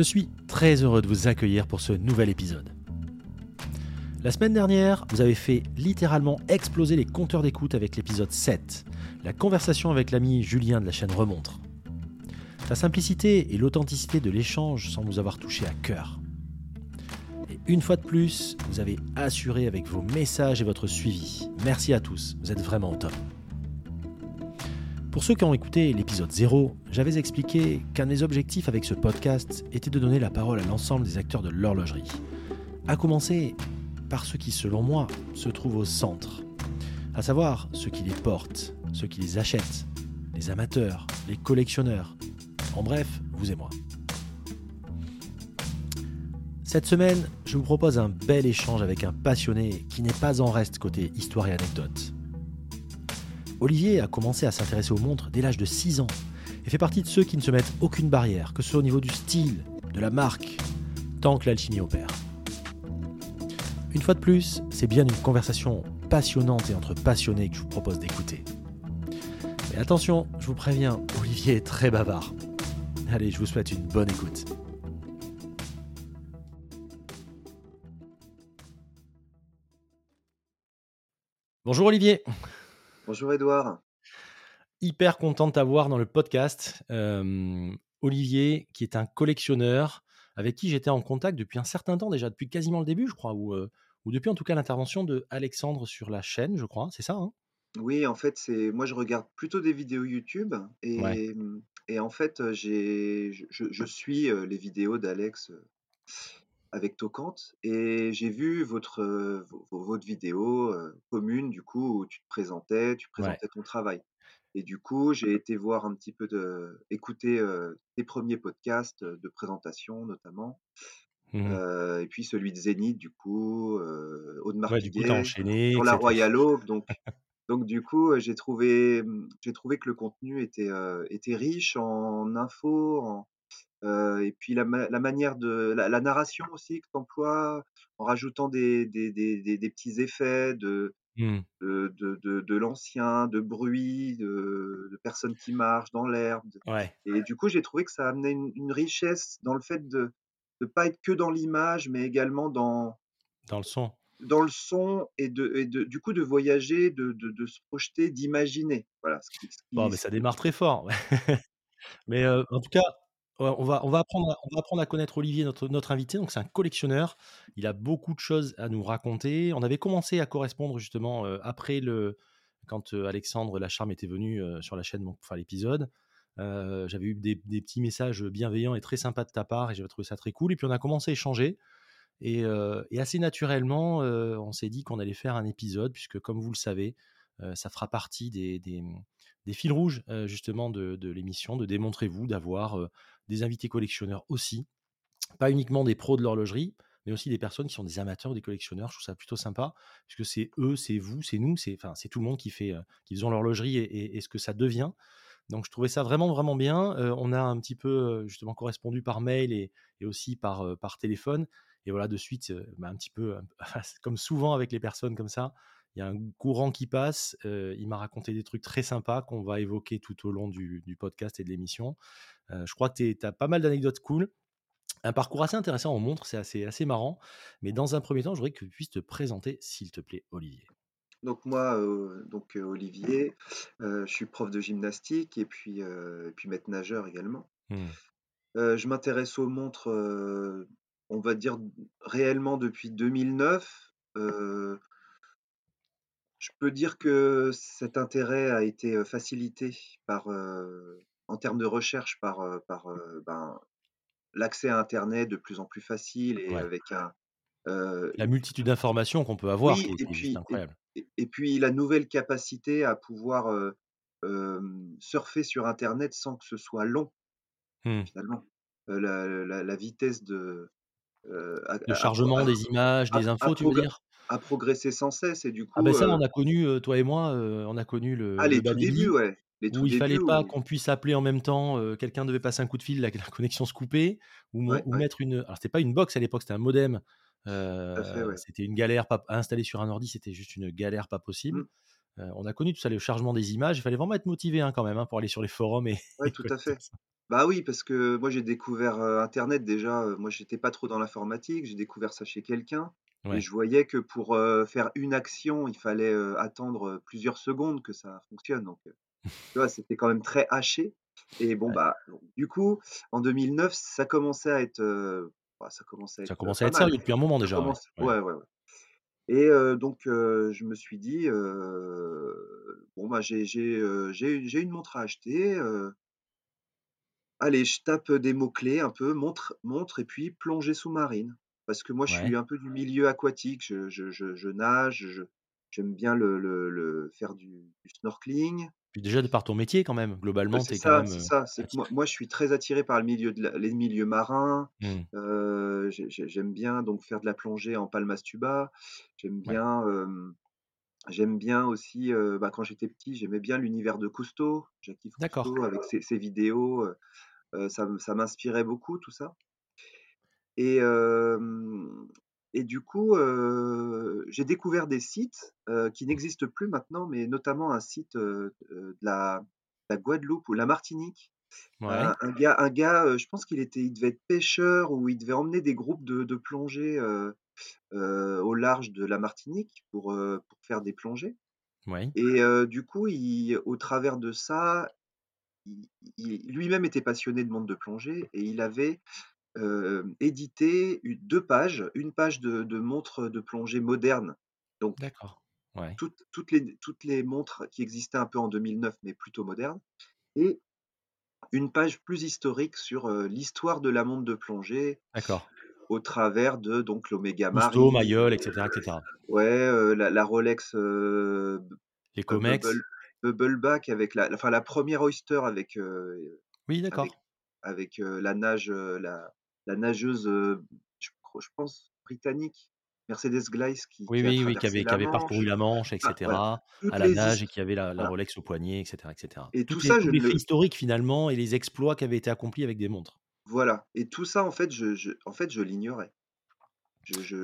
Je suis très heureux de vous accueillir pour ce nouvel épisode. La semaine dernière, vous avez fait littéralement exploser les compteurs d'écoute avec l'épisode 7, la conversation avec l'ami Julien de la chaîne Remontre. La simplicité et l'authenticité de l'échange sans vous avoir touché à cœur. Et une fois de plus, vous avez assuré avec vos messages et votre suivi. Merci à tous, vous êtes vraiment au top. Pour ceux qui ont écouté l'épisode 0, j'avais expliqué qu'un des objectifs avec ce podcast était de donner la parole à l'ensemble des acteurs de l'horlogerie. À commencer par ceux qui, selon moi, se trouvent au centre. À savoir ceux qui les portent, ceux qui les achètent, les amateurs, les collectionneurs. En bref, vous et moi. Cette semaine, je vous propose un bel échange avec un passionné qui n'est pas en reste côté histoire et anecdote. Olivier a commencé à s'intéresser aux montres dès l'âge de 6 ans et fait partie de ceux qui ne se mettent aucune barrière, que ce soit au niveau du style, de la marque, tant que l'alchimie opère. Une fois de plus, c'est bien une conversation passionnante et entre passionnés que je vous propose d'écouter. Mais attention, je vous préviens, Olivier est très bavard. Allez, je vous souhaite une bonne écoute. Bonjour Olivier. Bonjour Edouard. Hyper content de t'avoir dans le podcast. Euh, Olivier, qui est un collectionneur, avec qui j'étais en contact depuis un certain temps déjà, depuis quasiment le début, je crois, ou, euh, ou depuis en tout cas l'intervention de Alexandre sur la chaîne, je crois, c'est ça hein? Oui, en fait, c'est moi je regarde plutôt des vidéos YouTube et, et en fait, j'ai je, je suis euh, les vidéos d'Alex euh, avec Tocante et j'ai vu votre euh, vo- vo- votre vidéo euh, commune du coup où tu te présentais, tu Ouais. présentais ton travail. Et du coup, j'ai été voir un petit peu de écouter euh, tes premiers podcasts de présentation notamment. Euh, et puis celui de Zénith, du coup, euh, Audemars Ouais, Piguet, enchaîné, sur la. Royal Oak. Donc, donc du coup, j'ai trouvé, hum, j'ai trouvé que le contenu était, était riche en infos, en, euh, et puis la, ma- la manière de la, la narration aussi que tu emploies, en rajoutant des, des, des, des, des petits effets de, Mhm. de, de, de, de l'ancien, de bruit, de, de personnes qui marchent dans l'herbe. Ouais, Et du coup, j'ai trouvé que ça amenait une, une richesse dans le fait de ne pas être que dans l'image, mais également dans, dans le son. dans le son et, de, et de, du coup de voyager, de, de, se projeter, d'imaginer. Voilà. Ce qui, ce Bon, mais ça démarre très fort. Mais euh, en tout cas, on va, on, va apprendre, à- on va apprendre à connaître Olivier, notre, notre invité. Donc, c'est un collectionneur. Il a beaucoup de choses à nous raconter. On avait commencé à correspondre justement euh, après le. Quand euh, Alexandre Lacharme était venu euh, sur la chaîne pour faire l'épisode. J'avais eu des, des petits messages bienveillants et très sympas de ta part et j'avais trouvé ça très cool. Et puis on a commencé à échanger. Et, assez naturellement, on s'est dit qu'on allait faire un épisode, puisque comme vous le savez, ça fera partie des, des- fils rouges justement de, de l'émission, de Démontrez-vous, d'avoir des invités collectionneurs aussi, pas uniquement des pros de l'horlogerie, mais aussi des personnes qui sont des amateurs ou des collectionneurs. Je trouve ça plutôt sympa, puisque c'est eux, c'est vous, c'est nous, c'est enfin, tout le monde qui fait, euh, qui l'horlogerie et, ce que ça devient. Donc je trouvais ça vraiment vraiment bien. Euh, on a un petit peu euh, justement correspondu par mail et, aussi par, euh, par téléphone. Et voilà, de suite, bah, un petit peu, comme souvent avec les personnes comme ça, il y a un courant qui passe. euh, il m'a raconté des trucs très sympas qu'on va évoquer tout au long du, du podcast et de l'émission. Euh, je crois que tu as pas mal d'anecdotes cool. Un parcours assez intéressant en montre, c'est assez, assez marrant. Mais dans un premier temps, je voudrais que tu puisses te présenter, s'il te plaît, Olivier. Donc moi, euh, donc Olivier, je suis prof de gymnastique et puis, et puis maître nageur également. Euh, je m'intéresse aux montres, on va dire réellement depuis 2009. Euh, je peux dire que cet intérêt a été facilité par, en termes de recherche par, par euh, ben, l'accès à Internet de plus en plus facile et Ouais. avec un, La multitude d'informations qu'on peut avoir, oui, qui est, et qui est juste puis, et, incroyable. et- et puis la nouvelle capacité à pouvoir surfer sur Internet sans que ce soit long Hmm. finalement. heu, la la la vitesse de, heu, a pro chargement des images, des infos, tu veux dire? A progressé sans cesse et du Ah coup, ça on a connu, toi et moi, on a connu Ah le le les bas tout débuts, débit, ouais, les tout où il fallait pas qu'on puisse appeler en même temps, quelqu'un devait passer un coup de fil, la la connexion se coupait ou mon Ouais, ou ouais. mettre une alors c'était pas une box à l'époque, c'était un modem, à ouais. c'était une galère pas à installer sur un ordi, c'était juste une galère pas possible. Mmh. On a connu tout ça, le chargement des images, il fallait vraiment être motivé, hein, quand même, hein, pour aller sur les forums et et tout à fait. Bah oui, parce que moi j'ai découvert, internet déjà, moi j'étais pas trop dans l'informatique, j'ai découvert ça chez quelqu'un et je voyais que pour, faire une action, il fallait, attendre, plusieurs secondes que ça fonctionne. Donc heu, tu vois, c'était quand même très haché. Et bon, Ouais. bah, donc du coup, en 2009, ça commençait à être, bah, ça commençait à Ça être, heu, commençait à être sérieux depuis un moment Ça déjà, ouais, commence ouais. ouais, et donc je me suis dit, «Bon, bah, j'ai une montre à acheter, heu» «allez, je tape, des mots clés un peu, montre montre et puis plongée sous-marine». Parce que moi je suis un peu du milieu aquatique, je je je je nage, j'aime bien le le le faire du du snorkeling. Puis déjà de par ton métier quand même, Heu, globalement, c'est es quand ça, même, ça, moi je suis très attiré par le milieu de la les milieux marins, Mmh. j'aime bien donc faire de la plongée en palmas tuba, j'aime Ouais. bien, j'aime bien aussi, bah, quand j'étais petit, j'aimais bien l'univers de Cousteau, D'accord. Cousteau avec ses ses vidéos, ça ça m'inspirait beaucoup tout ça et du coup, j'ai découvert des sites, qui n'existent plus maintenant, mais notamment un site, de la la Guadeloupe ou la Martinique. Ouais. Un un gars un gars, je pense qu'il était il devait être pêcheur ou il devait emmener des groupes de de plongée, au large de la Martinique pour, faire des plongées et du coup, il au travers de ça, il il lui-même était passionné de monde de plongée et il avait, hem, édité u 2 pages, une page de de montres de plongée modernes, donc D'accord, ouais. toutes toutes les toutes les montres qui existaient un peu en 2009 mais plutôt modernes et une page plus historique sur, l'histoire de la montre de plongée D'accord. au travers de donc l'Omega Cousteau, Mayol et cetera et cetera. ouais, la la Rolex, Les heu, Comex. Bubble Bubbleback avec la enfin la 1re Oyster avec, Oui, d'accord. avec, la nage, la la nageuse, je je pense britannique, Mercedes Glace qui Oui, qui oui, oui, qui avait qui avait parcouru la Manche et Enfin voilà, à la nage et qui avait la la voilà Rolex au poignet et cetera et tout Toutes les ça je les faits le historiques finalement et les exploits qui avaient été accomplis avec des montres. Voilà et tout ça en fait je je en fait je l'ignorais.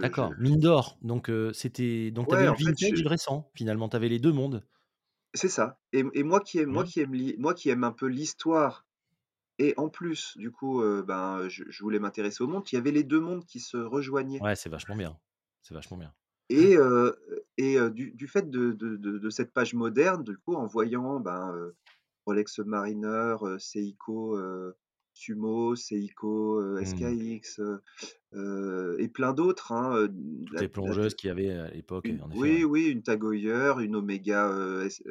D'accord, mine d'or, donc heu, c'était donc tu avais Ouais, le fait vintage et je récent, finalement, tu avais les 2 mondes. C'est ça et et moi qui aime moi Bien. qui aime moi qui aime un peu l'histoire et en plus du coup, ben, je je voulais m'intéresser aux montres, il y avait les 2 mondes qui se rejoignaient. Ouais, c'est vachement bien, c'est vachement bien. Et et du du fait de de de de cette page moderne, du coup, en voyant, ben, Rolex Submariner, heu, Seiko, Sumo, Seiko, Mmh. SKX, et plein d'autres, hein, Toutes les plongeuses qu'il y avait à l'époque, une en effet, oui, oui, une Tag Heuer, une Omega, S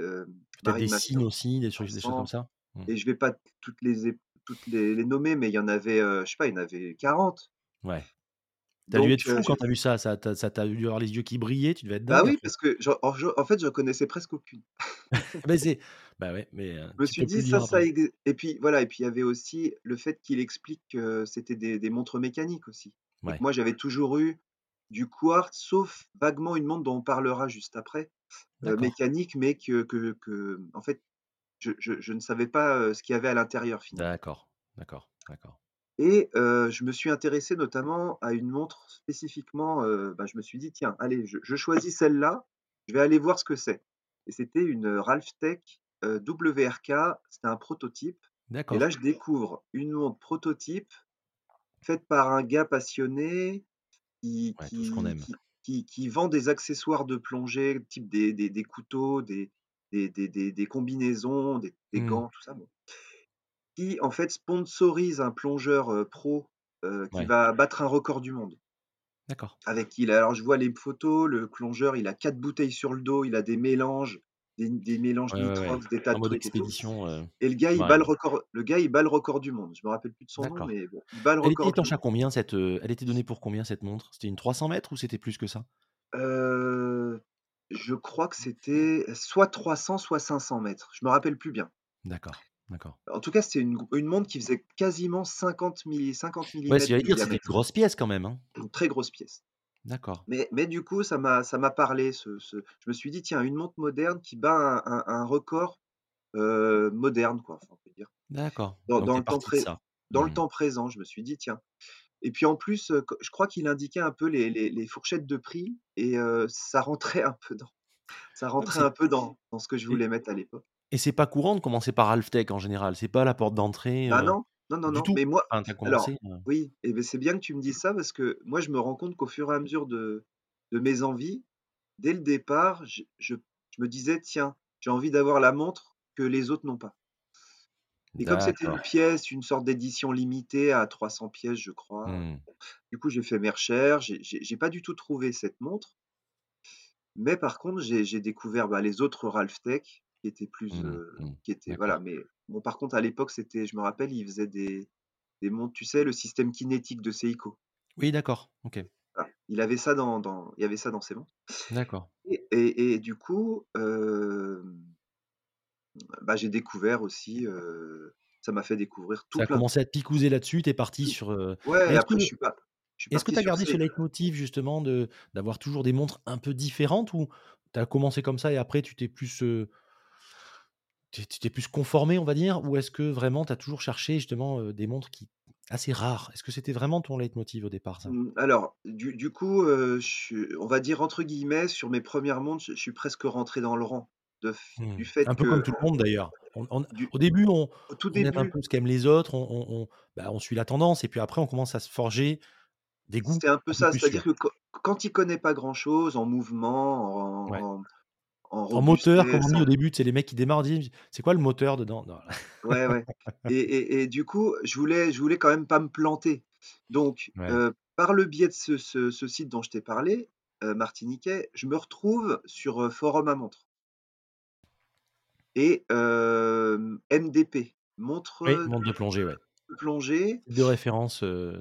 des signes aussi, des des choses comme 300 ça? Mmh. et je vais pas toutes les toutes les les nommer, mais il y en avait, heu, je sais pas, il y en avait 40. Ouais. Tu as dû être fou quand j'ai tu as vu ça, ça t'a dû avoir les yeux qui brillaient, tu devais être Bah dingue oui, après. parce que j'en en je fait, j'en connaissais presque aucune. Beh, c'est bah, ouais, mais heu, Je me suis dit: «Ça, ça après. ex» et puis voilà et puis il y avait aussi le fait qu'il explique que c'était des des montres mécaniques aussi Ouais. moi j'avais toujours eu du quartz, sauf vaguement une montre dont on parlera juste après, mécanique mais que que que, en fait, je je je ne savais pas, ce qu'il y avait à l'intérieur finalement. D'accord, d'accord, d'accord. Et je me suis intéressé notamment à une montre spécifiquement, heu, bah, je me suis dit: «Tiens, allez, je je choisis celle-là, je vais aller voir ce que c'est» et c'était une, heu, Ralphtech, heu, WRK, c'était un prototype et là D'accord. je découvre une montre prototype faite par un gars passionné qui Ouais, qui aime. qui qui qui vend des accessoires de plongée, type des des des couteaux, des des des des des combinaisons, des Mmh. gants, tout ça, bon qui en fait sponsorise un plongeur, pro, qui Ouais. va battre un record du monde. D'accord. Avec qui alors je vois les photos, le plongeur, il a 4 bouteilles sur le dos, il a des mélanges, des des mélanges Ouais, nitrox, des tas en de mode trucs et expédition, et le gars, il bat le sous-marine. record le gars, il bat le record du monde. Je me rappelle plus de son nom, mais bon, il bat le Elle était record monde. à combien cette, heu, elle était donnée pour combien cette montre? C'était une 300 m ou c'était plus que ça? Heu, je crois que c'était soit 300, soit 500 m, je me rappelle plus bien. D'accord. D'accord. En tout cas, c'était une montre qui faisait quasiment 50 milli 50 Ouais, ce que millimètres j'allais de dire, c'était une grosse pièce quand même, hein? Une très grosse pièce. D'accord. Mais mais du coup, ça m'a ça m'a parlé ce ce je me suis dit: «Tiens, une montre moderne qui bat un un un record, heu, moderne, quoi», enfin, on peut dire. D'accord, le temps pré dans le Mmh. temps présent, je me suis dit: «Tiens» et puis en plus, je crois qu'il indiquait un peu les les les fourchettes de prix et ça rentrait un peu dans ça mais rentrait un peu dans dans ce que je et voulais mettre à l'époque. et c'est pas courant de commencer par Halftech en général? C'est pas la porte d'entrée, heu, non, non, non, non, tout? mais moi Enfin, alors oui et c'est bien que tu me dises ça parce que moi, je me rends compte qu'au fur et à mesure de de mes envies, dès le départ, je je je me disais: «Tiens, j'ai envie d'avoir la montre que les autres n'ont pas» et comme c'était une pièce, une sorte d'édition limitée à 300 pièces, je crois, Mmh. du coup, j'ai fait mes recherches, j'ai pas du tout trouvé cette montre mais par contre, j'ai découvert, bah, les autres Ralph-Tech qui étaient plus, Mmh, heu, mmh. qui étaient voilà, mais bon, par contre, à l'époque, c'était je me rappelle, ils faisaient des des montres, tu sais, le système kinétique de Seiko. Oui, d'accord, OK. Voilà, il avait ça dans dans il y avait ça dans ses montres D'accord. et et et du coup, hem, bah, j'ai découvert aussi, heu, ça m'a fait découvrir tout Ça a plein commencé à te picouser là-dessus, tu es parti sur, heu ouais et et est-ce après je que suis pas je suis est-ce que parti tu as sur gardé ce leitmotiv justement de d'avoir toujours des montres un peu différentes ou tu as commencé comme ça et après tu t'es plus, heu, tu tu t'es plus conformé, on va dire? Ou est-ce que vraiment tu as toujours cherché justement, heu, des montres qui assez rares? Est-ce que c'était vraiment ton leitmotiv au départ ça? mmh, alors du du coup, heu, je suis on va dire entre guillemets, sur mes premières montres, je je suis presque rentré dans le rang de Mmh. du fait Un peu que comme tout le monde d'ailleurs. On on du au début on tout on aime un peu ce qu'aiment les autres, on bah, on suit la tendance et puis après on commence à se forger des goûts C'est un peu ça, c'est-à-dire que quand y connais pas grand-chose en mouvement, Ouais. en en en En moteur, comme on dit au début, sais les mecs qui démarrent disent: «C'est quoi le moteur dedans?» non. ouais, ouais et et et du coup, je voulais je voulais quand même pas me planter. Donc, Ouais. heu, par le biais de ce ce ce site dont je t'ai parlé, heu, martiniquais, je me retrouve sur, heu, Forum à montres et MDP, Oui, montre montre de plongée, ouais. de plongée de référence, en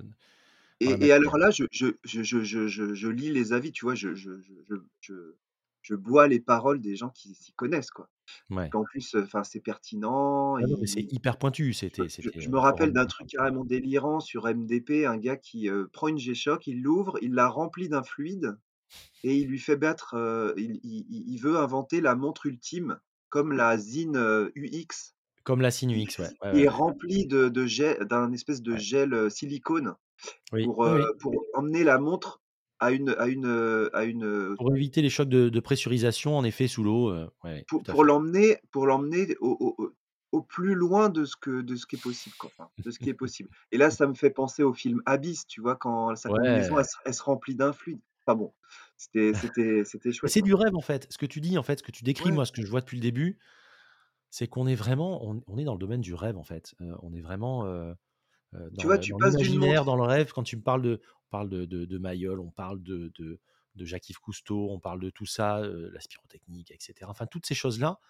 et alors là, je je je je lis les avis, tu vois? Je je je je je je bois les paroles des gens qui s'y connaissent, quoi. Ouais. qu'en plus, enfin, c'est pertinent, Ah c'est hyper pointu, c'était je me le rappelle d'un truc carrément délirant sur MDP, un gars qui, prend une G-Shock, il l'ouvre, il la remplit d'un fluide et il lui fait battre, il veut inventer la montre ultime comme la Zinn, heu, UX Comme la qui UX, ouais. Ouais, ouais, est ouais. remplie de de gel d'un espèce de gel, heu, silicone Oui, pour, oui, emmener la montre à une à une, à une, Pour éviter les chocs de de pressurisation, en effet, sous l'eau, ouais, pour l'emmener pour l'emmener au au au au plus loin de ce que de ce qui est possible, quoi, enfin, de ce qui est possible et là, ça me fait penser au film Abyss, tu vois? Quand sa combinaison, Ouais. elle se elle se remplit d'un fluide. Enfin bon, c'était c'était chouette, c'est du rêve, en fait. Ce que tu dis, en fait, ce que tu décris, Ouais, moi, ce que je vois depuis le début, c'est qu'on est vraiment on on est dans le domaine du rêve, en fait. Heu, on est vraiment, heu, tu dans vois, le tu dans passes d'une l'imaginaire, montre dans le rêve. Quand tu me parles de on parle de de de Mayol, on parle de de de Jacques-Yves Cousteau, on parle de tout ça, heu, la spirotechnique et cetera. Enfin, toutes ces choses-là,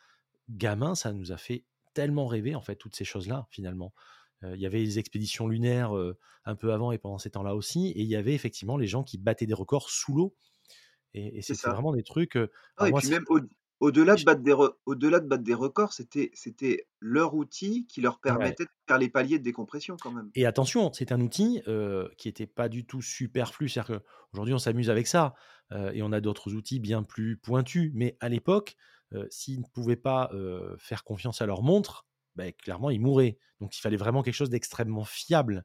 gamin, ça nous a fait tellement rêver, en fait, toutes ces choses-là, finalement. Il y avait les expéditions lunaires, un peu avant et pendant ces temps-là aussi et il y avait effectivement les gens qui battaient des records sous l'eau et et c'est vraiment des trucs, alors et moi, puis même au au-delà de battre des re au-delà de battre des records, c'était leur outil qui leur ouais permettait de faire les paliers de décompression quand même. et attention, c'est un outil, qui était pas du tout superflu. C'est-à-dire qu'aujourd'hui, on s'amuse avec ça, et on a d'autres outils bien plus pointus. Mais à l'époque, s'ils ne pouvaient pas, faire confiance à leur montre, beh, clairement, ils mouraient. Donc il fallait vraiment quelque chose d'extrêmement fiable.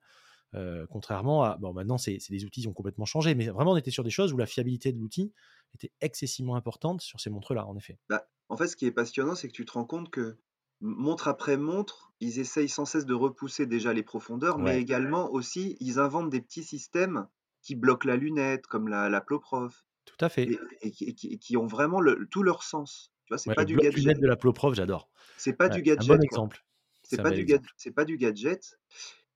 Heu, contrairement à bon maintenant c'est c'est des outils qui ont complètement changé, mais vraiment on était sur des choses où la fiabilité de l'outil était excessivement importante sur ces montres-là, en effet. Bah, en fait, ce qui est passionnant, c'est que tu te rends compte que, montre après montre, ils essayent sans cesse de repousser déjà les profondeurs, mais également aussi, ils inventent des petits systèmes qui bloquent la lunette, comme la la Ploprof tout à fait. et et qui et qui et qui ont vraiment le tout leur sens. Tu vois? C'est Ouais, pas du gadget de la Ploprof, j'adore. c'est pas Ouais, du c'est un bon gadget, exemple. C'est pas du gad exemple. c'est pas du gadget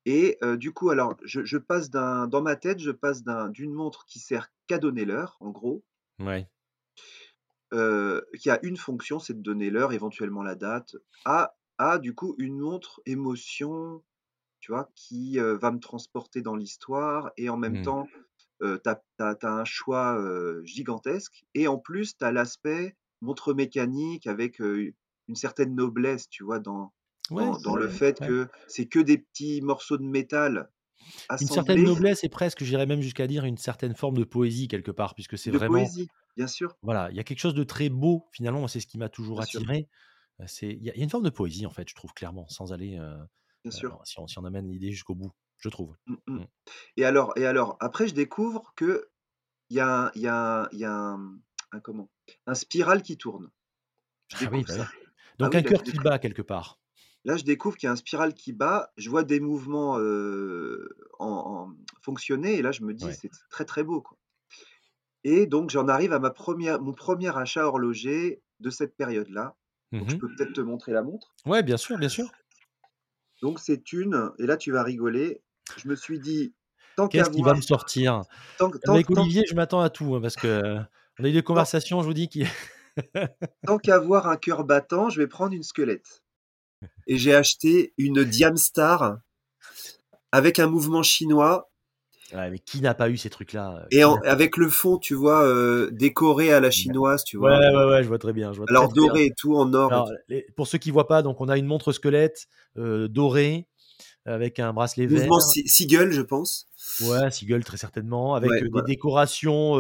et heu, du coup, alors je je passe d'un dans ma tête, je passe d'un d'une montre qui sert qu'à donner l'heure, en gros, Ouais. heu, qui a une fonction, c'est de donner l'heure, éventuellement la date, à à du coup une montre émotion, tu vois? Qui, heu, va me transporter dans l'histoire et en même Mmh. temps, tu as un choix, gigantesque et en plus tu as l'aspect montre mécanique avec, une certaine noblesse, tu vois? Dans Ouais, dans dans le fait ouais. que c'est que des petits morceaux de métal Une certaine noblesse et presque, j'irais même jusqu'à dire une certaine forme de poésie quelque part, puisque c'est vraiment poésie, bien sûr, voilà, il y a quelque chose de très beau finalement, c'est ce qui m'a toujours bien attiré, c'est il y a y a une forme de poésie en fait, je trouve clairement, sans aller, bien sûr. si on si on amène l'idée jusqu'au bout, je trouve. Mmh mh. Mmh. Et alors et alors après je découvre qu'il y a un il y a un il y a un un comment? Un spiral qui tourne. Je Ah oui, bah ça. oui. Ah Donc un cœur qui bat quelque part. Là je découvre qu'il y a un spiral qui bat, je vois des mouvements, heu, en en fonctionner et là je me dis: Ouais. «C'est très, très beau, quoi». Et donc j'en arrive à ma première mon premier achat horloger de cette période-là. Donc je Mmh peux peut-être te montrer la montre. Ouais, bien sûr, bien sûr. Donc c'est une et là tu vas rigoler, je me suis dit: «Tant qu'à Qu'est-ce qui va me sortir? tant Avec tant Olivier, je m'attends à tout, hein, parce que, on a eu des conversations, je vous dis qui tant qu'à voir un cœur battant, je vais prendre une squelette». Et j'ai acheté une Diamstar avec un mouvement chinois ouais, mais qui n'a pas eu ces trucs-là, heu, et en avec le fond, tu vois, heu, décoré à la chinoise, tu vois? Ouais, ouais, ouais, je vois très bien, je vois Alors très bien. doré et tout, en or Alors, les pour ceux qui voient pas, donc on a une montre squelette, heu, dorée, avec un bracelet vert. Mouvement Sea Seagull, je pense. Ouais, Seagull très certainement, avec, Ouais, des voilà. décorations,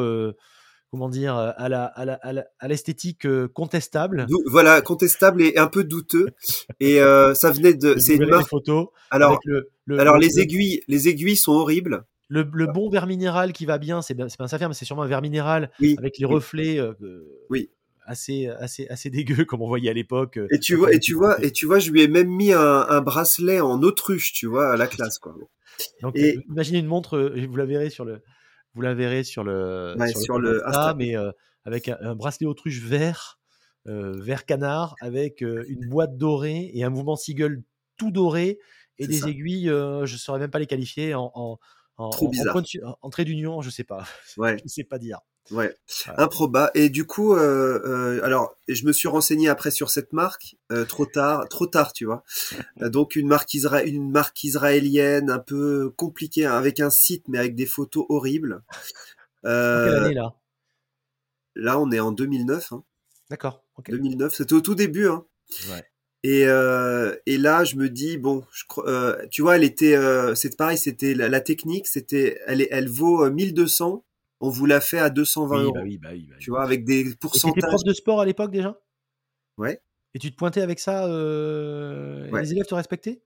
comment dire? Heu, à la à la à la à l'esthétique, heu, contestable. Dou voilà, contestable et un peu douteux et heu, ça venait de c'est une marque photos alors le le alors le les le aiguilles les aiguilles sont horribles. le le bon verre minéral qui va bien, c'est bien c'est pas un saphir, mais c'est sûrement un verre minéral Oui, avec les reflets, oui. assez assez assez dégueux comme on voyait à l'époque, Et tu vois et tu vois et tu vois, je lui ai même mis un un bracelet en autruche, tu vois, à la classe, quoi. Donc, Et imaginez une montre, vous la verrez sur le vous la verrez sur le ouais, sur le sur compte le Insta, Insta. mais, heu, avec un un bracelet autruche vert, heu, vert canard, avec, heu, une boîte dorée et un mouvement Seagull tout doré et des ça. aiguilles, heu, je saurais même pas les qualifier en en en Trop en en point bizarre. de su en en trait d'union, je sais pas, Ouais, je sais pas dire. Ouais. Improba et du coup, heu heu, alors je me suis renseigné après sur cette marque, heu, trop tard trop tard, tu vois? Donc une marque isra une marque israélienne un peu compliquée, hein, avec un site, mais avec des photos horribles. Quelle année là? là, on est en 2009, hein. D'accord, OK. 2009, c'était au tout début, hein. Ouais. Et, euh, et là, je me dis bon, je, euh, tu vois, elle était, euh, c'est pareil, c'était la, la technique, c'était, elle elle vaut euh, 1200, on vous l'a fait à 220 Oui, bah euros, oui, bah oui, bah tu vois, avec des Et tu étais pourcentages. prof de sport à l'époque déjà? Ouais, Et tu te pointais avec ça, et ouais. les élèves te respectaient?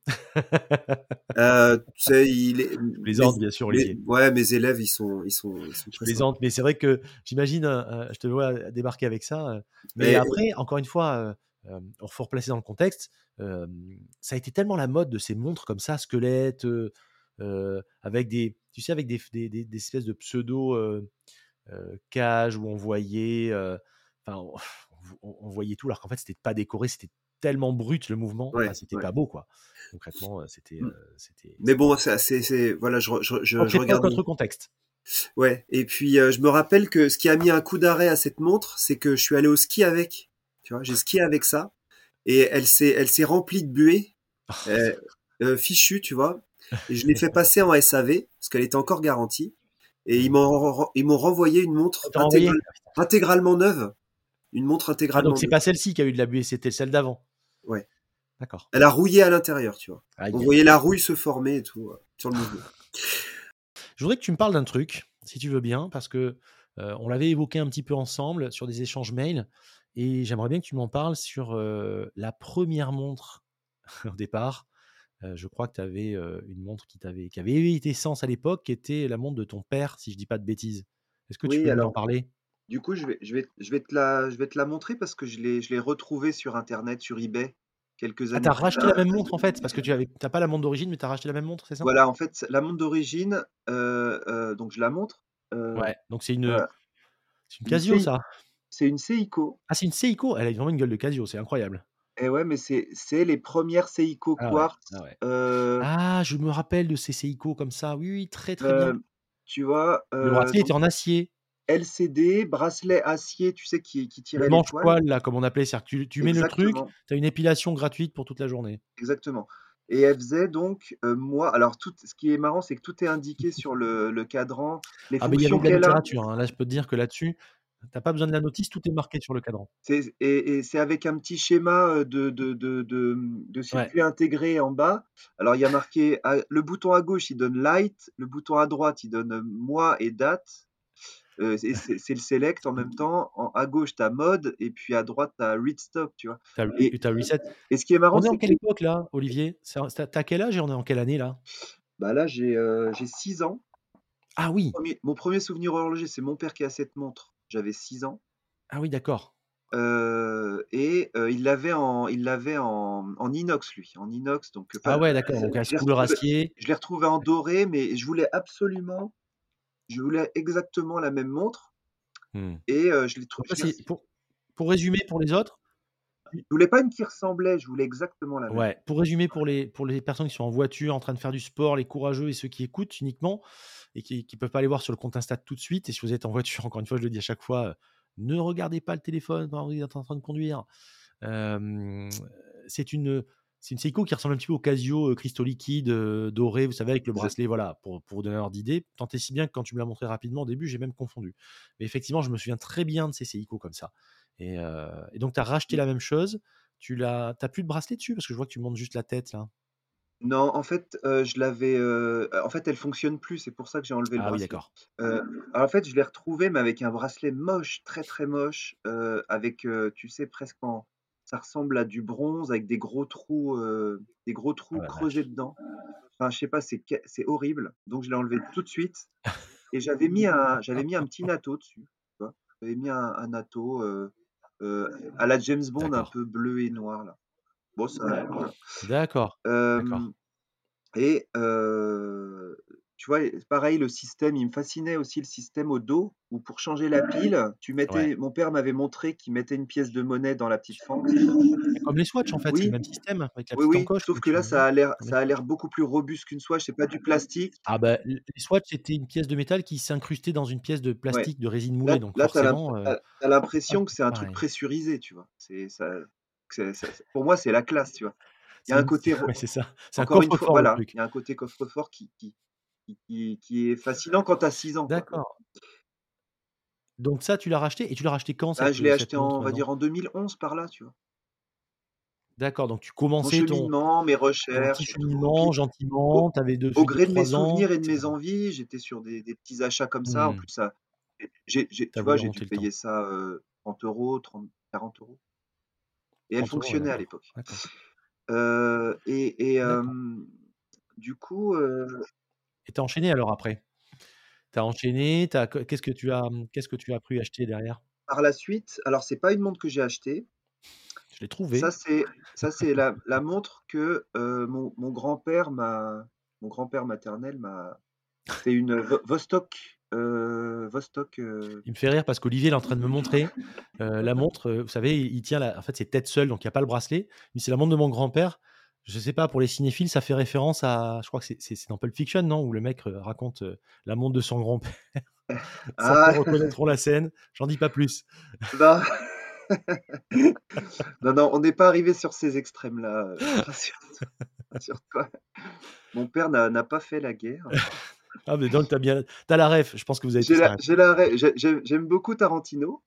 Euh, tu sais, il est, Je mes, plaisante bien sûr Olivier. ouais, mes élèves, ils sont, ils sont, ils sont Je très sympas. plaisante, mais c'est vrai que j'imagine, heu heu, je te vois débarquer avec ça, mais après encore une fois, hem, faut replacer dans le contexte, ça a été tellement la mode de ces montres comme ça, squelettes, avec des tu sais avec des f des des des espèces de pseudo, heu, cages où on voyait, enfin on on on voyait tout alors qu'en fait c'était pas décoré, c'était tellement brut le mouvement, enfin c'était ouais. pas beau quoi. Concrètement, c'était, Mm. heu, c'était Mais bon, c'est, voilà, je, regarde. autre contexte. Ouais. Et puis, euh, je me rappelle que ce qui a mis un coup d'arrêt à cette montre, c'est que je suis allé au ski avec. Tu vois, j'ai skié avec ça. et elle s'est elle s'est remplie de buée euh, euh, fichue, tu vois. Et je l'ai fait passer en SAV parce qu'elle était encore garantie. Et ils m'ont ils m'ont renvoyé une On montre intégralement neuve, une montre Ah intégralement donc c'est pas celle-ci qui a eu de la buée, c'était celle d'avant? Ouais. D'accord. Elle a rouillé à l'intérieur, tu vois. On voyait la rouille se former et tout euh, sur le mouvement. Je voudrais que tu me parles d'un truc, si tu veux bien, parce que, heu, on l'avait évoqué un petit peu ensemble sur des échanges mails et j'aimerais bien que tu m'en parles sur, heu, la première montre au départ. Je crois que tu avais, une montre qui t'avait qui avait été sens à l'époque, qui était la montre de ton père, si je dis pas de bêtises. Est-ce que tu Oui, peux nous en alors parler? du coup, je vais, je vais, je vais te la, je vais te la montrer parce que je l'ai, je l'ai retrouvée sur Internet, sur eBay, quelques Ah, tu années as plus racheté la même montre en fait? Parce que tu tu pas la montre d'origine, mais tu as racheté la même montre, c'est ça? Voilà, en fait, la montre d'origine, donc je la montre, Ouais, donc c'est une, c'est une une Casio ça? c'est une Seiko Ah, c'est une Seiko? Elle a vraiment une gueule de Casio, c'est incroyable. Et ouais, mais c'est c'est les premières Seiko Ah ouais, quartz, ah ouais. heu Ah, je me rappelle de ces Seiko comme ça. Oui, oui, très, très bien. tu vois? Le Heu, bracelet était en acier. LCD, bracelet acier, tu sais, qui qui Le tirait les poils. manche-poil là, comme on appelait, c'est-à-dire que tu tu mets le truc, Exactement, tu as une épilation gratuite pour toute la journée. exactement et elle faisait donc, heu, moi alors tout ce qui est marrant, c'est que tout est indiqué sur le le cadran, les Ah beh, il y fonctions avait de la qu'elle a. littérature, hein. Là, je peux te dire que là-dessus Tu as pas besoin de la notice, tout est marqué sur le cadran. C'est et et c'est avec un petit schéma, heu, de de de de, Ouais. circuit intégré en bas. Alors il y a marqué à le bouton à gauche, il donne light, le bouton à droite, il donne, heu, mois et date. Heu, c'est c'est c'est le select en même temps. En à gauche, tu as mode et puis à droite, tu as read stop, tu vois? Et tu as reset. et ce qui est marrant, On est en quelle que époque là, Olivier? C'est en tu as tu as quel âge et on est en quelle année là? bah, là, j'ai, heu, j'ai 6 ans. Ah oui! 1er mon 1er souvenir horloger, c'est mon père qui a cette montre. J'avais 6 ans. Ah oui, d'accord. Heu et heu, il l'avait en il l'avait en en inox lui, en inox donc heu, Ah pas ouais, d'accord, donc je l'ai spoolers retrouvé acier. je l'ai retrouvé en doré, mais je voulais absolument je voulais exactement la même montre Mmh. et je l'ai trou Donc ça, je l'ai c'est reçu pour pour résumer pour les autres je voulais pas une qui ressemblait, je voulais exactement la même. ouais, pour résumer pour les pour les personnes qui sont en voiture, en train de faire du sport, les courageux et ceux qui écoutent uniquement et qui qui peuvent pas aller voir sur le compte Insta tout de suite et si vous êtes en voiture, encore une fois, je le dis à chaque fois, heu, ne regardez pas le téléphone pendant que vous êtes en train de conduire. C'est une, c'est une Seiko qui ressemble un petit peu au Casio, heu, cristaux liquides, heu, dorés, vous savez, avec le bracelet, voilà, pour pour vous donner un ordre d'idée. Tant et si bien que quand tu me l'as montré rapidement au début, j'ai même confondu. Mais effectivement, je me souviens très bien de ces Seiko comme ça et heu et donc tu as racheté mmh. la même chose. Tu l'as tu as plus de bracelet dessus? Parce que je vois que tu montes juste la tête là. Non, en fait, heu, je l'avais, heu, en fait, elle fonctionne plus, c'est pour ça que j'ai enlevé le Ah oui, bracelet. d'accord. Alors en fait, je l'ai retrouvé, mais avec un bracelet moche, très, très moche, avec, tu sais, presque en ça ressemble à du bronze avec des gros trous, des gros trous la creusés dedans. Enfin, je sais pas, c'est horrible, donc je l'ai enlevé tout de suite et j'avais mis un j'avais mis un petit natto dessus, tu vois? J'avais mis un un natto, heu, à la James Bond un D'accord. peu bleu et noir là. Bon ça voilà. D'accord, d'accord. Et heu, tu vois, pareil, le système, il me fascinait aussi le système au dos où pour changer la pile, tu Ouais. mettais mon père m'avait montré qu'il mettait une pièce de monnaie dans la petite fente. Comme les Swatch en fait, c'est le Oui, même système avec la oui, petite oui, encoche sauf que là, ça a l'air ça a l'air beaucoup plus robuste qu'une Swatch, c'est pas du plastique. Ah bah, les Swatch, c'était une pièce de métal qui s'incrustait dans une pièce de Ouais. plastique, de résine moulée, Là donc là, forcément, tu heu, as tu as hop, l'impression que c'est un truc pressurisé, tu vois? C'est ça pour moi, c'est la classe, tu vois? Il y a un côté c'est ça. C'est un encore une fois coffre-fort voilà, il y a un côté coffre-fort qui qui qui qui qui est fascinant quand tu as 6 ans. D'accord. Donc ça, tu l'as racheté et tu l'as racheté quand Bah, cette, je l'ai cette acheté en on va dire en 2011 par là, tu vois? D'accord, donc tu Mon commençais ton cheminement, mes ton petit recherches et tout, cheminement au gentiment, tu avais au deux gré de mes ans souvenirs et de mes envies, j'étais sur des des petits achats comme ça. En Mmh. plus, ça j'ai j'ai Tu as tu vois, j'ai dû payer ça, heu, 30 €, 30 40 € et elle 30 €, ouais, fonctionnait à l'époque. Heu et et hem, du coup, heu, et tu as enchaîné alors après? Tu as enchaîné, tu as que qu'est-ce que tu as, mmh, qu'est-ce que tu as pu acheter derrière? par la suite alors c'est pas une montre que j'ai achetée, Je l'ai ça trouvé. c'est ça c'est la la montre que, heu, mon mon grand-père m'a mon grand-père maternel m'a c'est une Vo Vostok, heu, Vostok, heu Il me fait rire parce qu'Olivier, il est en train de me montrer, la montre, vous savez, il il tient la en fait, c'est tête seule, donc il y a pas le bracelet. Mais c'est la montre de mon grand-père. Je sais pas, pour les cinéphiles, ça fait référence à je crois que c'est dans Pulp Fiction, non? Où le mec, heu, raconte, heu, la montre de son grand-père. Ah reconnaîtront la scène, j'en dis pas plus. non, non, non, on n'est pas arrivé sur ces extrêmes-là, rassure-toi rassure-toi. Mon père n'a pas fait la guerre. Ah mais donc tu as bien as la ref, je pense que vous avez j'aime beaucoup Tarantino.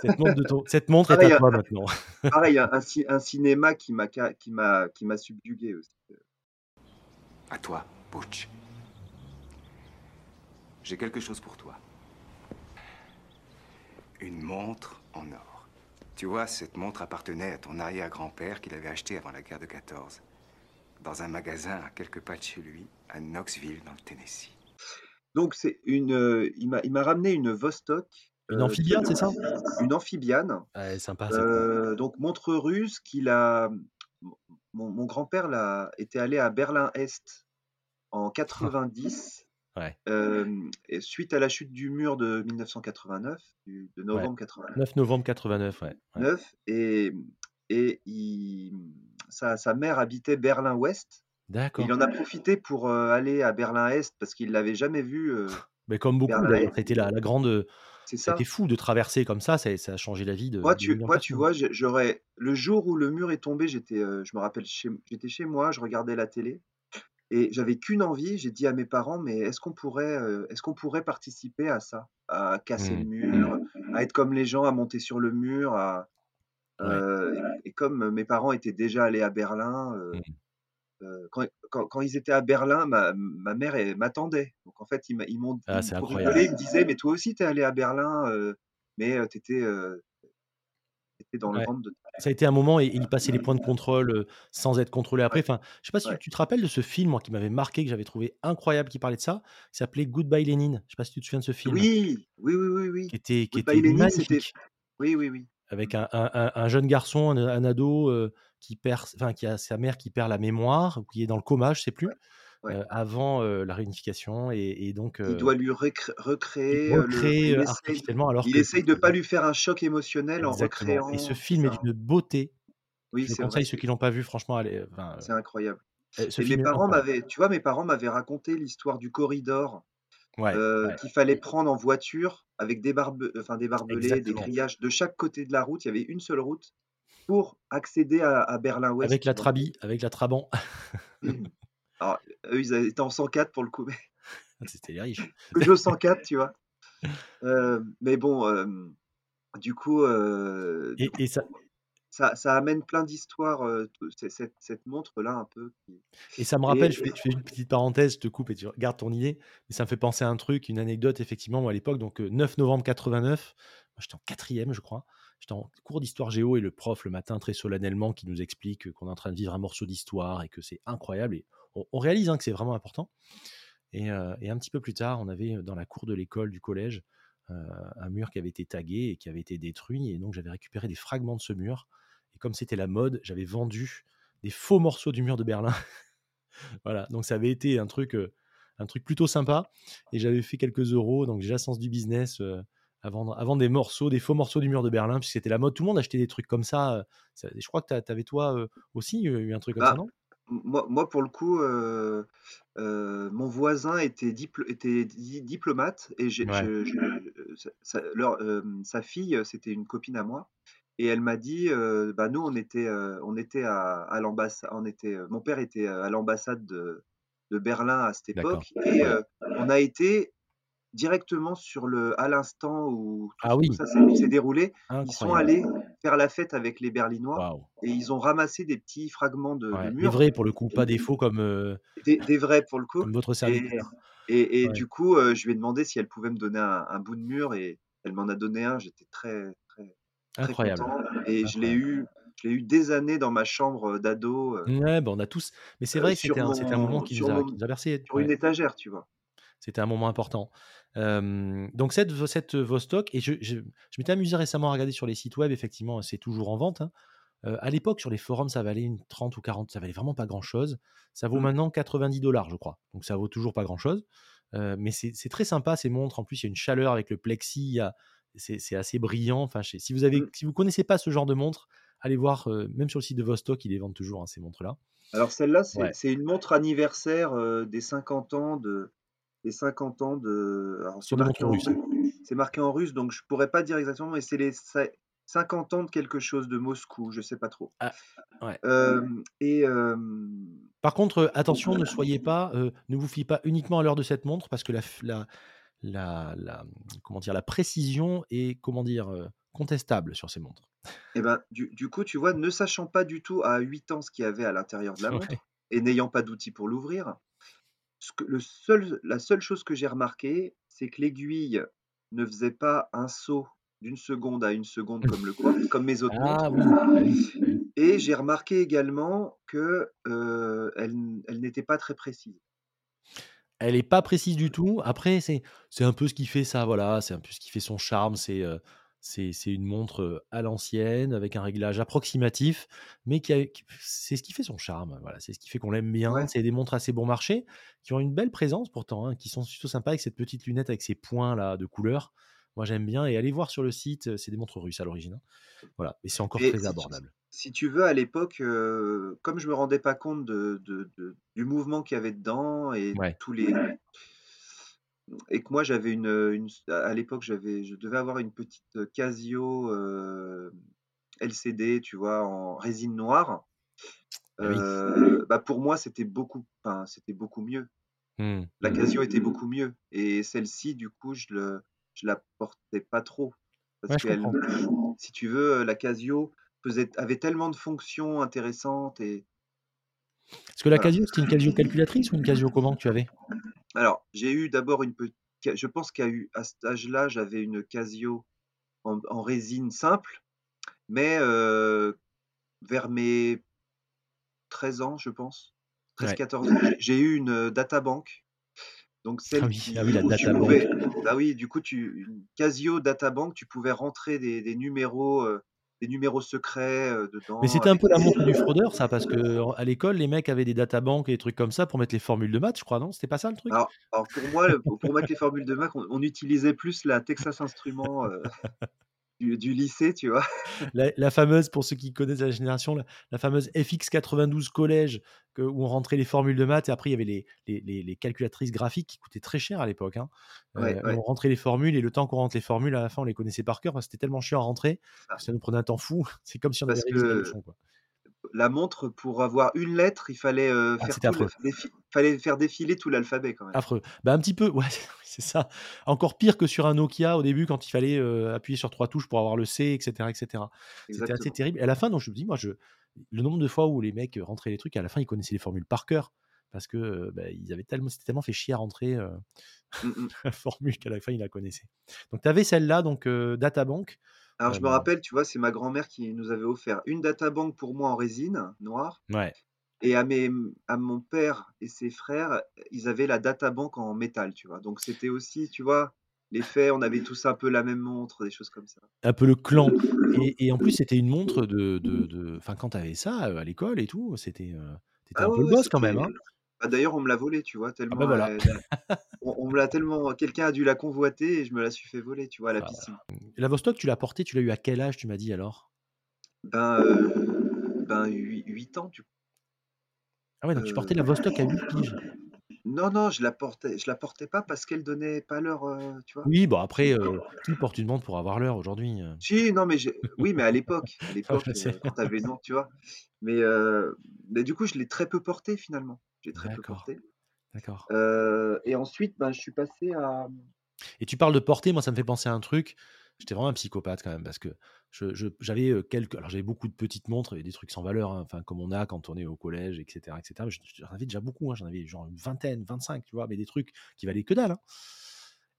Cette montre de ton cette montre est à un toi maintenant. pareil, un un ci un cinéma qui m'a qui m'a qui m'a subjugué aussi. À toi, Butch. J'ai quelque chose pour toi. Une montre en or. Tu vois, cette montre appartenait à ton arrière-grand-père qu'il avait acheté avant la guerre de 14, dans un magasin à quelques pas de chez lui, à Knoxville, dans le Tennessee. Donc c'est une, m'a il m'a ramené une Vostok, Une qui amphibiane, c'est ça? une amphibiane, Ouais, sympa celle-ci. heu, donc montre russe qu'il a mon grand-père l'a était allé à Berlin-Est en 90, Ouais, et suite à la chute du mur de 1989, du de ouais. novembre 89 9 novembre 89, ouais, ouais. et et il sa sa mère habitait Berlin-Ouest et il D'accord. en a profité pour, aller à Berlin-Est parce qu'il l'avait jamais vu, Mais comme beaucoup d'ailleurs, été la la grande, ça. fou de traverser comme ça, ça ça a changé la vie de Moi de tu moi vois, j'aurais le jour où le mur est tombé, j'étais, heu, je me rappelle chez j'étais chez moi, je regardais la télé Et j'avais qu'une envie, j'ai dit à mes parents: «Mais est-ce qu'on pourrait, heu, est-ce qu'on pourrait participer à ça? À casser le Mmh. mur, à être comme les gens, à monter sur le mur, à» Ouais. heu et et comme mes parents étaient déjà allés à Berlin, Mmh. Heu, quand quand quand ils étaient à Berlin, ma ma mère, m'attendait. Donc en fait, ils ils m'ont Ah, ils c'est pour incroyable. rigoler, ils me disaient: «Mais toi aussi, tu es allé à Berlin, heu, mais tu étais, dans le ventre de Ça a été un moment et il passait les points de contrôle, sans être contrôlé après. Ouais, Enfin, je sais pas si ouais. tu te rappelles de ce film, moi, qui m'avait marqué, que j'avais trouvé incroyable, qui parlait de ça? Il s'appelait Goodbye Lénine. Je sais pas si tu te souviens de ce film? Oui! Oui, oui, oui, oui. Qui était qui Goodbye était Lénine, magnifique. oui, oui, oui. Avec un un un un jeune garçon, un un ado, qui perd enfin, qui a sa mère qui perd la mémoire ou qui est dans le coma, je sais plus, ouais. avant, la réunification et et donc heu doit lui il recréer, heu, le il essaye artificiellement alors il que essaye de pas lui faire un choc émotionnel en exactement et ce recréant film est d'une beauté. Oui, Je vrai, conseille, ceux qui l'ont pas vu, franchement, allez, enfin, c'est incroyable. heu, ce Et mes parents m'avaient tu vois, mes parents m'avaient raconté l'histoire du corridor, Ouais, heu, ouais, qu'il fallait prendre en voiture avec des barbe enfin des barbelés, des grillages de chaque côté de la route. Il y avait une seule route pour accéder à à Berlin-Ouest, Avec la? Trabi, avec la Trabant. Alors, eux, ils étaient en 104 pour le coup, mais C'était les riches. Peugeot 104, tu vois? Hem, mais bon, hem, du coup, du Et coup et ça Ça ça amène plein d'histoires, cette cette montre-là un peu Et ça me rappelle, et je fais je fais une petite parenthèse, je te coupe et tu gardes ton idée, mais ça me fait penser à un truc, une anecdote effectivement, moi à l'époque, donc heu, 9 novembre 89, moi j'étais en quatrième je crois, j'étais en cours d'histoire géo et le prof le matin très solennellement qui nous explique, qu'on est en train de vivre un morceau d'histoire et que c'est incroyable et on réalise, hein, que c'est vraiment important. Et heu et un petit peu plus tard, on avait, heu, dans la cour de l'école, du collège, heu, un mur qui avait été tagué et qui avait été détruit et donc j'avais récupéré des fragments de ce mur. Et comme c'était la mode, j'avais vendu des faux morceaux du mur de Berlin. Voilà, donc ça avait été un truc, un truc plutôt sympa. Et j'avais fait quelques euros, donc j'ai la sens du business, à vendre à vendre des morceaux, des faux morceaux du mur de Berlin, puisque c'était la mode. Tout le monde achetait des trucs comme ça, ça je crois que tu avais toi, heu, aussi, heu, eu un truc comme ça, bah, non? moi moi pour le coup, mon voisin était dipl était di diplomate et j'ai Ouais, je je heu, sa leur, fille, c'était une copine à moi et elle m'a dit, bah, nous on était, heu, on était à à l'ambassade on était, heu, mon père était, à l'ambassade de de Berlin à cette époque et Ouais. on a été Directement sur le à l'instant où tout Ah tout ça s'est déroulé, ils sont allés faire la fête avec les Berlinois et ils ont ramassé des petits fragments de de Ouais, des vrais pour le coup, pas des faux comme, heu, des des vrais pour le coup comme votre serviteur. et et Ouais, du coup, heu, je lui ai demandé si elle pouvait me donner un un bout de mur et elle m'en a donné un. J'étais très, très, très incroyable, content et je l'ai eu je l'ai eu des années dans ma chambre, d'ado, heu Ouais, bah, on a tous mais c'est vrai que c'était un moment qui nous a qui nous a bercés, sur ouais. une étagère, tu vois? C'était un moment important. Donc cette cette Vostok et je je je m'étais amusé récemment à regarder sur les sites web, effectivement, c'est toujours en vente, hein. À l'époque, sur les forums, ça valait une 30 ou 40, ça valait vraiment pas grand-chose. Ça vaut Mmh. maintenant 90 je crois, donc ça vaut toujours pas grand-chose. Mais c'est très sympa ces montres. En plus, il y a une chaleur avec le plexi, c'est assez brillant. Enfin, je sais si vous avez Mmh. si vous connaissez pas ce genre de montre, allez voir, même sur le site de Vostok, ils les vendent toujours, hein, ces montres-là. Alors celle-là, c'est Ouais, une montre anniversaire, des 50 ans de des 50 ans de c'est marqué en russe c'est marqué en russe, donc je pourrais pas dire exactement, mais c'est les cin 50 ans de quelque chose, de Moscou, je sais pas trop. Ah, ouais. Hem et hem, Par contre, heu, attention, ne soyez pas, ne vous fiez pas uniquement à l'heure de cette montre parce que la f la la la, comment dire? La précision est, comment dire? Contestable sur ces montres. et ben, du du coup, tu vois, ne sachant pas du tout à 8 ans ce qu'il y avait à l'intérieur de la Ouais. montre et n'ayant pas d'outil pour l'ouvrir, ce que le seul la seule chose que j'ai remarqué, c'est que l'aiguille ne faisait pas un saut d'une seconde à une seconde comme le comme mes autres Ah oui, bah oui. et j'ai remarqué également que, heu, elle n'était pas très précise. Elle est pas précise du tout. Après, c'est un peu ce qui fait ça, voilà, c'est un peu ce qui fait son charme. C'est, heu, c'est une montre, à l'ancienne avec un réglage approximatif, mais qui a qui c'est ce qui fait son charme, voilà, c'est ce qui fait qu'on l'aime bien. Ouais C'est des montres assez bon marché, qui ont une belle présence pourtant, hein, qui sont plutôt sympas avec cette petite lunette avec ses points là de couleur. Moi, j'aime bien et allez voir sur le site, c'est des montres russes à l'origine, hein. Voilà et c'est encore et très si tu si abordable. si tu veux à l'époque, comme je me rendais pas compte de de de du mouvement qu'il y avait dedans et Ouais. tous les et que moi j'avais une, à l'époque j'avais je devais avoir une petite, heu, Casio, heu, LCD, tu vois, en résine noire oui. heu, bah, pour moi, c'était beaucoup enfin, c'était beaucoup mieux. Mmh, La. Casio était beaucoup mieux et celle-ci, du coup, je le je la portais pas trop parce Ouais, comprends. si tu veux, la Casio faisait avait tellement de fonctions intéressantes et Parce que la. Casio, c'était une Casio calculatrice ou une Casio comment que tu avais? Alors, j'ai eu d'abord une pe ca je pense qu'il y a eu à cet âge-là, j'avais une Casio en en résine simple, mais heu, vers mes 13 ans, je pense, Ouais. 13-14 ans, j'ai eu une, heu, Databank, donc Ah celle oui, ah oui, qui la databank. pouvais bah, oui, du coup, tu une Casio Databank, tu pouvais rentrer des des numéros, heu, des numéros secrets, Mais dedans c'était un peu la montre du fraudeur ça, parce qu'en à l'école, les mecs avaient des databanks et des trucs comme ça pour mettre les formules de maths, je crois, non? C'était pas ça le truc? alors alors pour moi, pour mettre les formules de maths, on on utilisait plus la Texas Instruments, heu, du du lycée, tu vois? La la fameuse, pour ceux qui connaissent la génération, la la fameuse FX92 collège que où on rentrait les formules de maths et après il y avait les les les les calculatrices graphiques qui coûtaient très cher à l'époque, hein. Ouais, ouais, on rentrait les formules et le temps qu'on rentre les formules, à la fin, on les connaissait par cœur parce que c'était tellement chiant à rentrer ça. que ça nous prenait un temps fou. C'est comme si on avait Parce que quoi. La montre, pour avoir une lettre, il fallait, heu, Ah, faire c'était tout le affreux. défi fallait faire défiler tout l'alphabet quand même. Affreux. Bah, un petit peu, ouais, c'est ça. Encore pire que sur un Nokia au début quand il fallait, heu, appuyer sur 3 touches pour avoir le C et cetera et cetera. C'était assez terrible et à la fin donc je me dis moi je le nombre de fois où les mecs rentraient les trucs à la fin ils connaissaient les formules par cœur parce que, heu, bah, ils avaient tellement s'étaient tellement fait chier à rentrer, Mmh mh. la formule qu'à la fin ils la connaissaient. Donc tu avais celle-là donc heu, Databank, Alors je me rappelle, tu vois, c'est ma grand-mère qui nous avait offert une Databank pour moi en résine noire ouais. et à mes à mon père et ses frères, ils avaient la Databank en métal, tu vois? Donc c'était aussi, tu vois, l'effet, on avait tous un peu la même montre, des choses comme ça. Un peu le clan et et en plus c'était une montre de de de enfin quand tu avais ça, heu, à l'école et tout, c'était, heu, tu étais Ah un ouais, peu le boss quand même, hein? Bah, d'ailleurs, on me l'a volée, tu vois? Ah bah, Tellement voilà. elle on on me l'a tellement quelqu'un a dû la convoiter et je me la suis fait voler, tu vois, à la piscine. La Vostok, tu l'as portée, tu l'as eu à quel âge, tu m'as dit alors? Ben, heu, ben, huit 8 ans, du Ah ouais, donc tu portais la heu Vostok à 8 piges. Non, non, je la portais je la portais pas parce qu'elle donnait pas l'heure, heu, tu vois? Oui, bon après, heu, qui porte une montre pour avoir l'heure aujourd'hui, si, non, mais j'ai oui, mais à l'époque à l'époque, heu, quand tu avais une montre, tu vois? Mais, mais du coup, je l'ai très peu portée finalement. J'ai très peu porté, d'accord. heu et ensuite, ben, je suis passé à Et tu parles de porter, moi ça me fait penser à un truc, j'étais vraiment un psychopathe quand même parce que j'avais, heu, quelques alors j'avais beaucoup de petites montres et des trucs sans valeur, hein, enfin comme on a quand on est au collège et cetera et cetera. Mais j'en avais déjà beaucoup, hein, j'en avais genre une vingtaine, 25, tu vois? Mais des trucs qui valaient que dalle, hein.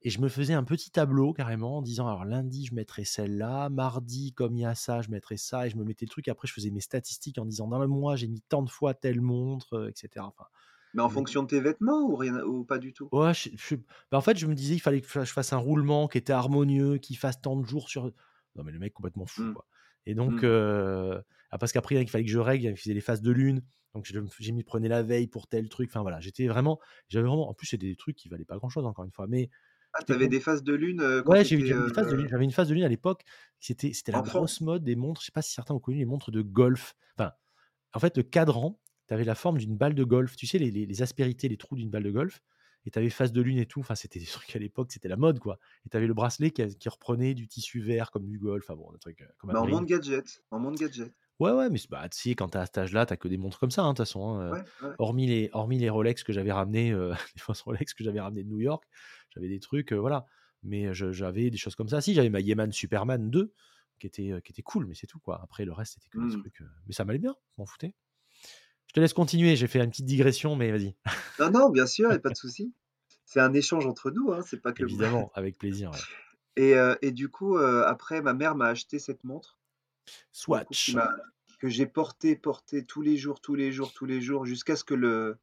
Et je me faisais un petit tableau carrément en disant: «Alors lundi, je mettrai celle-là, mardi, comme il y a ça, je mettrai ça» et je me mettais le truc. Après, je faisais mes statistiques en disant: «Dans le mois, j'ai mis tant de fois telle montre», heu, et cetera. Enfin, mais en fonction de tes vêtements ou rien ou pas du tout? ouais, je je bah, en fait, je me disais: «Il fallait que je fasse un roulement qui était harmonieux, qui fasse tant de jours sur» non, mais le mec complètement fou, Mmh. quoi et donc Mmh. heu, ah, parce qu'après, il fallait que je règle, il faisait les phases de lune, donc j'ai m'y prenais la veille pour tel truc. Enfin voilà, j'étais vraiment j'avais vraiment en plus, c'était des trucs qui valaient pas grand-chose encore une fois, mais Ah, tu j'étais avais des phases de lune, quand Ouais, tu j'ai eu étais, j'avais de lune une phase de lune à l'époque, c'était c'était la grosse mode des montres, je sais pas si certains ont connu les montres de golf. Enfin, en fait, le cadran, tu avais la forme d'une balle de golf, tu sais les les les aspérités, les trous d'une balle de golf et tu avais phase de lune et tout, enfin, c'était des trucs à l'époque, c'était la mode, quoi et tu avais le bracelet qui qui reprenait du tissu vert comme du golf, enfin bon, un truc, heu, comme un Bah, en monde gadget, en monde gadget. Ouais, ouais, mais c'est bah, tu sais, quand tu as cet âge-là, tu as que des montres comme ça, hein, de toute façon, hein, heu, Ouais, ouais. hormis les hormis les Rolex que j'avais ramenés, heu, les fausses Rolex que j'avais ramenées de New York, j'avais des trucs, voilà. Mais j'avais des choses comme ça. Si, j'avais ma Yeeman Superman 2 qui était, qui était cool, mais c'est tout, quoi. Après le reste, c'était que des Mmh. trucs, mais ça m'allait bien, je m'en foutais. Je te laisse continuer, j'ai fait une petite digression, mais vas-y. Non, non, bien sûr, a pas de souci. C'est un échange entre nous, hein, c'est pas que Évidemment, avec plaisir, ouais. et et du coup, après ma mère m'a acheté cette montre, coup Swatch. que j'ai portée, portée tous les jours, tous les jours, tous les jours jusqu'à ce que le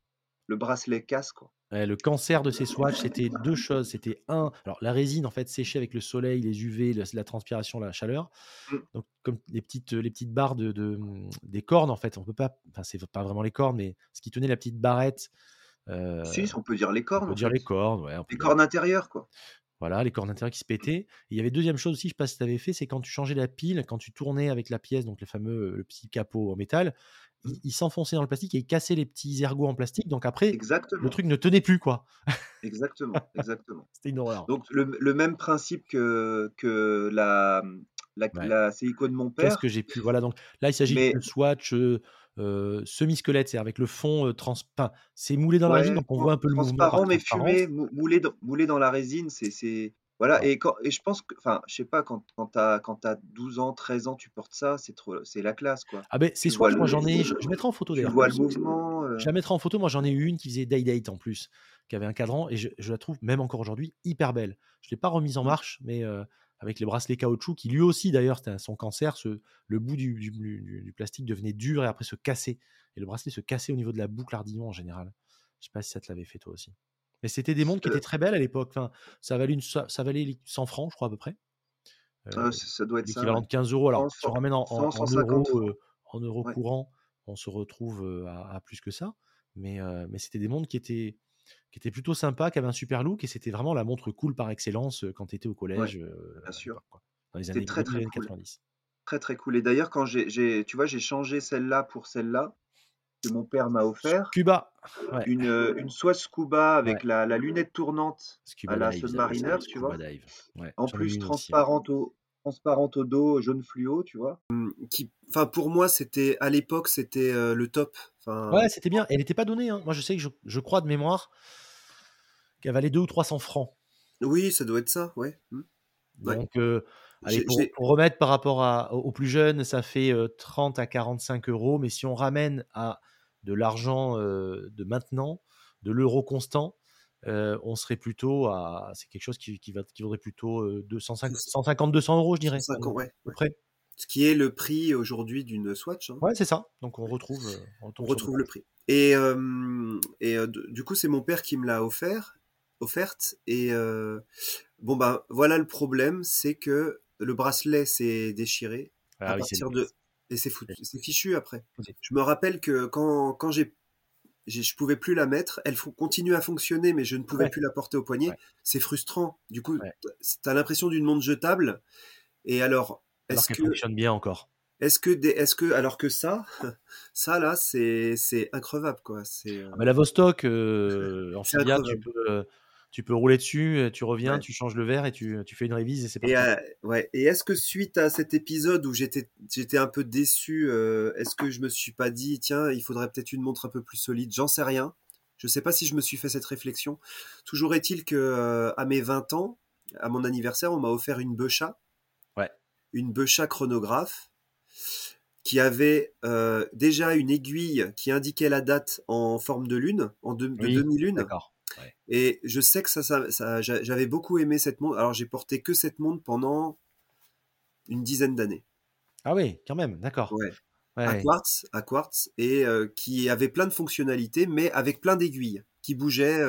le bracelet casse, quoi. Ouais, le cancer de ces Swatch, c'était 2 choses. C'était un, alors la résine, en fait, séchée avec le soleil, les UV, la la transpiration, la chaleur. Mmh. Donc comme les petites, les petites barres de de, mmh, des cornes, en fait, on peut pas enfin, c'est pas vraiment les cornes, mais ce qui tenait la petite barrette, heu, Si, on peut dire les on cornes, peut en dire les cornes, ouais, on peut Les dire cornes intérieures, quoi. voilà, les cornes intérieures qui se pétaient. Et il y avait deuxième chose aussi, je sais pas si tu avais fait, c'est quand tu changeais la pile, quand tu tournais avec la pièce, donc le fameux, le petit capot en métal. Il il s'enfonçait dans le plastique et il cassait les petits ergots en plastique. Donc après, le truc ne tenait plus, quoi. exactement, exactement. C'était une horreur. Donc le le même principe que que la, la Ouais. la de mon Qu'est-ce que père, j'ai pu voilà, donc là, il s'agit mais d'une Swatch, heu euh, semi-squelette, c'est avec le fond euh, trans. Enfin, c'est moulé dans la résine, donc on voit un peu le mouvement par transparent mais fumé, mou moulé dans moulé dans la résine, c'est voilà et quand et je pense que enfin, je sais pas, quand quand tu as quand tu as 12 ans, 13 ans, tu portes ça, c'est trop c'est la classe, quoi. Ah beh, ces Tu vois Swatch, moi j'en ai je je mettrai en photo tu d'ailleurs. vois le mouvement, heu Je la mettrai en photo, moi j'en ai eu une qui faisait day date en plus, qui avait un cadran et je je la trouve, même encore aujourd'hui, hyper belle. Je l'ai pas remise en Mmh. marche, mais heu, avec les bracelets caoutchouc qui lui aussi d'ailleurs, son cancer, ce le bout du du du du plastique devenait dur et après se cassait et le bracelet se cassait au niveau de la boucle hardiment en général. Je sais pas si ça te l'avait fait toi aussi? Mais c'était des montres qui étaient très belles à l'époque, enfin, ça valait une ça valait li 100 francs, je crois à peu près. Heu, ç ça doit être l'équivalent de 15 €. Alors 100 si on 100 ramène en en en 100-150 euros, heu, en euros Ouais. on se retrouve, heu, à à plus que ça. Mais c'était des montres qui étaient qui étaient plutôt sympas, qui avaient un super look et c'était vraiment la montre cool par excellence, quand tu étais au collège, bien sûr. quoi. Dans les années très, début des très années cool. 90. Très, très cool et d'ailleurs quand j'ai tu vois, j'ai changé celle-là pour celle-là, que mon père m'a offert. Scuba, ouais. Une, Scuba Ouais. avec la la lunette tournante à la dive, ça, Submariner, tu vois? dive. Ouais, En plus ouais. transparente au transparente au dos, jaune fluo, tu vois? Mmh, qui enfin pour moi, c'était à l'époque, c'était, heu, le top. Enfin Ouais, c'était bien. Elle était pas donnée, hein. Moi, je sais que je je crois de mémoire qu'elle valait 200 ou 300 francs. Oui, ça doit être ça, ouais. Mmh. Ouais. Donc heu, allez, pour remettre par rapport à aux plus jeunes, ça fait, heu, 30 à 45 €. Mais si on ramène à de l'argent, heu, de maintenant, de l'euro constant, heu, on serait plutôt à c'est quelque chose qui qui va qui vaudrait plutôt, heu, 205 C'est ça. 150-200 €, je dirais, 150 maintenant, ouais, à peu ouais. près. Ce qui est le prix aujourd'hui d'une Swatch, hein. Ouais, c'est ça. Donc on retrouve, on retrouve le prix et et du coup, c'est mon père qui me l'a offert offerte et bon, ben, voilà le problème, c'est que le bracelet s'est déchiré à Ah oui, partir de et c'est foutu c'est fichu après. Je me rappelle que quand quand j'ai je pouvais plus la mettre, elle continue à fonctionner, mais je ne pouvais Ouais. plus la porter au poignet. Ouais. C'est frustrant. Du coup, Ouais. tu as l'impression d'une montre jetable et alors, est-ce que fonctionne bien encore. est-ce que des est-ce que alors que ça, ça là, c'est c'est increvable, quoi. C'est, Ah bah, la Vostok, heu, en filiale, tu peux, heu, tu peux rouler dessus, heu, tu reviens, Ouais. tu changes le verre et tu tu fais une révise et c'est Et parti. heu, ouais et est-ce que suite à cet épisode où j'étais j'étais un peu déçu, heu, est-ce que je me suis pas dit: «Tiens, il faudrait peut-être une montre un peu plus solide»? J'en sais rien. Je sais pas si je me suis fait cette réflexion. Toujours est-il que, à mes 20 ans, à mon anniversaire, on m'a offert une Beuchat. Ouais. Une Beuchat chronographe qui avait, déjà une aiguille qui indiquait la date en forme de lune, en de de Oui, demi-lune d'accord. Ouais. et je sais que ça ça ça j'a j'avais beaucoup aimé cette montre. Alors j'ai porté que cette montre pendant une dizaine d'années. Ah oui, quand même, d'accord. Ouais. Ouais, À quartz à quartz et heu, qui avait plein de fonctionnalités, mais avec plein d'aiguilles qui bougeaient,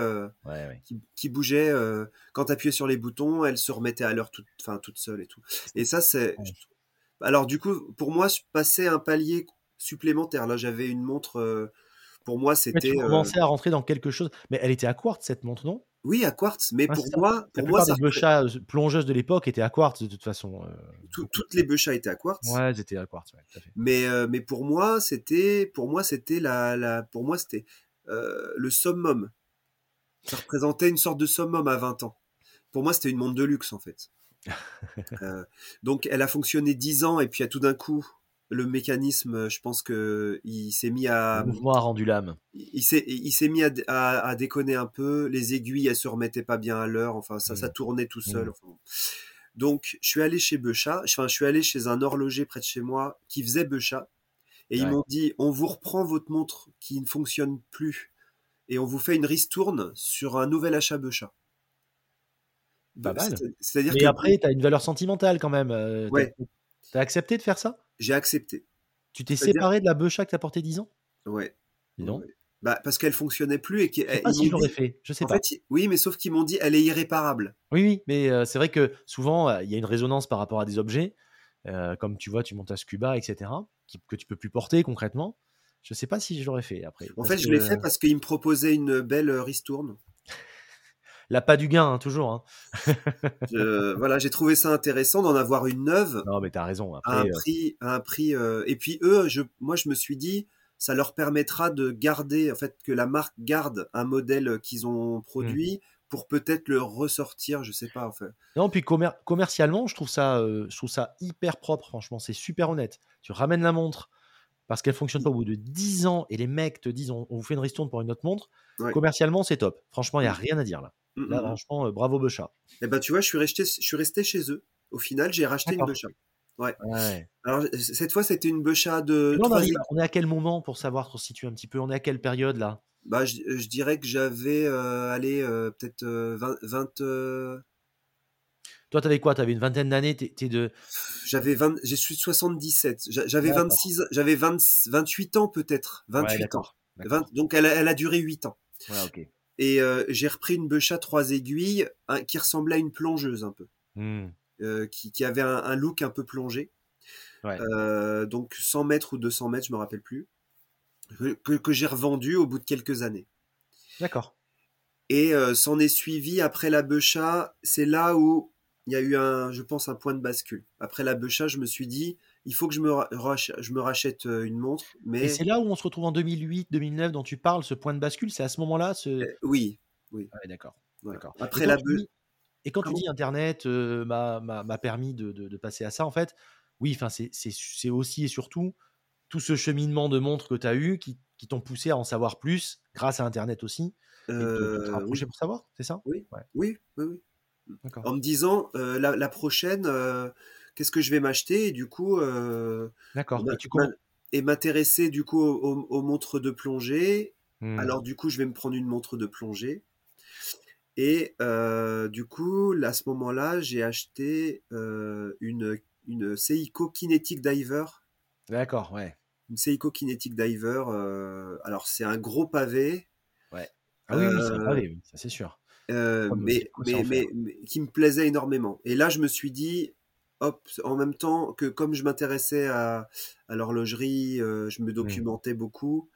ouais. qui qui bougeaient, heu, quand tu appuyais sur les boutons, elles se remettaient à l'heure toutes enfin toutes seules et tout et ça c'est alors du coup, pour moi, je passais un palier supplémentaire. Là, j'avais une montre, pour moi, c'était, tu commençais à rentrer dans quelque chose mais elle était à quartz cette montre, non? oui, à quartz, mais Ouais, pour ça. moi La pour moi, ça des repré Beuchat, heu, plongeuses de l'époque étaient à quartz de toute façon, tout beaucoup. toutes les Beuchat étaient à quartz. Ouais, elles étaient à quartz, ouais, tout à fait. Mais mais pour moi, c'était pour moi, c'était la la pour moi, c'était, le summum. Ça représentait une sorte de summum à 20 ans. Pour moi, c'était une montre de luxe, en fait. Donc elle a fonctionné 10 ans et puis, à tout d'un coup, le mécanisme, je pense qu'il s'est mis Le à, mmh mouvement a rendu l'âme. il s'est il s'est mis à à à déconner un peu. Les aiguilles, elles se remettaient pas bien à l'heure. Enfin, ça ça Mmh. tournait tout seul, Mmh. enfin bon. Donc je suis allé chez Beuchat, enfin, je suis allé chez un horloger près de chez moi qui faisait Beuchat et ils m'ont dit: «On vous reprend votre montre qui ne fonctionne plus et on vous fait une ristourne sur un nouvel achat Beuchat». Pas Be mal. c'est c'est-à-dire que après, tu as une valeur sentimentale quand même, as Ouais. Tu as accepté de faire ça? J'ai accepté. Tu t'es séparé de la Beuchat que tu as portée 10 ans? Ouais. Dis Ouais, donc. ouais. Bah, parce qu'elle fonctionnait plus et Je sais pas si dit fait, je sais en pas. fait, oui, mais sauf qu'ils m'ont dit: «Elle est irréparable». Oui, oui, mais heu, c'est vrai que souvent, heu, il y a une résonance par rapport à des objets, heu, comme tu vois, tu montes à Scuba et cetera, qui que tu peux plus porter concrètement. Je sais pas si je l'aurais fait après En fait, je l'ai fait parce qu'ils me proposaient une belle, heu, ristourne. l'appât du gain, hein, toujours, hein. Je voilà, j'ai trouvé ça intéressant d'en avoir une neuve Non, mais tu as raison, à un heu prix à un prix, heu et puis eux, je moi, je me suis dit: «Ça leur permettra de garder, en fait, que la marque garde un modèle, qu'ils ont Mmh. produit pour peut-être le ressortir», je sais pas, en fait. Non, puis commer commercialement, je trouve ça, je trouve ça hyper propre, franchement, c'est super honnête. Tu ramènes la montre, parce qu'elle fonctionne pas au bout de 10 ans et les mecs te disent on, on vous fait une ristourne pour une autre montre, Ouais. commercialement c'est top. Franchement, il n'y a Mm. rien à dire là. Mm, Là, mm, mm. franchement, euh, bravo Becha. Et ben tu vois, je suis resté, je suis resté chez eux. Au final, j'ai racheté une. Becha. Ouais. Alors cette fois, c'était une Becha de Et là, on, trois arrive- aiguilles. on est à quel moment pour savoir, se situer un petit peu? On est à quelle période là? Bah, je, je dirais que j'avais, euh, allez, euh, peut-être euh, 20, 20, euh, Toi, t'avais quoi? T'avais une vingtaine d'années? T'es, de... j'avais 20, j'ai suis 77. J'a- J'avais D'accord. 26, j'avais 20 28 ans peut-être, 28 Ouais, ans. d'accord. d'accord. 20 donc elle a, elle a duré 8 ans. Ouais, ok. Et euh, j'ai repris une Becha trois aiguilles hein, qui ressemblait à une plongeuse un peu, Hmm. euh, qui, qui avait un, un look un peu plongé. Ouais. Euh, donc 100 mètres ou 200 mètres, je me rappelle plus, que, que, que j'ai revendu au bout de quelques années. D'accord. Et s'en est suivi après la Becha, c'est là où il y a eu un, je pense, un point de bascule. Après la Becha, je me suis dit, il faut que je me, ra- rach- je me rachète euh, une montre, Et mais c'est là où on se retrouve en 2008, 2009 dont tu parles, ce point de bascule, c'est à ce moment-là ce... euh, oui, d'accord. voilà. D'accord. Après Et la dis- Et quand Comment? tu dis Internet euh, m'a permis de, de- de passer à ça, en fait, oui, c'est aussi et surtout tout ce cheminement de montres que tu as eu qui, qui t'ont poussé à en savoir plus grâce à Internet aussi et te euh, oui, pour savoir, c'est ça? Oui, Ouais. oui, oui, oui. En me disant euh, la, la prochaine, euh, qu'est-ce que je vais m'acheter et du coup euh, D'accord. Et m'intéresser du coup aux, montres de plongée. Hmm. Alors du coup, je vais me prendre une montre de plongée. Et euh, du coup, à ce moment-là, j'ai acheté euh, une, une Seiko Kinetic Diver. D'accord, ouais. Une Seiko Kinetic Diver. euh, alors c'est un gros pavé, Ah oui, oui, ça, Euh, ah oui, ça c'est sûr. mais, mais, en mais, faire. mais qui me plaisait énormément. Et là, je me suis dit, hop, en même temps que comme je m'intéressais à, à l'horlogerie, euh, je me documentais beaucoup.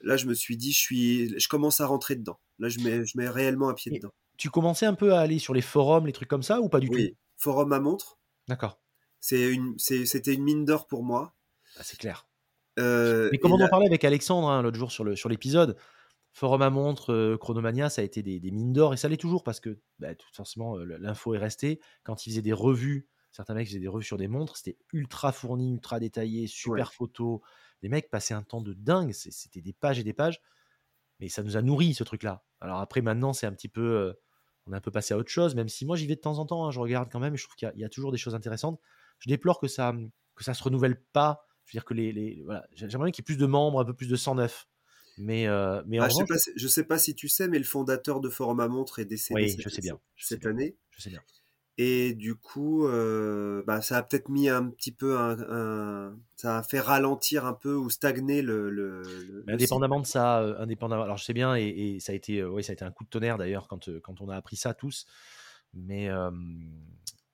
Là, je me suis dit, je suis, je commence à rentrer dedans. Là, je mets, je mets réellement un pied Et dedans. Tu commençais un peu à aller sur les forums, les trucs comme ça, ou pas du tout? Oui, forum à montre, D'accord. c'est une, c'était une mine d'or pour moi. Ah, c'est clair. Euh, Mais comme on en parlait avec Alexandre hein, l'autre jour sur le sur l'épisode, Forum à montre, euh, Chronomania, ça a été des, des mines d'or et ça l'est toujours parce que bah, tout forcément euh, l'info est restée. Quand ils faisaient des revues, certains mecs faisaient des revues sur des montres, c'était ultra fourni, ultra détaillé, super photos. Les mecs passaient un temps de dingue, c'était des pages et des pages, mais ça nous a nourri ce truc-là. Alors après maintenant c'est un petit peu, euh, on est un peu passé à autre chose, même si moi j'y vais de temps en temps, hein, je regarde quand même et je trouve qu'il y a- y, a toujours des choses intéressantes. Je déplore que ça que ça se renouvelle pas. Je veux dire que les, les voilà, j'aimerais qu'il y ait plus de membres, un peu plus de 109. Mais, euh, mais en Ah, je sais pas, je sais pas si tu sais, mais le fondateur de Forum à montre est décédé Oui, cette, je sais bien, je sais cette bien. année. je sais bien. Et du coup, euh, bah, ça a peut-être mis un petit peu un, un- ça a fait ralentir un peu ou stagner le. indépendamment de ça, euh, indépendamment. Alors je sais bien, et, et ça a été, euh, ouais, ça a été un coup de tonnerre d'ailleurs quand, quand on a appris ça tous. Mais,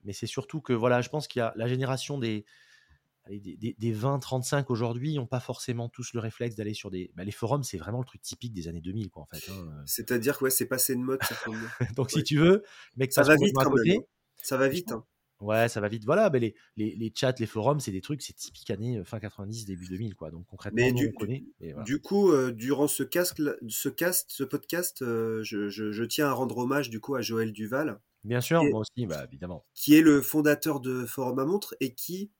mais c'est surtout que voilà, je pense qu'il y a la génération des, allez, des, des, des 20-35 aujourd'hui n'ont pas forcément tous le réflexe d'aller sur des. bah, les forums, c'est vraiment le truc typique des années 2000, quoi, en fait. hein. C'est-à-dire que ouais, c'est passé de mode certainement. Donc si tu veux, mec, Ça passe va vite quand côté. même. Ça va vite. hein. Ouais, ça va vite. Voilà, ben les, les, les chats, les forums, c'est des trucs, c'est typique année euh, fin 90, début 2000, quoi. Donc concrètement, Mais du- on connaît. mais voilà. Du coup, euh, durant ce cast, ce cast, ce podcast, euh, je, je- je tiens à rendre hommage du coup à Joël Duval, Bien sûr, moi aussi, bah, évidemment. qui est le fondateur de Forum à montre et qui,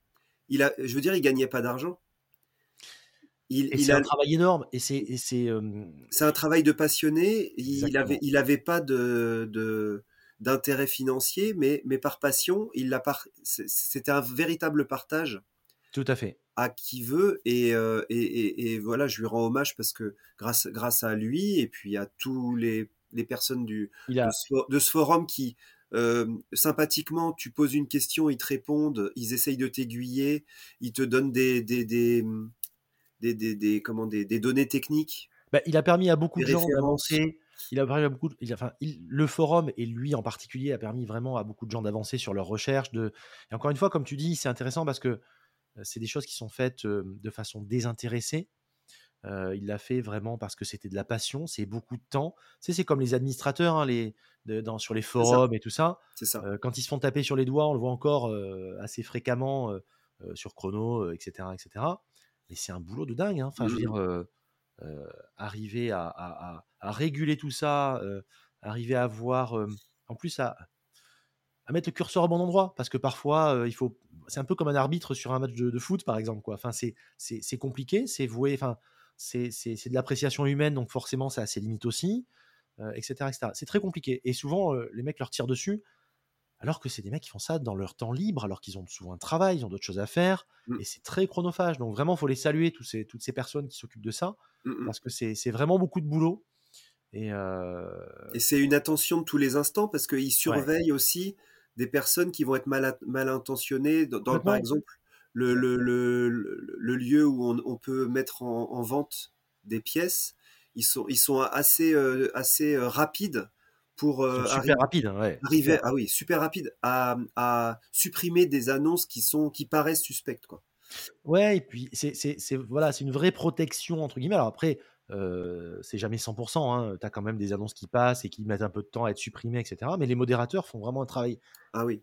il a, je veux dire, il gagnait pas d'argent. Il, Et il c'est a, un travail énorme. Et c'est, et c'est, euh, c'est un travail de passionné. Il Exactement. avait, il avait pas de, de- d'intérêt financier, mais, mais par passion, il l'a par, c'était un véritable partage tout à fait. à qui veut et, euh, et, et- et voilà, je lui rends hommage parce que grâce, grâce à lui et puis à tous les, les personnes du, Il a, de, ce, for- de ce forum qui euh, sympathiquement, tu poses une question, ils te répondent, ils essayent de t'aiguiller, ils te donnent des, des, des, des, des- comment, des, des données techniques. bah, il a permis à beaucoup de gens d'avancer. Il a permis à beaucoup de- il a- enfin, il- le forum et lui en particulier a permis vraiment à beaucoup de gens d'avancer sur leurs recherches. De... Et encore une fois, comme tu dis, c'est intéressant parce que euh, c'est des choses qui sont faites euh, de façon désintéressée. Euh, il l'a fait vraiment parce que c'était de la passion, c'est beaucoup de temps. Tu sais, c'est comme les administrateurs hein, les, de- dans, sur les forums et tout ça. C'est ça. Euh, quand ils se font taper sur les doigts, on le voit encore euh, assez fréquemment sur Chrono, etc., etc. Mais c'est un boulot de dingue. hein. Enfin, je veux Mhm. dire, arriver à, à- à- à réguler tout ça, euh, arriver à voir, euh, en plus à, à mettre le curseur au bon endroit, parce que parfois, euh, il faut, c'est un peu comme un arbitre sur un match de, de foot, par exemple. Quoi. Enfin, c'est, c'est, c'est compliqué, c'est voué, enfin, c'est, c'est, c'est de l'appréciation humaine, donc forcément, ça a ses limites aussi, etc., etc. C'est très compliqué. Et souvent, les mecs leur tirent dessus, alors que c'est des mecs qui font ça dans leur temps libre, alors qu'ils ont souvent un travail, ils ont d'autres choses à faire, Mm. et c'est très chronophage. Donc vraiment, il faut les saluer, tous ces, toutes ces personnes qui s'occupent de ça, Mm, mm. parce que c'est, c'est vraiment beaucoup de boulot. Et, euh, Et c'est une attention de tous les instants parce qu'ils surveillent aussi des personnes qui vont être mal, intentionnées. Dans, dans, par exemple, le, le, le, lieu où on, on peut mettre en, en vente des pièces, ils sont, ils sont assez, euh, assez euh, rapides pour euh, arri- super rapide, hein, ouais. arriver, ah oui, super rapide à, à supprimer des annonces qui sont, qui paraissent suspectes, quoi. Ouais, et puis c'est- voilà, c'est une vraie protection entre guillemets. Alors après, euh, c'est jamais 100%. Hein. Tu as quand même des annonces qui passent et qui mettent un peu de temps à être supprimées, etc. Mais les modérateurs font vraiment un travail Ah oui.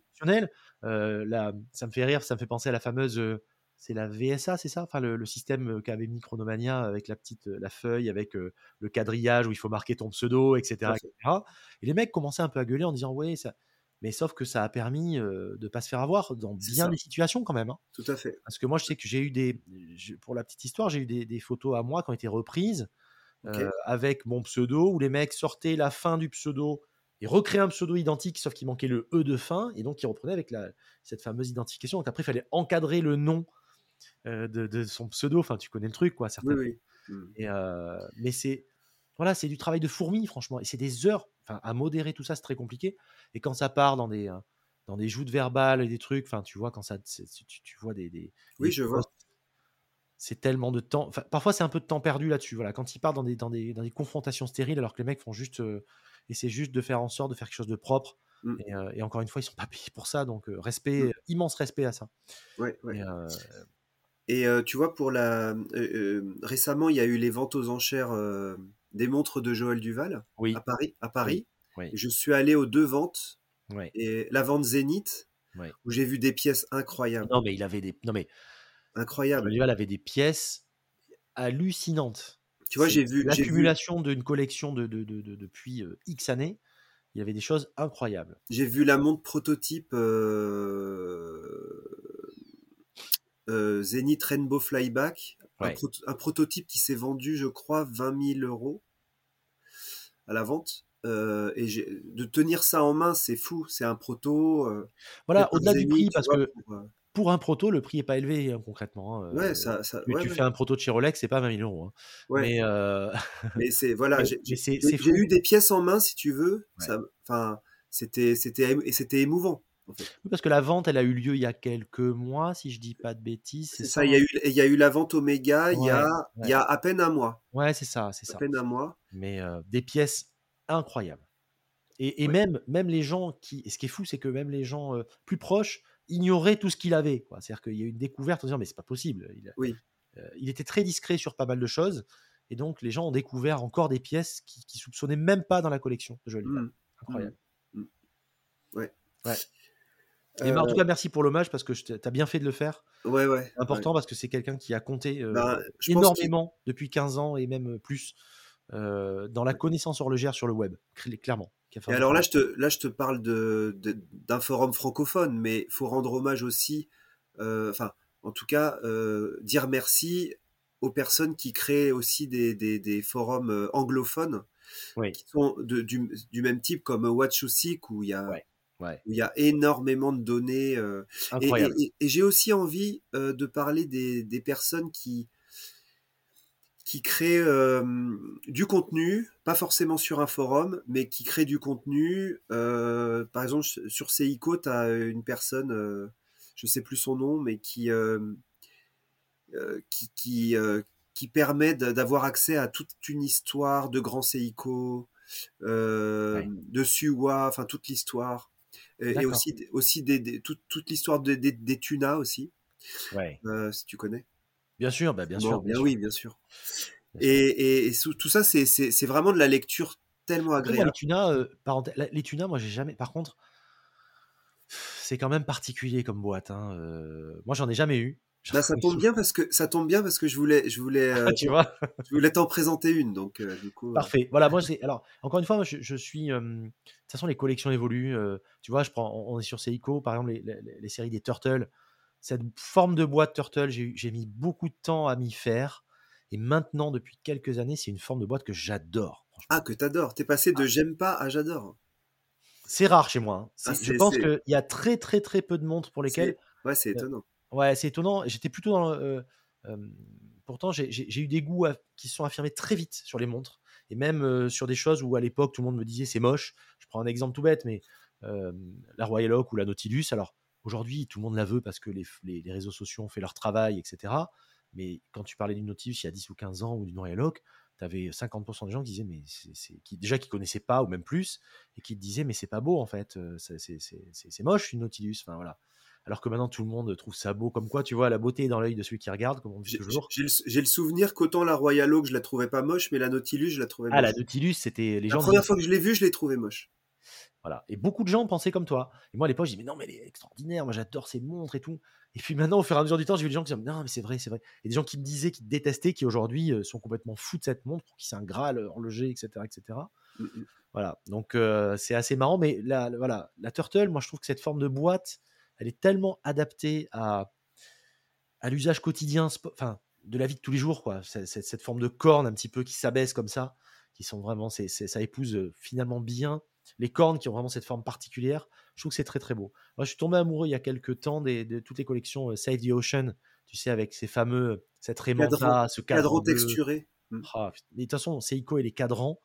Euh, là, ça me fait rire, ça me fait penser à la fameuse. euh, c'est la VSA, c'est ça? Enfin, le, le système qu'avait mis Chronomania avec la petite la feuille, avec le quadrillage où il faut marquer ton pseudo, etc. Etc. Et les mecs commençaient un peu à gueuler en disant Ouais, ça. Mais sauf que ça a permis de pas se faire avoir dans bien ça. des situations quand même. hein. tout à fait. Parce que moi, je sais que j'ai eu des. Pour la petite histoire, j'ai eu des, des photos à moi qui ont été reprises Euh, avec mon pseudo où les mecs sortaient la fin du pseudo et recréaient un pseudo identique, sauf qu'il manquait le E de fin, et donc ils reprenaient avec la, cette fameuse identification. Donc après, il fallait encadrer le nom euh, de, de son pseudo. Enfin, tu connais le truc, quoi. Oui, Certains. oui. Mm. Et, euh, mais c'est. Voilà, c'est du travail de fourmi, franchement. Et c'est des heures. Enfin, à modérer tout ça, c'est très compliqué. Et quand ça part dans des. dans des joutes verbales et des trucs, enfin, tu vois, quand ça, tu, tu vois des, des, Oui, des je vois. C'est tellement de temps. Enfin, parfois, c'est un peu de temps perdu là-dessus. Voilà, quand ils partent dans des, dans, des, dans des confrontations stériles, alors que les mecs font juste. Euh, essaient juste de faire en sorte de faire quelque chose de propre. Mm. Et, euh, et encore une fois, ils sont pas payés pour ça. Donc, euh, respect, Mm. immense respect à ça. Ouais, ouais. Et, euh, Et tu vois, pour la récemment, il y a eu les ventes aux enchères des montres de Joël Duval oui, à Paris. À Paris. oui, Je suis allé aux deux ventes oui. et la vente Zénith où j'ai vu des pièces incroyables, Non, mais il avait des. Non, mais incroyables. Olival avait des pièces hallucinantes. Tu vois, j'ai vu, L'accumulation d'une collection de, de, de- de- depuis euh, X années, il y avait des choses incroyables. j'ai vu la montre prototype euh, euh, Zénith Rainbow Flyback, un, prototype qui s'est vendu, je crois, 20 000 euros à la vente. Euh, et de tenir ça en main, c'est fou. C'est un proto. euh, Voilà, au-delà du prix, parce que pour, pour un proto, le prix n'est pas élevé hein, concrètement. hein, ouais, euh, ça, ça, tu, ouais, tu ouais, fais un proto de chez Rolex, c'est pas 20 000 euros. hein. ouais. Mais, euh, Mais c'est voilà, j'ai eu des pièces en main, si tu veux. Enfin, c'était c'était et c'était émouvant. En fait. Oui, Parce que la vente, elle a eu lieu il y a quelques mois, si je dis pas de bêtises. C'est ça. Il y a hein eu il y a eu la vente Omega. Il y a il y a à peine un mois. Ouais, c'est ça, c'est À ça. peine un mois. Mais euh, des pièces incroyables. Et, et même, même les gens qui. Et ce qui est fou, c'est que même les gens euh, plus proches ignoraient tout ce qu'il avait. C'est-à-dire qu'il y a eu une découverte en disant, mais c'est pas possible. Il, Oui. euh, il était très discret sur pas mal de choses. Et donc, les gens ont découvert encore des pièces qui, qui soupçonnaient même pas dans la collection de Joël Duval. Mm. Incroyable. Mm. Ouais. Ouais. Et bah, en Euh, tout cas, merci pour l'hommage parce que tu as bien fait de le faire. ouais, ouais. C'est important parce que c'est quelqu'un qui a compté euh, Ben, je pense qu'il- énormément depuis 15 ans et même plus euh, dans la connaissance horlogère sur le web, cl- clairement. Qui a fait Et alors là, je te, là, je te parle de, de- d'un forum francophone, mais faut rendre hommage aussi, euh, enfin, en tout cas, euh, dire merci aux personnes qui créent aussi des, des, des forums euh, anglophones, Oui. qui sont de- du, du même type comme Watch Seek, où il y a, Ouais. Ouais, où il y a énormément de données. euh, et, incroyable. et- et j'ai aussi envie euh, de parler des, des personnes qui, qui créent euh, du contenu, pas forcément sur un forum, mais qui créent du contenu. euh, par exemple, sur Seiko, tu as une personne, euh, je sais plus son nom, mais qui, qui, qui, qui permet d'avoir accès à toute une histoire de Grand Seiko, euh, Ouais. de Suwa, enfin toute l'histoire. Et, aussi, aussi des, des- toute, toute l'histoire des, des, des tunas aussi, Ouais. euh, si tu connais. Bien sûr, bah, bien Bon, sûr. bien sûr. oui, bien sûr. Bien. Et, et, et sous- tout ça, c'est- vraiment de la lecture tellement moi, agréable. les tunas, euh, parenthèse- les tunas, moi j'ai jamais. Par contre, c'est quand même particulier comme boîte. hein, euh, Moi, j'en ai jamais eu. Bah, ça tombe bien parce que ça tombe bien parce que je voulais je voulais euh, tu vois? je voulais t'en présenter une donc euh, du coup. euh, Parfait. Voilà, moi, c'est. Alors, encore une fois, moi, je, je suis. euh, de toute façon, les collections évoluent. euh, tu vois, je prends, on on est sur Seiko, par exemple, les, les- les séries des Turtles. Cette forme de boîte turtle, j'ai mis beaucoup de temps à m'y faire et maintenant depuis quelques années, c'est une forme de boîte que j'adore. Ah, que t'adores. T'es passé de j'aime pas à j'adore. C'est rare chez moi, hein. Ah, je pense qu'il y a très, très, très peu de montres pour lesquelles Ouais, c'est étonnant. Ouais, c'est étonnant. J'étais plutôt dans le, euh, euh, pourtant, j'ai- eu des goûts à- qui se sont affirmés très vite sur les montres. Et même euh, sur des choses où à l'époque tout le monde me disait c'est moche. Je prends un exemple tout bête, mais euh, la Royal Oak ou la Nautilus. Alors aujourd'hui, tout le monde la veut parce que les, les- les réseaux sociaux ont fait leur travail, etc. Mais quand tu parlais d'une Nautilus il y a 10 ou 15 ans ou d'une Royal Oak, tu avais 50% des gens qui disaient, mais c'est, qui, déjà qui connaissaient pas ou même plus, et qui te disaient, mais c'est pas beau en fait, euh, c'est, moche une Nautilus. Enfin voilà. Alors que maintenant tout le monde trouve ça beau, comme quoi tu vois la beauté est dans l'œil de celui qui regarde, comme on dit J'ai toujours. j'ai le, j'ai le souvenir qu'autant la Royal Oak, je la trouvais pas moche, mais la Nautilus, je la trouvais Ah, la moche. Nautilus, c'était les La gens. première disaient- fois que je l'ai vue, je l'ai trouvée moche. Voilà. Et beaucoup de gens pensaient comme toi. Et moi à l'époque, je dis mais non, mais elle est extraordinaire, moi j'adore ces montres et tout. Et puis maintenant, au fur et à mesure du temps, j'ai vu des gens qui disaient non, mais c'est vrai, c'est vrai. Et des gens qui me disaient, qui détestaient, qui aujourd'hui euh, sont complètement fous de cette montre, pour qui c'est un graal euh, horloger, etc., etc. Mm, mm. Voilà. Donc euh, c'est assez marrant, mais la, voilà, la Turtle, moi je trouve que cette forme de boîte, elle est tellement adaptée à, à l'usage quotidien, enfin de la vie de tous les jours, quoi. Cette forme de corne un petit peu qui s'abaisse comme ça, qui sont vraiment, ça épouse finalement bien les cornes qui ont vraiment cette forme particulière. Je trouve que c'est très très beau. Moi, je suis tombé amoureux il y a quelques temps des, de toutes les collections euh, Save the Ocean, tu sais, avec ces fameux, cette Raymanta, Cadran- ce cadran Cadran bleu. texturé. Ah, putain. mais de toute façon, Seiko et les cadrans,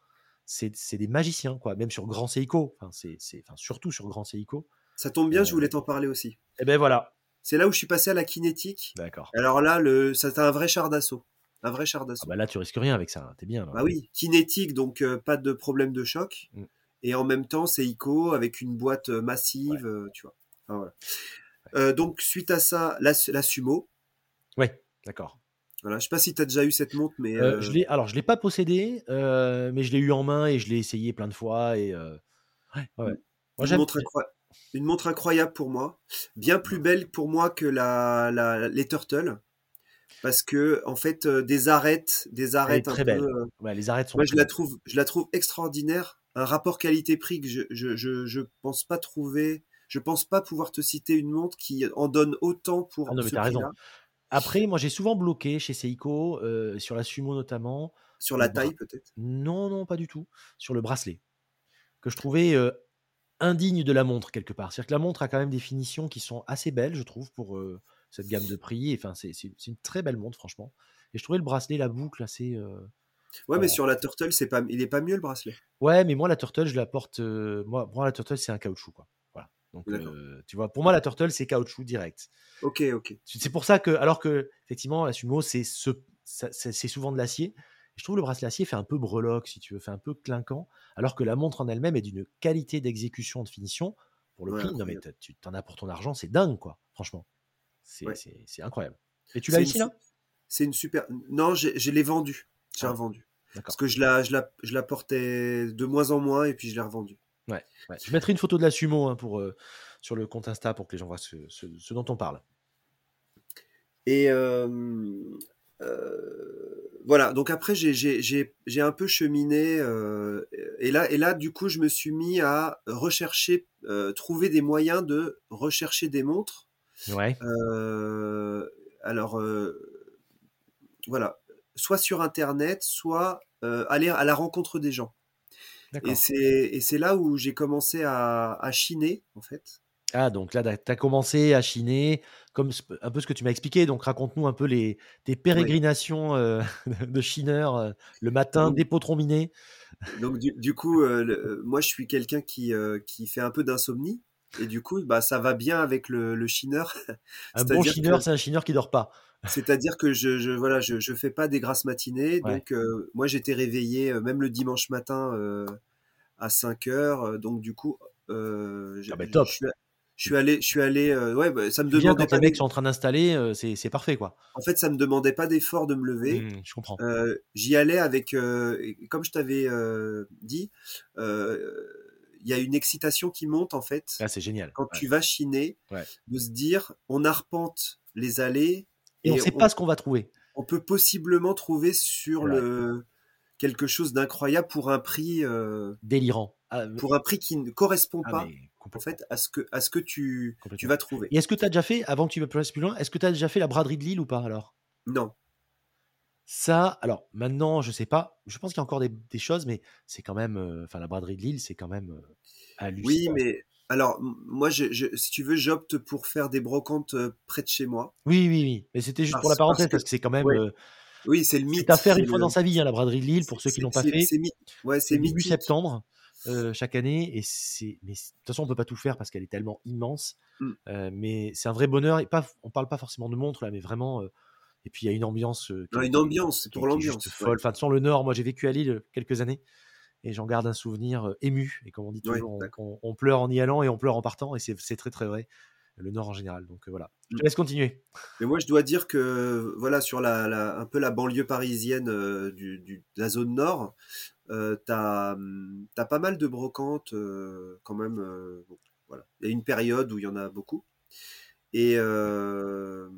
c'est des magiciens, quoi. Même sur Grand Seiko, enfin, c'est, enfin, surtout sur Grand Seiko. Ça tombe bien, Euh, je voulais t'en parler aussi. Et ben voilà. C'est là où je suis passé à la kinétique. D'accord. Alors là, le, ça un vrai char d'assaut. Un vrai char Ah d'assaut. bah là, tu risques rien avec ça. hein. T'es bien. là. Bah oui, kinétique, donc euh, pas de problème de choc. Mm. Et en même temps, c'est ICO avec une boîte euh, massive, euh, tu vois. Enfin, voilà. Euh, donc, suite à ça, la, la Sumo. Ouais, d'accord. Voilà. Je sais pas si tu as déjà eu cette montre, mais. Euh, euh, je l'ai, alors, je l'ai pas possédé, euh, mais je l'ai eu en main et je l'ai essayé plein de fois. Et ouais, ouais, ouais. Moi, une, montre incroy- une montre incroyable pour moi. Bien plus belle pour moi que la, la- les Turtle. Parce que, en fait, des arêtes, des arêtes un très peu, belle. Ouais, les arêtes sont. Moi, je la trouve, je la trouve extraordinaire. Un rapport qualité-prix que je, je, je, je pense pas trouver. Je pense pas pouvoir te citer une montre qui en donne autant pour Ah non, mais t'as raison. Après, moi, j'ai souvent bloqué chez Seiko, euh, sur la Sumo notamment. Sur la taille, peut-être? Non, non, pas du tout. Sur le bracelet. Que je trouvais euh, indigne de la montre, quelque part. C'est-à-dire que la montre a quand même des finitions qui sont assez belles, je trouve, pour euh, cette gamme de prix. Enfin, c'est une très belle montre, franchement. Et je trouvais le bracelet, la boucle, assez. Ouais, mais sur la Turtle, c'est pas, il est pas mieux le bracelet? Ouais, mais moi, la Turtle, je la porte. euh, moi, pour moi, la Turtle, c'est un caoutchouc, quoi. Voilà. Donc, euh, tu vois, pour moi, la Turtle, c'est caoutchouc direct. Ok, ok. C'est pour ça que, alors que, effectivement, la Sumo, c'est ce, c'est souvent de l'acier. Je trouve le bracelet acier fait un peu breloque, si tu veux, fait un peu clinquant, alors que la montre en elle-même est d'une qualité d'exécution, de finition. Pour le Ouais, prix, non mais tu t'en as pour ton argent, c'est dingue, quoi. Franchement, c'est Ouais. incroyable. Et tu l'as une ici là C'est une super. Non, je l'ai vendue. J'ai Ah, revendu. Parce que je la, je, la, je la portais de moins en moins et puis je l'ai revendue. Ouais, ouais. Je mettrai une photo de la Sumo hein, pour, euh, sur le compte Insta pour que les gens voient ce, ce- ce dont on parle. Et euh, euh, voilà, donc après j'ai- un peu cheminé et là et là du coup je me suis mis à rechercher, trouver des moyens de rechercher des montres. Ouais. Alors voilà, soit sur internet, soit euh, aller à la rencontre des gens. Et c'est là où j'ai commencé à, à chiner en fait. Ah, donc là, tu as commencé à chiner, comme un peu ce que tu m'as expliqué. Donc, raconte-nous un peu les, tes pérégrinations euh, de chineur euh, le matin, Donc- des potrons minés. Donc du, du coup, le- moi je suis quelqu'un qui, qui fait un peu d'insomnie. Et du coup, bah, ça va bien avec le, le chineur. Un bon chineur, que- c'est un chineur qui dort pas. C'est-à-dire que je, je voilà, je, je fais pas des grasses matinées. Ouais. Donc euh, moi j'étais réveillé euh, même le dimanche matin euh, à 5 heures. Euh, Donc du coup, euh, je, Ah bah, top. je suis, je suis allé, je suis allé. euh, ouais, bah, ça me Tu viens demandait quand les mecs sont en train d'installer, euh, c'est parfait, quoi. En fait, ça me demandait pas d'effort de me lever. Mmh, je comprends. Euh, J'y allais avec, euh, comme je t'avais euh, dit, euh, il y a une excitation qui monte en fait Ah, c'est génial. quand Ouais. tu vas chiner, Ouais. de se dire, on arpente les allées Et on et sait pas ce qu'on va trouver. on peut possiblement trouver sur le quelque chose d'incroyable pour un prix, euh, Délirant. Ah, pour un prix qui ne correspond ah, pas mais en fait à ce que, à ce que tu, vas trouver. Et est-ce que tu as déjà fait, avant que tu passes plus loin, est-ce que tu as déjà fait la braderie de Lille ou pas alors? Non. Ça, alors maintenant, je sais pas. Je pense qu'il y a encore des, des choses, mais c'est quand même. euh, Enfin, la braderie de Lille, c'est quand même euh, hallucinant. Oui, mais alors moi, je, je- si tu veux, j'opte pour faire des brocantes euh, près de chez moi. Oui, oui, oui. Mais c'était juste Parce- pour la parenthèse, parce que- c'est quand même. ouais, euh, Oui, c'est le mythe. c'est à faire une fois dans sa vie, hein, la braderie de Lille, pour ceux qui l'ont pas fait. C'est ouais, début septembre euh, chaque année et c'est mais de toute façon on peut pas tout faire parce qu'elle est tellement immense Mm. Euh, mais c'est un vrai bonheur et pas on parle pas forcément de montres là mais vraiment et puis il y a une ambiance Non, une ambiance, c'est pour l'ambiance. juste ouais. folle enfin de toute façon, le Nord moi j'ai vécu à Lille quelques années et j'en garde un souvenir ému et comme on dit toujours on- d'accord. on, on pleure en y allant et on pleure en partant et c'est très très vrai le Nord en général donc voilà je te Mm. laisse continuer Mais moi, je dois dire que voilà, sur la, la- un peu la banlieue parisienne euh, du, du- de la zone nord, euh, t'as hum, t'as pas mal de brocantes euh, quand même. bon, voilà, il y a une période où il y en a beaucoup. Et euh,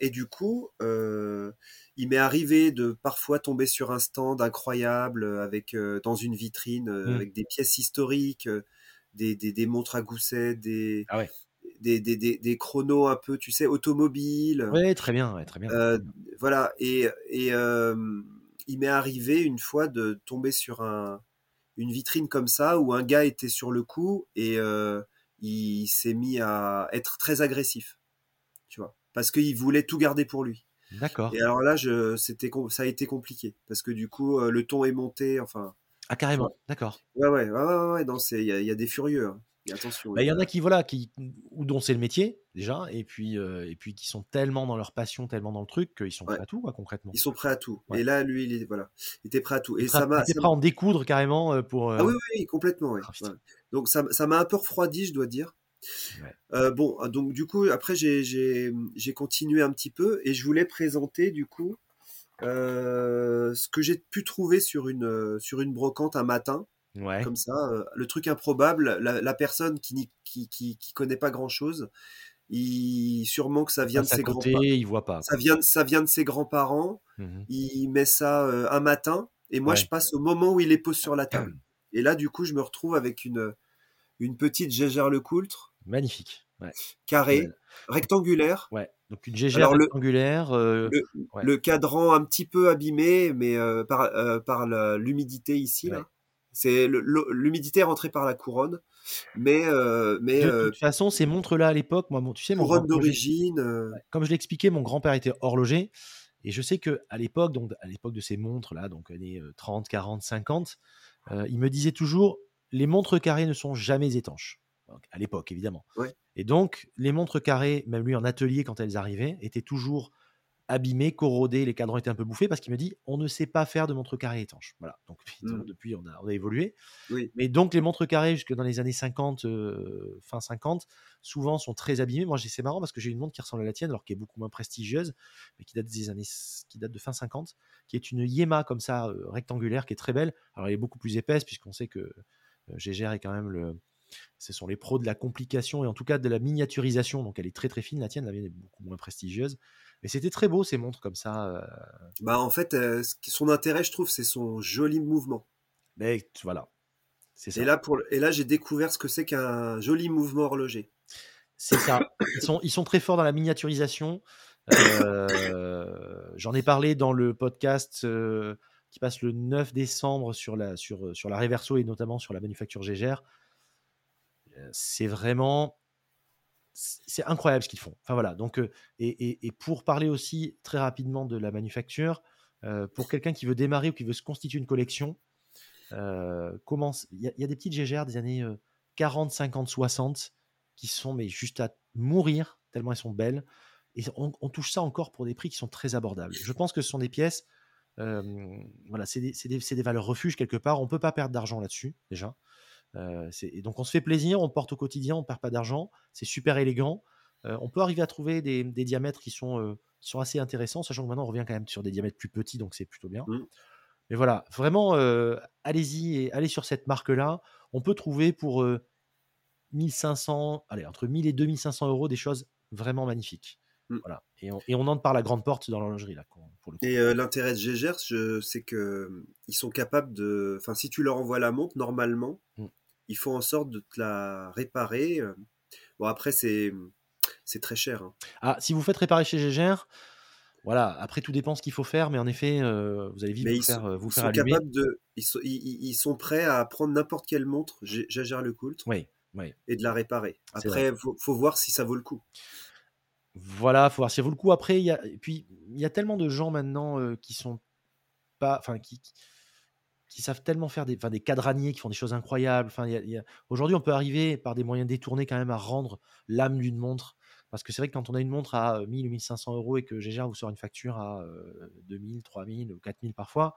et du coup, euh, il m'est arrivé de parfois tomber sur un stand incroyable euh, avec euh, dans une vitrine euh, Mm. avec des pièces historiques, des, des, des montres à gousset, des ah ouais des, chronos un peu, tu sais, automobiles. ouais très bien ouais, très bien voilà. Et, et il m'est arrivé une fois de tomber sur un, une vitrine comme ça où un gars était sur le coup et il s'est mis à être très agressif, parce qu'il voulait tout garder pour lui. d'accord Et alors là, je, c'était, ça a été compliqué parce que du coup, euh, le ton est monté. Enfin, ah carrément d'accord ouais, ouais, ouais, ouais, ouais, non, c'est, il y, a- il y a des furieux. hein. Et attention. Bah, il y en a qui voilà qui ou dont c'est le métier déjà et puis euh, et puis qui sont tellement dans leur passion tellement dans le truc qu'ils sont Ouais. prêts à tout quoi, concrètement Ils sont prêts à tout. Ouais. Et là, lui, il est, voilà, il était prêt à tout. Et Prêt- ça m'a, prêt à en découdre carrément euh, pour euh, Ah oui, oui, complètement. Ah. Donc ça, ça m'a un peu refroidi, je dois dire. Ouais. Euh, bon, ah, donc du coup, après j'ai continué un petit peu et je voulais présenter du coup euh, ce que j'ai pu trouver sur une euh, sur une brocante un matin, ouais comme ça, euh, le truc improbable, la, la personne qui, qui qui qui connaît pas grand chose, il sûrement que ça vient de ses côté grands ils voient pas ça vient de ça vient de ses grands-parents, Mhm. il met ça un matin et moi Ouais. je passe au moment où il les pose sur la table. Et là, du coup, je me retrouve avec une, une petite Gégère Lecoultre, magnifique ouais carrée, Ouais. rectangulaire, ouais donc une le- rectangulaire euh, le, ouais. le cadran un petit peu abîmé, mais euh, par, euh, l'humidité ici. Là. C'est l'humidité est rentrée par la couronne, mais, euh, mais de euh, toute façon ces montres là à l'époque moi tu sais mon couronne d'origine. euh, comme je l'ai expliqué, mon grand-père était horloger. Et je sais que à l'époque, donc à l'époque de ces montres-là, donc années euh, 30, 40, 50, euh, il me disait toujours les montres carrées ne sont jamais étanches. À l'époque, évidemment. Ouais. Et donc, les montres carrées, même lui en atelier, quand elles arrivaient, étaient toujours abîmées, corrodées, les cadrans étaient un peu bouffés parce qu'il me dit on ne sait pas faire de montres carrées étanches. Voilà. Donc, Mm. depuis, on a, on a évolué. Oui. Mais donc, les montres carrées, jusque dans les années 50, euh, fin 50, souvent sont très abîmées. Moi, c'est marrant parce que j'ai une montre qui ressemble à la tienne, alors qui est beaucoup moins prestigieuse, mais qui date des années, qui date de fin 50, qui est une Yema comme ça, euh, rectangulaire, qui est très belle. Alors, elle est beaucoup plus épaisse puisqu'on sait que euh, Gégère est quand même le, ce sont les pros de la complication et en tout cas de la miniaturisation. Donc, elle est très très fine. La tienne, la mienne est beaucoup moins prestigieuse. Mais c'était très beau ces montres comme ça. euh, bah, en fait, euh, son intérêt, je trouve, c'est son joli mouvement. mais voilà, c'est ça. Et là, pour, et là j'ai découvert ce que c'est qu'un joli mouvement horloger. C'est ça. Ils sont, ils sont très forts dans la miniaturisation. Euh, J'en ai parlé dans le podcast qui passe le 9 décembre sur la, sur, sur la Reverso et notamment sur la manufacture Gégère. Euh, C'est vraiment. C'est incroyable ce qu'ils font. Enfin voilà. Donc, euh, et, pour parler aussi très rapidement de la manufacture, euh, pour quelqu'un qui veut démarrer ou qui veut se constituer une collection. Il y, a- des petites Gégères des années euh, 40, 50, 60 qui sont mais juste à mourir tellement elles sont belles. Et on, touche ça encore pour des prix qui sont très abordables. Je pense que ce sont des pièces, voilà, c'est des, des- valeurs refuges quelque part. On peut pas perdre d'argent là-dessus déjà. Et donc on se fait plaisir, on porte au quotidien, on perd pas d'argent. C'est super élégant. On peut arriver à trouver des, des diamètres qui sont, qui sont assez intéressants, sachant que maintenant on revient quand même sur des diamètres plus petits, donc c'est plutôt bien. Mm. Mais voilà, vraiment, euh, allez-y et allez sur cette marque-là. On peut trouver pour euh, 1500, allez, entre 1000 et 2500 euros des choses vraiment magnifiques. Mm. Voilà. Et on, et on entre par la grande porte dans l'horlogerie, là, pour pour le coup. Et euh, l'intérêt de Gégère, je- c'est que euh, ils sont capables de. Enfin, si tu leur envoies la montre, normalement, Mm. Ils font en sorte de te la réparer. euh. Bon, après, c'est c'est très cher. hein. Ah, si vous faites réparer chez Gégère, voilà, après tout dépend ce qu'il faut faire, mais en effet, euh, vous allez vite Mais vous ils faire, sont, euh, vous ils faire sont allumer. capables de. Ils sont, ils, ils- ils sont prêts à prendre n'importe quelle montre, Gé- Jaeger Le Coultre, Oui, oui. et de la réparer. Après, faut, faut voir si ça vaut le coup. Voilà, faut voir si ça vaut le coup. Après, il y a, et puis il y a tellement de gens maintenant euh, qui sont pas, enfin qui, qui- qui savent tellement faire des, enfin, des cadraniers qui font des choses incroyables. Enfin, a- aujourd'hui, on peut arriver par des moyens détournés quand même à rendre l'âme d'une montre. Parce que c'est vrai que quand on a une montre à euh, 1000 ou 1500 euros et que Gégère vous sort une facture à euh, 2000, 3000 ou 4000 parfois,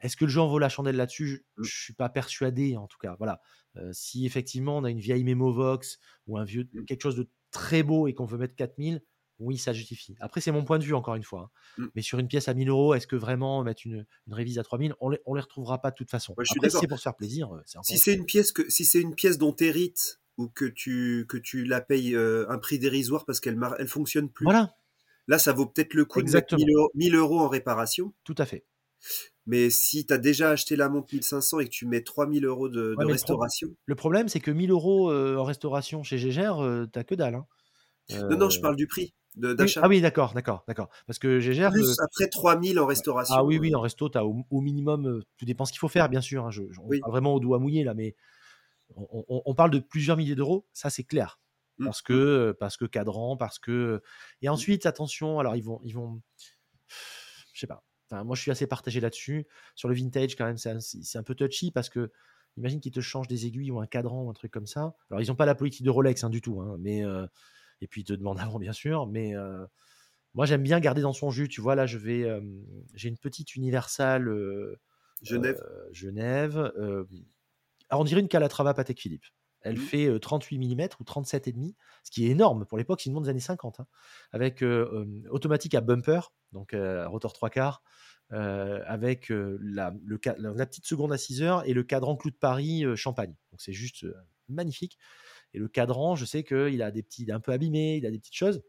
est-ce que le jeu en vaut la chandelle là-dessus? Je Mm. ne suis pas persuadé, en tout cas. Voilà. Euh, si effectivement on a une vieille Memovox ou un vieux Mm. quelque chose de très beau et qu'on veut mettre 4000, oui, ça justifie. Après, c'est mon point de vue, encore une fois. hein. Mm. Mais sur une pièce à 1000 euros, est-ce que vraiment mettre une, une révise à 3000 On on les retrouvera pas de toute façon. Ouais, je suis Après, c'est pour se faire plaisir, euh, Si c'est une pièce que si c'est une pièce dont tu hérites ou que tu que tu la payes euh, un prix dérisoire parce qu'elle elle fonctionne plus, Voilà, là ça vaut peut-être le coup Exactement. de mettre 1000 euros, 1000 euros en réparation. tout à fait. Mais si tu as déjà acheté la montre 1500 et que tu mets 3000 euros de, de Ouais, mais le pro- restauration, Le problème, c'est que 1000 euros euh, en restauration chez Gégère, euh, t'as que dalle. hein. non non, je parle du prix oui, d'achat. ah oui, d'accord, d'accord, d'accord. Parce que Gégère. Plus euh, après 3000 en restauration. Ah oui, oui, euh, en resto, tu as au, au minimum, euh, tout dépend ce qu'il faut faire, bien sûr. hein, je, je- on Oui. parle vraiment au doigt mouillé, là, mais on, on- on parle de plusieurs milliers d'euros, ça c'est clair. Mm, Parce que, euh, parce que cadran, parce que. Et ensuite, attention, alors ils vont. Ils vont je sais pas. Enfin, moi, je suis assez partagé là-dessus. Sur le vintage, quand même, c'est un, un peu touchy parce que. Imagine qu'ils te changent des aiguilles ou un cadran ou un truc comme ça. Alors, ils n'ont pas la politique de Rolex hein, du tout, hein, mais euh, et puis ils te demandent avant, bien sûr. Mais euh, moi, j'aime bien garder dans son jus. Tu vois, là, je vais, euh, j'ai une petite universale Genève. Genève. alors, on dirait une Calatrava Patek Philippe. Elle Mhm. fait euh, 38 mm ou 37,5, ce qui est énorme pour l'époque. C'est une montre des années 50, hein, avec euh, automatique à bumper, donc euh, rotor 3 quarts, euh, avec la, le la, la petite seconde à 6 heures et le cadran clou de Paris champagne. Donc c'est juste magnifique. Et le cadran, je sais qu'il a des petits, il est un peu abîmé, il a des petites choses.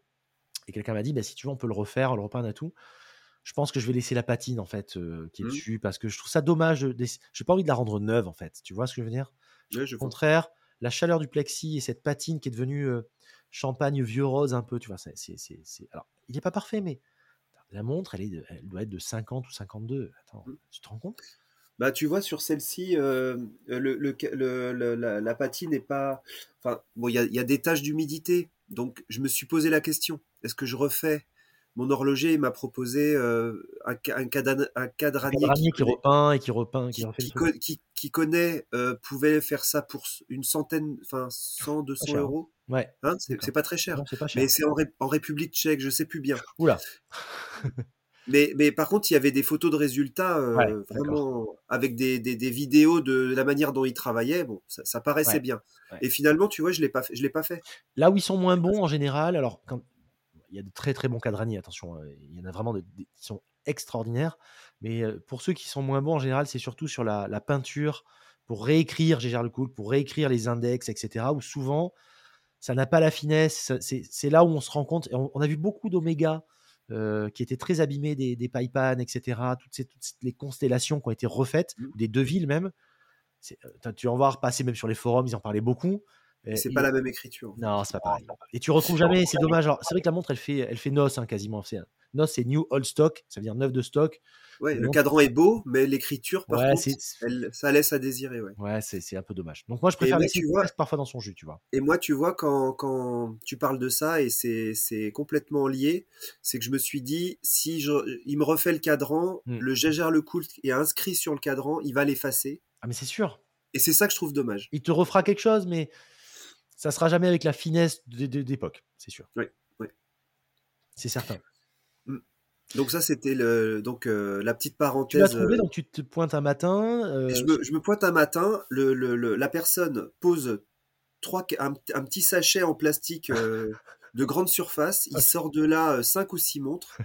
Et quelqu'un m'a dit, bah, si tu veux, on peut le refaire, le repeindre et tout. Je pense que je vais laisser la patine en fait euh, qui est Mhm. dessus parce que je trouve ça dommage. de- d'ess- J'ai pas envie de la rendre neuve en fait. Tu vois ce que je veux dire? Je Au vois. contraire, la chaleur du plexi et cette patine qui est devenue euh, champagne vieux rose un peu, tu vois, c'est, c'est, c'est- c'est- Alors, il n'est pas parfait, mais la montre, elle, est de- elle doit être de 50 ou 52. Attends, Mm. tu te rends compte? Bah, tu vois, sur celle-ci, euh, le, le- le- la, la patine n'est pas. Enfin, bon, il y y a des taches d'humidité. Donc, je me suis posé la question est-ce que je refais Mon horloger m'a proposé euh, un, un, cadan- un Un cadranier cadranier qui, qui repeint et qui repeint, qui qui, refait qui qui- connaît euh, pouvait faire ça pour une centaine, enfin 100, 200 cher, hein. euros. Ouais, Hein, c'est pas très cher. Non, c'est pas cher. Mais c'est en République tchèque, je sais plus bien. Oula, Mais, mais par contre, il y avait des photos de résultats euh, Ouais, vraiment avec des, des, des vidéos de la manière dont ils travaillaient. Bon, ça, ça paraissait Ouais, bien. ouais. Et finalement, tu vois, je l'ai pas, fait- je l'ai pas fait. Là où ils sont moins bons en général, alors quand il y a de très très bons cadraniers, attention, euh, il y en a vraiment de- des- qui sont extraordinaires, mais euh, pour ceux qui sont moins bons en général, c'est surtout sur la, la peinture, pour réécrire Gégère Lecoultre, pour réécrire les index, etc., où souvent ça n'a pas la finesse, c'est c'est là où on se rend compte, et on, on a vu beaucoup d'oméga euh, qui étaient très abîmés des, des paipan, etc., toutes, ces, toutes les constellations qui ont été refaites, Mm. des devilles même, C'est- euh, tu en voir passer même sur les forums, ils en parlaient beaucoup. C'est pas la même écriture. non, c'est pas pareil. Et tu retrouves jamais, c'est dommage. C'est vrai que la montre, elle fait, elle fait noce hein, quasiment. C'est- Noce, c'est new old stock, ça veut dire neuf de stock. Ouais, le cadran est beau, mais l'écriture, par Ouais, contre, c'est elle, ça laisse à désirer. Ouais. ouais, c'est un peu dommage. Donc moi, je préfère laisser vois- parfois dans son jus, tu vois. Et moi, tu vois, quand, quand tu parles de ça, et c'est complètement lié, c'est que je me suis dit, si je, il me refait le cadran, Mm. le Gégère Le Coult est inscrit sur le cadran, il va l'effacer. Ah, mais c'est sûr. Et c'est ça que je trouve dommage. Il te refera quelque chose, mais ça sera jamais avec la finesse d'époque, c'est sûr. Oui, oui. C'est certain. Donc ça, c'était le donc euh, la petite Tu l'as parenthèse. trouvé, euh, donc tu te pointes un matin. euh, je, me, je me pointe un matin, le, le- le- la personne pose trois, un, un petit sachet en plastique euh, de grande surface. Il sort de là euh, cinq ou six montres.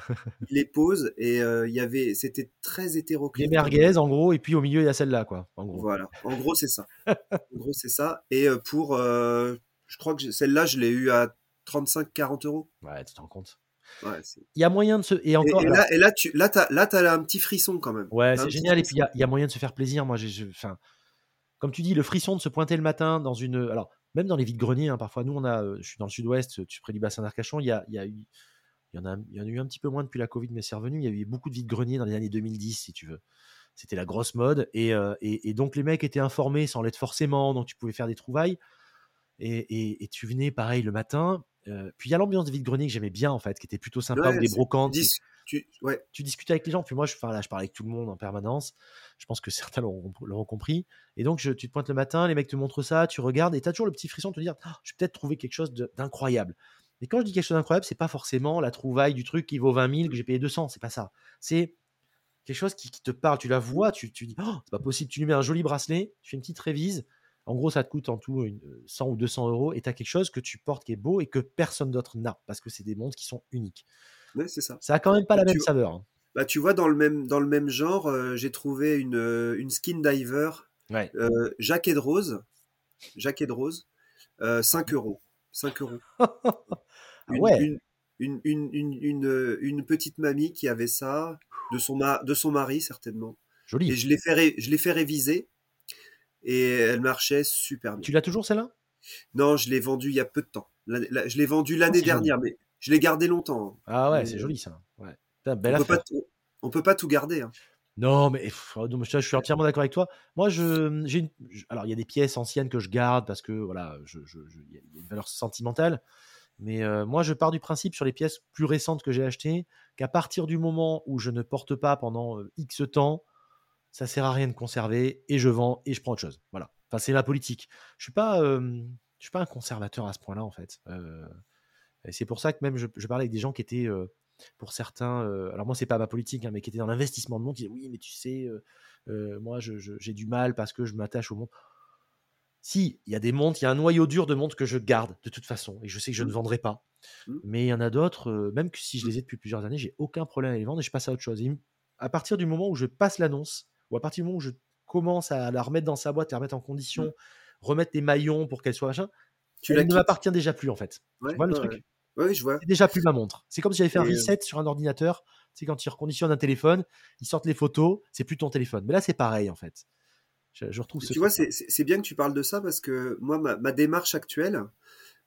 Il les pose et euh, il y avait, c'était très hétéroclite. merguez, en gros, et puis au milieu, il y a celle-là, quoi. En gros. Voilà. En gros, c'est ça. en gros, c'est ça. Et euh, pour, euh, je crois que celle-là, je l'ai eu à 35-40 euros. Ouais, tu te rends Ouais, Il y a moyen de se. Et encore. et là, et là, tu, là, t'as, là, t'as un petit frisson quand même. Ouais, c'est génial. Et puis, il y a- y, moyen de se faire plaisir. Moi, j'ai, enfin, comme tu dis, le frisson de se pointer le matin dans une. Alors, même dans les vides-greniers, hein, parfois, nous, on a, euh, je suis dans le sud-ouest, tu près du bassin d'Arcachon, il y a, y a eu. Il y, en a, y en a eu un petit peu moins depuis la Covid, mais c'est revenu. Il y a eu beaucoup de vides-greniers dans les années 2010, si tu veux. C'était la grosse mode. Et, euh, et, et, donc, les mecs étaient informés sans l'être forcément. Donc, tu pouvais faire des trouvailles. Et, et tu venais, pareil, le matin. Euh, puis, il y a l'ambiance de vide-grenier que j'aimais bien, en fait, qui était plutôt sympa, Ouais, ou des brocantes. dis- tu, ouais. tu discutais avec les gens. Puis moi, je, là, je parlais avec tout le monde en permanence. Je pense que certains l'auront compris. Et donc, je- tu te pointes le matin, les mecs te montrent ça, tu regardes, et tu as toujours le petit frisson de te dire Ah, je vais peut-être trouver quelque chose d'incroyable. Mais quand je dis quelque chose d'incroyable, c'est pas forcément la trouvaille du truc qui vaut 20 000 que j'ai payé 200. C'est pas ça. C'est quelque chose qui, qui te parle. Tu la vois, tu, tu dis Oh, c'est pas possible. Tu lui mets un joli bracelet, tu fais une petite révise. En gros, ça te coûte en tout une- 100 ou 200 euros et tu as quelque chose que tu portes qui est beau et que personne d'autre n'a parce que c'est des montres qui sont uniques. Ouais, c'est ça. Ça a quand même pas la Tu- même saveur. hein. Bah, tu vois, dans le même, dans le même genre, euh, j'ai trouvé une, euh, une skin diver Ouais. euh, jaquet de rose. Jaquet de rose. euh, 5 euros. 5 euros. Ah Une, ouais. une, une, une, euh, petite mamie qui avait ça, de son, ma- de son mari certainement. Joli. Et je l'ai fait, ré- je l'ai fait réviser. Et elle marchait super bien. Tu l'as toujours celle-là? Non, je l'ai vendue il y a peu de temps. La- je l'ai vendue l'année joli. dernière, mais je l'ai gardée longtemps. Ah ouais, Mais, c'est euh, joli ça. Ouais. Putain, belle on, peut affaire. pas, tout- on peut pas tout garder. hein. Non, mais pff, oh, je suis entièrement d'accord avec toi. Moi, je, j'ai une- je- alors il y a des pièces anciennes que je garde parce que voilà, y il y a une valeur sentimentale. Mais euh, moi, je pars du principe sur les pièces plus récentes que j'ai achetées qu'à partir du moment où je ne porte pas pendant euh, X temps, ça sert à rien de conserver et je vends et je prends autre chose. Voilà. Enfin, c'est ma politique. Je suis pas, euh, je suis pas un conservateur à ce point-là en fait. Euh, et c'est pour ça que même je, je parlais avec des gens qui étaient, euh, pour certains, alors moi c'est pas ma politique, hein, mais qui étaient dans l'investissement de montre, qui disaient oui, mais tu sais, moi je- je- j'ai du mal parce que je m'attache aux montres. Si, il y a des montres, il y a un noyau dur de montres que je garde de toute façon et je sais que je ne Mm. vendrai pas. Mm. Mais il y en a d'autres, même que si je les ai depuis plusieurs années, j'ai aucun problème à les vendre et je passe à autre chose. Et à partir du moment où je passe l'annonce, ou à partir du moment où je commence à la remettre dans sa boîte, la remettre en condition, remettre les maillons pour qu'elle soit machin, Tu elle ne m'appartient déjà plus en fait. Ouais, tu vois le ouais, truc ouais. Je vois. c'est déjà plus ma montre. C'est comme si j'avais fait un euh, reset sur un ordinateur. C'est quand ils reconditionnent un téléphone, ils sortent les photos, c'est plus ton téléphone. Mais là, c'est pareil en fait. Je, je retrouve Et ce tu vois, c'est- bien que tu parles de ça parce que moi, ma, ma démarche actuelle,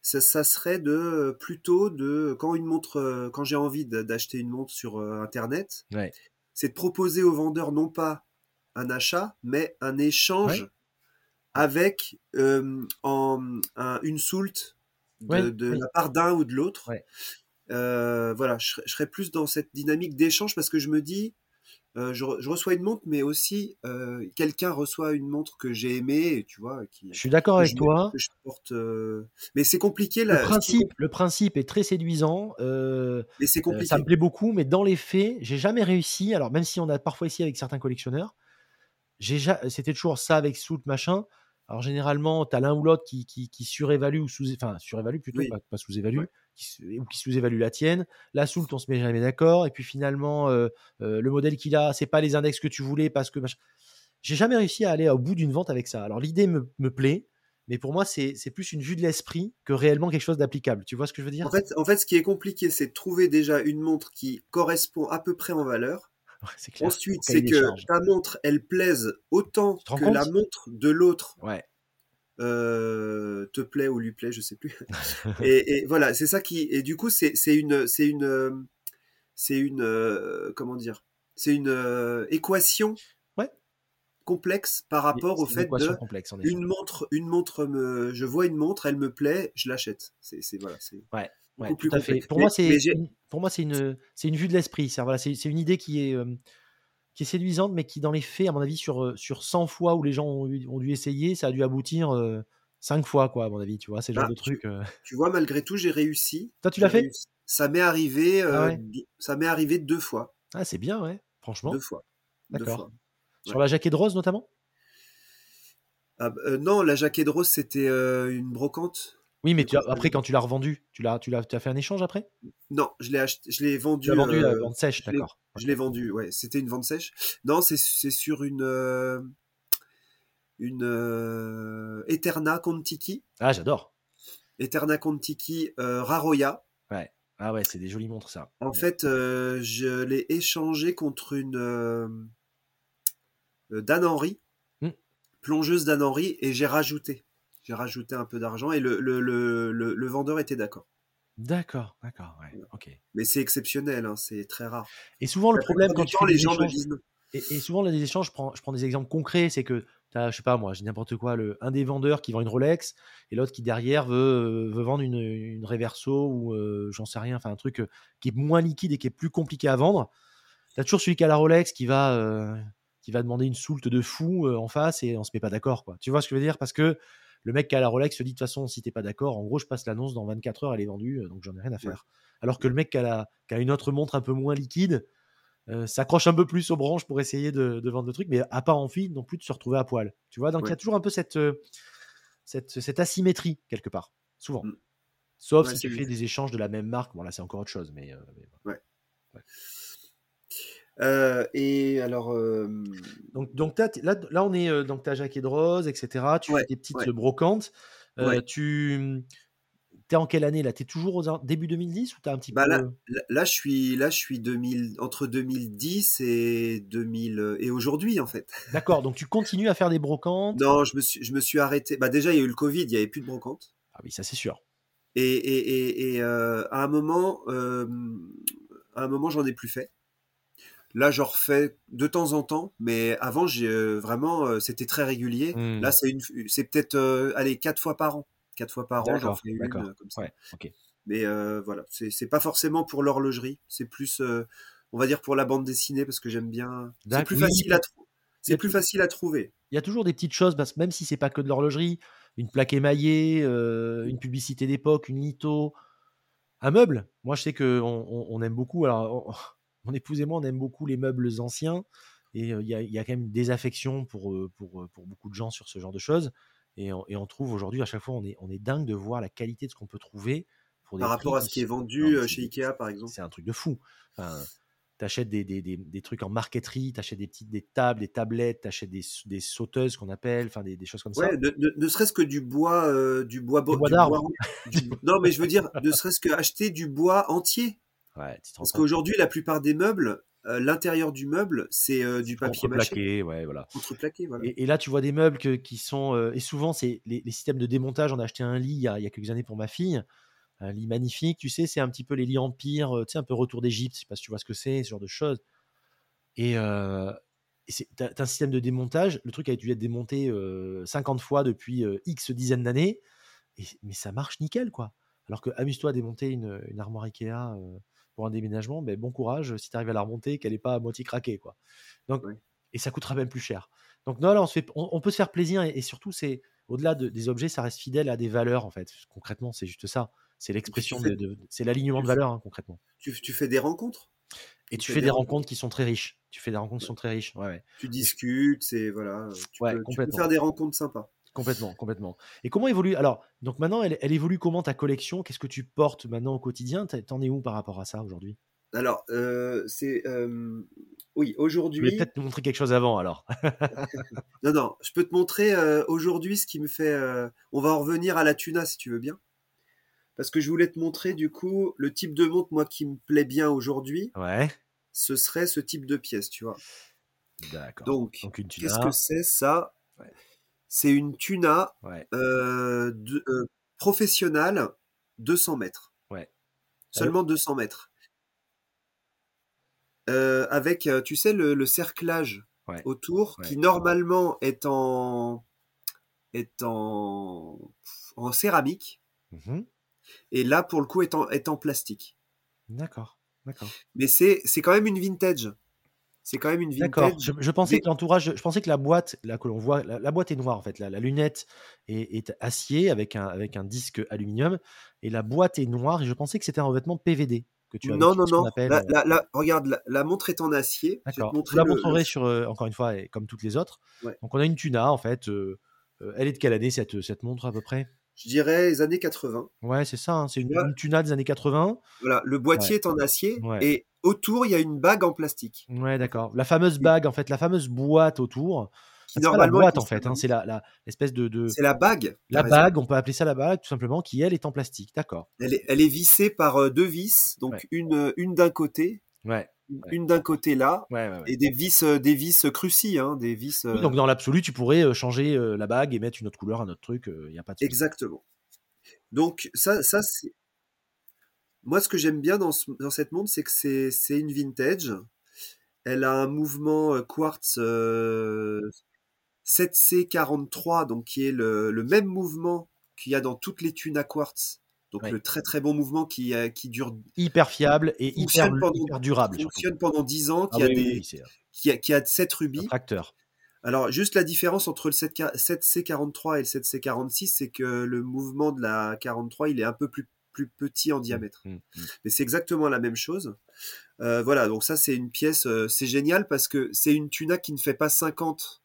ça, ça serait de plutôt de quand une montre, euh, quand j'ai envie d'acheter une montre sur euh, internet, c'est de proposer au vendeur non pas un achat, mais un échange Ouais. avec euh, en, un- une soulte de, Ouais, de oui. la part d'un ou de l'autre. Ouais. Euh, voilà, je, serais- je serais plus dans cette dynamique d'échange parce que je me dis, euh, je, re- je reçois une montre, mais aussi quelqu'un reçoit une montre que j'ai aimée, tu vois, qui, Je suis d'accord avec toi. que je porte. Mais c'est compliqué Le là. principe, le principe est très séduisant. Mais c'est compliqué. ça me plaît beaucoup, mais dans les faits, j'ai jamais réussi. Alors même si on a parfois essayé avec certains collectionneurs, c'était toujours ça avec soute machin. Alors généralement, tu as l'un ou l'autre qui, qui, qui surévalue ou sous, enfin surévalue plutôt, Oui. pas, pas sous-évalue, Ouais. qui ou qui sous-évalue la tienne. La soute, on se met jamais d'accord. Et puis finalement, euh, euh, le modèle qu'il a, c'est pas les index que tu voulais parce que machin. J'ai jamais réussi à aller au bout d'une vente avec ça. Alors l'idée me, me plaît, mais pour moi, c'est c'est plus une vue de l'esprit que réellement quelque chose d'applicable. Tu vois ce que je veux dire? En fait, en fait, ce qui est compliqué, c'est de trouver déjà une montre qui correspond à peu près en valeur. Ouais, clair. Ensuite, c'est que charges. ta montre, elle plaise autant que la montre de l'autre Ouais. euh, te plaît ou lui plaît, je sais plus. et, et voilà, c'est ça qui. Et du coup, c'est c'est une, c'est une, c'est une, euh, comment dire, c'est une euh, équation Ouais. complexe par rapport au fait de complexe, une montre, une montre me, je vois une montre, elle me plaît, je l'achète. C'est, c'est voilà, c'est Ouais, ouais, plus tout à fait. complexe. Pour moi, c'est une, pour moi, c'est une, c'est une vue de l'esprit. C'est voilà, c'est c'est une idée qui est, euh, qui est séduisante, mais qui, dans les faits, à mon avis, sur, euh, sur 100 fois où les gens ont, dû essayer, ça a dû aboutir euh, 5 fois, quoi, à mon avis. Tu vois, c'est le genre Ah, de truc. euh. tu vois, malgré tout, j'ai réussi. Toi, tu l'as fait? réussi. Ça m'est arrivé, Ah ouais ça m'est arrivé deux fois, Ah, c'est bien, ouais. Franchement. deux fois, D'accord. Sur la jaquette rose, notamment? Ah, bah, non, la jaquette rose, c'était une brocante. Oui, mais tu as- après, quand tu l'as revendue, tu l'as, tu l'as, tu as fait un échange après? Non, je l'ai acheté, je l'ai vendu. Tu l'as vendu à euh, vente sèche, je l'ai- d'accord. Je l'ai vendu, ouais. C'était une vente sèche. Non, c'est sur une euh, une euh, Eterna Contiki, Ah, j'adore. Eterna Contiki euh, Raroya. Ouais. Ah ouais, c'est des jolies montres, ça. En fait, euh, je l'ai échangé contre une euh, euh, Dan Henry Hmm. plongeuse d'Anne Henry et j'ai rajouté. J'ai rajouté un peu d'argent et le, le, le, le, vendeur était d'accord. D'accord, d'accord, ouais, ok. Mais c'est exceptionnel, hein, c'est très rare. Et souvent, le problème quand tu fais les gens me disent et, et souvent, là, des échanges, je prends, je prends des exemples concrets, c'est que tu as, je sais pas moi, dis n'importe quoi, le, un des vendeurs qui vend une Rolex et l'autre qui derrière veut, euh, veut vendre une, une Reverso ou euh, j'en sais rien, enfin un truc euh, qui est moins liquide et qui est plus compliqué à vendre. Tu as toujours celui qui a la Rolex qui va, euh, qui va demander une soulte de fou euh, en face et on se met pas d'accord. quoi. Tu vois ce que je veux dire? Parce que le mec qui a la Rolex se dit de toute façon, si t'es pas d'accord, en gros, je passe l'annonce dans 24 heures, elle est vendue, euh, donc j'en ai rien à faire. Alors que le mec qui a, la- qui a une autre montre un peu moins liquide, euh, s'accroche un peu plus aux branches pour essayer de, de vendre le truc, mais a pas envie non plus de se retrouver à poil. Tu vois, donc il y a toujours un peu cette, euh, cette, cette asymétrie quelque part, souvent. Mm. Sauf Ouais, si tu c'est- fais des échanges de la même marque. Bon, là, c'est encore autre chose, mais. euh. Euh, et alors, euh, Donc, donc là, là, on est. euh, donc, tu as Jacques et de Rose, etc. Tu Ouais, fais des petites ouais. brocantes. Ouais. Tu. T'es en quelle année là? T'es toujours an- début 2010 ou t'as un petit bah peu. là, je suis, là, je suis 2000, entre 2010 et 2000 euh, et aujourd'hui en fait. D'accord, donc tu continues à faire des brocantes? Non, je me suis, je me suis arrêté. Bah déjà, il y a eu le Covid, il y avait plus de brocante. Ah oui, ça c'est sûr. Et, et, et, et, euh, à un moment, euh, à un moment, j'en ai plus fait. Là, j'en refais de temps en temps, mais avant, j'ai euh, vraiment, euh, c'était très régulier. Hmm. Là, c'est une, c'est peut-être, euh, allez, quatre fois par an. Quatre fois par an, j'en fais une euh, comme ça. Ouais. Mais voilà, c'est c'est pas forcément pour l'horlogerie, c'est plus, on va dire pour la bande dessinée parce que j'aime bien. C'est plus facile à trouver. Il y C'est a plus facile à trouver. Il y a toujours des petites choses, parce que même si c'est pas que de l'horlogerie, une plaque émaillée, une publicité d'époque, une litho, un meuble. Moi, je sais que on, on- on aime beaucoup. Alors, on- mon épouse et moi, on aime beaucoup les meubles anciens. Et il y, a, il y a quand même une désaffection pour, pour, pour beaucoup de gens sur ce genre de choses. Et on, et on trouve aujourd'hui, à chaque fois, on est, on est dingue de voir la qualité de ce qu'on peut trouver. Pour des Par rapport à ce qui est vendu non, chez des- Ikea, par exemple. C'est un truc de fou. Enfin, t'achètes des, des, des, des trucs en marqueterie, t'achètes des petites des tables, des tablettes, t'achètes des, des sauteuses qu'on appelle, enfin des, des choses comme ça. Ne, serait-ce que du bois, euh, du bois, bo- Du bois du d'arbre. du- non, mais je veux dire, ne serait-ce que acheter du bois entier. Ouais, Parce qu'aujourd'hui, la plupart des meubles, euh, l'intérieur du meuble, c'est euh, du papier mâché, ouais, voilà. contreplaqué, voilà. Et, et là, tu vois des meubles que- qui sont. euh, et souvent, c'est les, les systèmes de démontage. On a acheté un lit il y a, il y a quelques années pour ma fille. Un lit magnifique. Tu sais, c'est un petit peu les lits empire, tu sais, un peu retour d'Égypte. Je sais pas si tu vois ce que c'est, ce genre de choses. Et, et c'est t'as- un système de démontage. Le truc a dû être démonté euh, 50 fois depuis X dizaines d'années. Mais ça marche nickel, quoi. Alors que amuse-toi à démonter une, une armoire Ikea pour un déménagement, ben, bon courage si tu arrives à la remonter, qu'elle n'est pas à moitié craquée, quoi. Donc. Et ça coûtera même plus cher. Donc non, là, on, se fait, on, on peut se faire plaisir et, et surtout, c'est au-delà de- des objets, ça reste fidèle à des valeurs, en fait. Concrètement, c'est juste ça. C'est l'expression de, de- c'est l'alignement de valeurs, hein, concrètement. Tu, tu fais des rencontres, Et tu tu fais fais des rencontres? rencontres qui sont très riches. Tu fais des rencontres qui sont très riches. Ouais, ouais. tu discutes, c'est voilà, tu, Ouais, peux, tu peux faire des rencontres sympas. Complètement, complètement. Et comment évolue Alors, donc maintenant, elle, elle évolue comment ta collection? Qu'est-ce que tu portes maintenant au quotidien? T'en es où par rapport à ça aujourd'hui? Alors, euh, c'est euh, oui, Tu voulais aujourd'hui. peut-être nous montrer quelque chose avant, alors. Non, non, je peux te montrer euh, aujourd'hui ce qui me fait. on va en revenir à la tuna si tu veux bien. Parce que je voulais te montrer du coup le type de montre, moi, qui me plaît bien aujourd'hui, Ouais. ce serait ce type de pièce, tu vois. D'accord. Donc, qu'est-ce que c'est ça? Ouais. C'est une tuna Ouais. euh, de- euh, professionnelle, 200 mètres. Ouais. Seulement 200 mètres. Euh, avec, tu sais, le, le cerclage Ouais. autour, qui normalement est en, est en, en céramique, Mhm. et là, pour le coup, est en, est en plastique. D'accord. D'accord. Mais c'est quand même une vintage. C'est quand même une D'accord. vintage. Je, je pensais que l'entourage, je pensais que la boîte, là que l'on voit, la, la boîte est noire en fait. La, la lunette est, est acier avec un avec un disque aluminium et la boîte est noire. Et je pensais que c'était un revêtement PVD que tu. Non, non, non. La, euh, la- regarde, la, montre est en acier. Je vais te D'accord. Je la le- le- montrerai sur euh, encore une fois comme toutes les autres. Ouais. Donc on a une Tuna en fait. euh, elle est de quelle année cette cette montre à peu près? Je dirais les années 80. Ouais, c'est ça. hein, C'est une, une Tuna des années 80. Voilà, le boîtier Ouais. est en acier Ouais. et autour il y a une bague en plastique Ouais, d'accord. La fameuse bague en fait, la fameuse boîte autour. qui C'est pas la boîte en fait. hein, c'est la la- de, de c'est la bague. la raison. bague. On peut appeler ça la bague tout simplement, qui elle est en plastique. D'accord. Elle est, elle est vissée par euh, deux vis, donc Ouais. une une d'un côté Ouais. Une d'un côté là, et des vis, euh, des vis crucis, hein, des vis. Oui, euh, donc dans l'absolu, tu pourrais euh, changer la bague et mettre une autre couleur, un autre truc, il n'y a pas de. Exactement. Donc ça, ça c'est. Moi, ce que j'aime bien dans, ce- dans cette montre, c'est que c'est c'est une vintage. Elle a un mouvement quartz euh, 7C43, donc qui est le, le même mouvement qu'il y a dans toutes les thunes à quartz. Donc le très très bon mouvement qui, euh, qui dure, Hyper fiable et hyper, Fonctionne pendant- hyper durable. surtout. fonctionne pendant 10 ans, Ah qui, a oui, oui, des, oui, c'est qui, a, qui a 7 un rubis. tracteur. Alors, juste la différence entre le 7K 7C43 et le 7C46, c'est que le mouvement de la 43, il est un peu plus, plus petit en diamètre. Mm, mm. Mais c'est exactement la même chose. Euh, voilà, donc ça, c'est une pièce, euh, c'est génial parce que c'est une tuna qui ne fait pas 50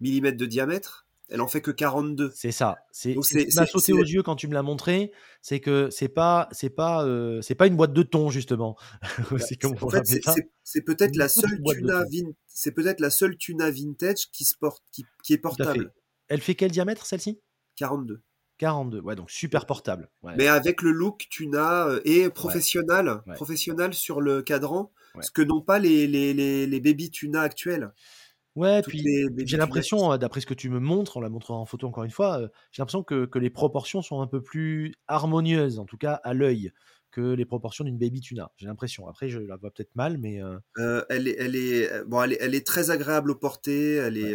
mm de diamètre, elle en fait que 42. C'est ça. C'est ce m'a sauté aux yeux quand tu me l'as montré. C'est que c'est pas, c'est pas, euh, c'est pas une boîte de thon justement. c'est comme on En fait, appelle c'est- peut-être la seule tuna c'est peut-être la seule tuna vintage qui se porte, qui, qui est portable. Elle fait quel diamètre celle-ci? 42. 42. Ouais, donc super portable. Ouais. Mais avec le look tuna euh, et professionnel, Ouais. professionnel sur le cadran, ce que n'ont pas les, les, les, les baby tuna actuels. Ouais, Toutes puis j'ai l'impression, euh, d'après ce que tu me montres, on la montrera en photo encore une fois, euh, j'ai l'impression que, que les proportions sont un peu plus harmonieuses, en tout cas à l'œil, que les proportions d'une baby tuna. J'ai l'impression. Après, je la vois peut-être mal, mais euh, Euh, elle, est, elle, est, bon, elle, est, elle est très agréable au porter. Elle est,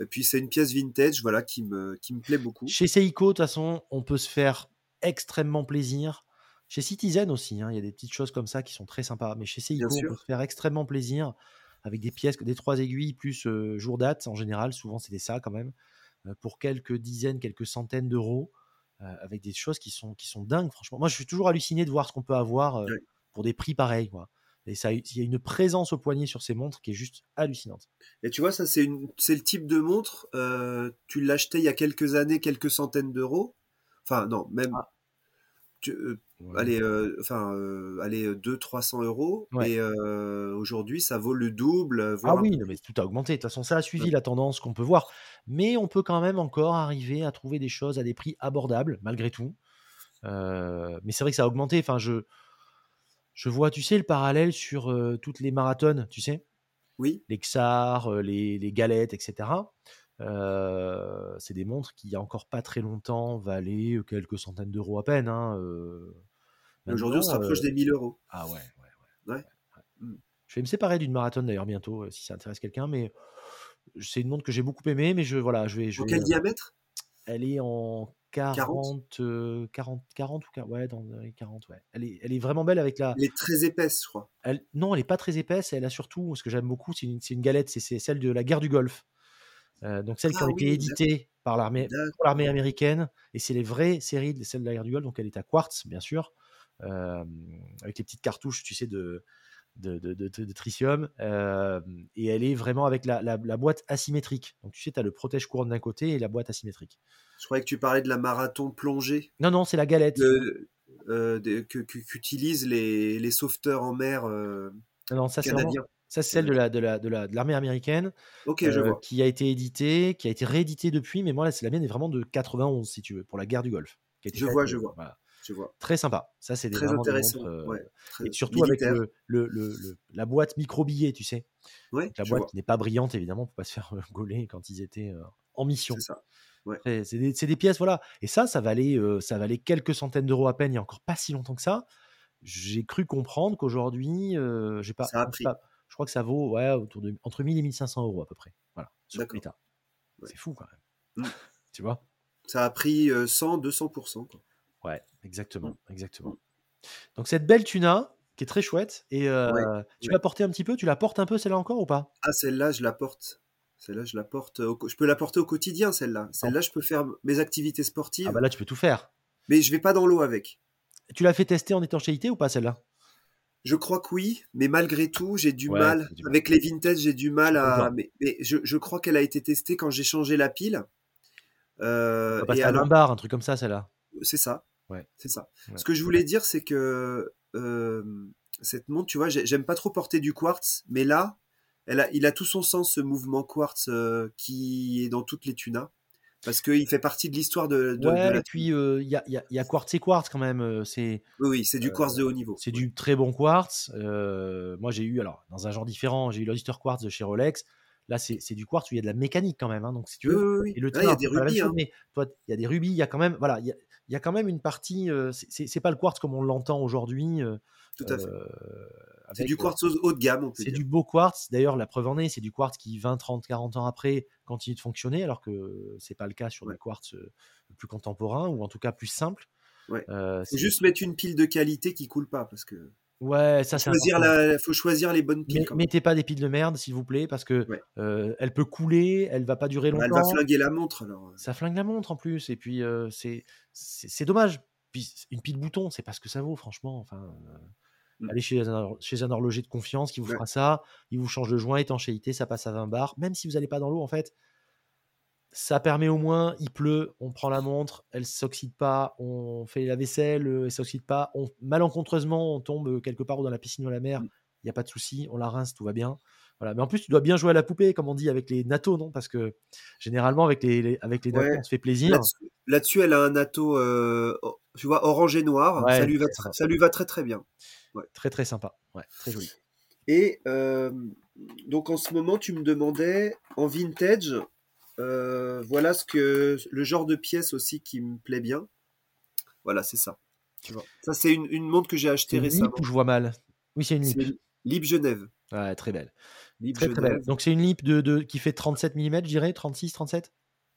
et puis c'est une pièce vintage voilà, qui, me, qui me plaît beaucoup. chez Seiko, de toute façon, on peut se faire extrêmement plaisir. Chez Citizen aussi, hein, il y a des petites choses comme ça qui sont très sympas. Mais chez Seiko, on peut se faire extrêmement plaisir avec des pièces, des trois aiguilles plus euh, jour date en général. Souvent, c'était ça quand même. euh, pour quelques dizaines, quelques centaines d'euros, euh, avec des choses qui sont, qui sont dingues, franchement. Moi, je suis toujours halluciné de voir ce qu'on peut avoir pour des prix pareils. Quoi. Et ça, il y a une présence au poignet sur ces montres qui est juste hallucinante. Et tu vois, ça, c'est, une, c'est le type de montre. tu l'achetais il y a quelques années, quelques centaines d'euros? Enfin, non, même. Ah. Tu- euh, Ouais. allez, euh, enfin, euh, allez, 200-300 euros. Ouais. Et euh, aujourd'hui, ça vaut le double. Ah Voire oui, non, mais tout a augmenté. De toute façon, ça a suivi la tendance qu'on peut voir. Mais on peut quand même encore arriver à trouver des choses à des prix abordables, malgré tout. Euh, mais c'est vrai que ça a augmenté. Enfin, je, je vois, tu sais, le parallèle sur euh, toutes les marathons, tu sais, Oui, les XAR, euh, les, les galettes, etc. Euh, c'est des montres qui, il y a encore pas très longtemps, valaient quelques centaines d'euros à peine. hein, aujourd'hui, on se rapproche des 1000 euros. Ah ouais, ouais, ouais. Ouais. Mm. Je vais me séparer d'une marathon d'ailleurs bientôt, euh, si ça intéresse quelqu'un, mais c'est une montre que j'ai beaucoup aimée, mais je voilà, je vais, je En quel diamètre? Elle est en 40 40, euh, 40, 40 ou 40, ouais, dans les 40, ouais. Elle est, elle est vraiment belle avec la. Elle est très épaisse, je crois. Elle, non, elle est pas très épaisse. Elle a surtout, ce que j'aime beaucoup, c'est une, une galette, c'est c'est celle de la guerre du Golfe. Euh, donc celles qui Ah ont été oui, éditées par l'armée, D'accord. pour l'armée américaine, et c'est les vraies séries de celles de la guerre du Golfe. Donc elle est à quartz, bien sûr, euh, avec les petites cartouches, tu sais, de de, de, de- de tritium, euh, et elle est vraiment avec la, la- la boîte asymétrique. Donc tu sais, tu as le protège-couronne d'un côté et la boîte asymétrique. Je croyais que tu parlais de la marathon plongée Non, non, c'est la galette. euh, qu'utilisent les, les sauveteurs en mer Non, ça c'est vraiment-. Ça, c'est celle de la de la de la- de l'armée américaine. Ok, je euh, vois. qui a été édité, qui a été réédité depuis, mais moi, là, c'est la mienne est vraiment de 91, si tu veux, pour la guerre du Golfe. Je vois, euh, je vois. voilà. Je vois. Très sympa. Ça, c'est Très intéressant. montres, euh, ouais, très et surtout militaire. avec le, le- le- la boîte micro-billet, tu sais. Ouais, Donc, la boîte vois. qui n'est pas brillante, évidemment, pour pas se faire gauler quand ils étaient euh, en mission. C'est ça. Ouais. C'est des, des pièces, voilà. Et ça, ça valait, euh, ça valait quelques centaines d'euros à peine il y a encore pas si longtemps que ça. J'ai cru comprendre qu'aujourd'hui, j'ai pas, pas, crois que ça vaut ouais, autour de, entre 1000 et 1500 euros à peu près. Voilà, sur. Ouais. C'est fou quand même. Mm. tu vois? Ça a pris euh, 100, 200%. Quoi. Ouais, exactement, Mm. exactement. Donc cette belle tuna qui est très chouette et euh, Ouais, tu l'as portée un petit peu, tu la portes un peu celle-là encore ou pas? Ah, celle-là, je la porte. Celle-là, je la porte. au co- Je peux la porter au quotidien, celle-là. Celle-là, je peux faire mes activités sportives, Ah bah là tu peux tout faire. mais je vais pas dans l'eau avec. Tu l'as fait tester en étanchéité ou pas celle-là? Je crois que oui, mais malgré tout, j'ai du Ouais, mal. du. Avec les vintage, j'ai du mal à. Mais, mais je, je crois qu'elle a été testée quand j'ai changé la pile. Euh, et à Lombard, un truc comme ça celle-là. c'est ça. Ouais. C'est ça. Ouais. Ce que je voulais dire, c'est que euh, cette montre, tu vois, j'ai- j'aime pas trop porter du quartz, mais là, elle a, il a tout son sens ce mouvement quartz euh, qui est dans toutes les tunas. Parce qu'il fait partie de l'histoire de, de, Ouais, de la et puis il y, a, y, a, y a Quartz et Quartz quand même. euh, C'est Oui, oui, c'est du quartz de haut niveau. c'est du très bon quartz. Euh, moi, j'ai eu, alors, dans un genre différent, j'ai eu l'Oyster Quartz de chez Rolex. Là, c'est c'est du quartz où il y a de la mécanique quand même. hein. Donc, si tu veux, oui, oui. et le il y a des rubis. hein. mais toi, il y a des rubis, il y a quand même, voilà, il y y a quand même une partie. euh, c'est pas le quartz comme on l'entend aujourd'hui. Euh, Tout à fait. C'est du quartz haut de gamme, c'est du beau quartz. D'ailleurs, la preuve en est, c'est du quartz qui 20, 30, 40 ans après continue de fonctionner, alors que c'est pas le cas sur Ouais. des quartz euh, plus contemporains ou en tout cas plus simples. Ouais. Euh, Faut c'est- juste mettre une pile de qualité qui coule pas, parce que ouais, ça c'est choisir important. la, faut choisir les bonnes piles. Mais- mettez pas des piles de merde, s'il vous plaît, parce que Ouais. euh, elle peut couler, elle va pas durer Bah, longtemps. Elle va flinguer la montre, alors. Ça flingue la montre en plus, et puis euh, c'est c'est c'est dommage. Puis une pile bouton, c'est pas ce que ça vaut, franchement. Enfin, euh, Mm. allez chez un, hor- chez un horloger de confiance qui vous Ouais. fera ça, il vous change le joint, étanchéité, ça passe à 20 bars. Même si vous n'allez pas dans l'eau, en fait, ça permet au moins, il pleut, on prend la montre, elle s'oxyde pas, on fait la vaisselle, euh, elle s'oxyde pas, on, malencontreusement, on tombe quelque part ou dans la piscine ou la mer, il Mm. n'y a pas de souci, on la rince, tout va bien. Voilà. Mais en plus, tu dois bien jouer à la poupée, comme on dit, avec les nattos, non? Parce que généralement, avec les, les- avec les nattos, Ouais. on se fait plaisir. Là-dessus, elle a un atto, euh, tu vois, orange et noir. Ouais, ça, lui va, ça lui va très très bien. Très, très sympa. Ouais, très joli. Et euh, donc en ce moment, tu me demandais en vintage, euh, voilà ce que le genre de pièce aussi qui me plaît bien. Voilà, c'est ça. Tu vois. Ça, c'est une, une montre que j'ai achetée récemment. lip ou je vois mal Oui, c'est une lip. Lip Genève. Ouais, très belle. Lip Très, très belle. Donc, c'est une lip de, de- qui fait 37 mm, je dirais 36, 37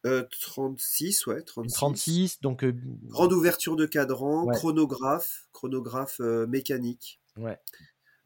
Euh, 36, ouais, Une 36. 36, donc. euh, Grande ouverture de cadran, Ouais. chronographe, chronographe euh, mécanique. ouais.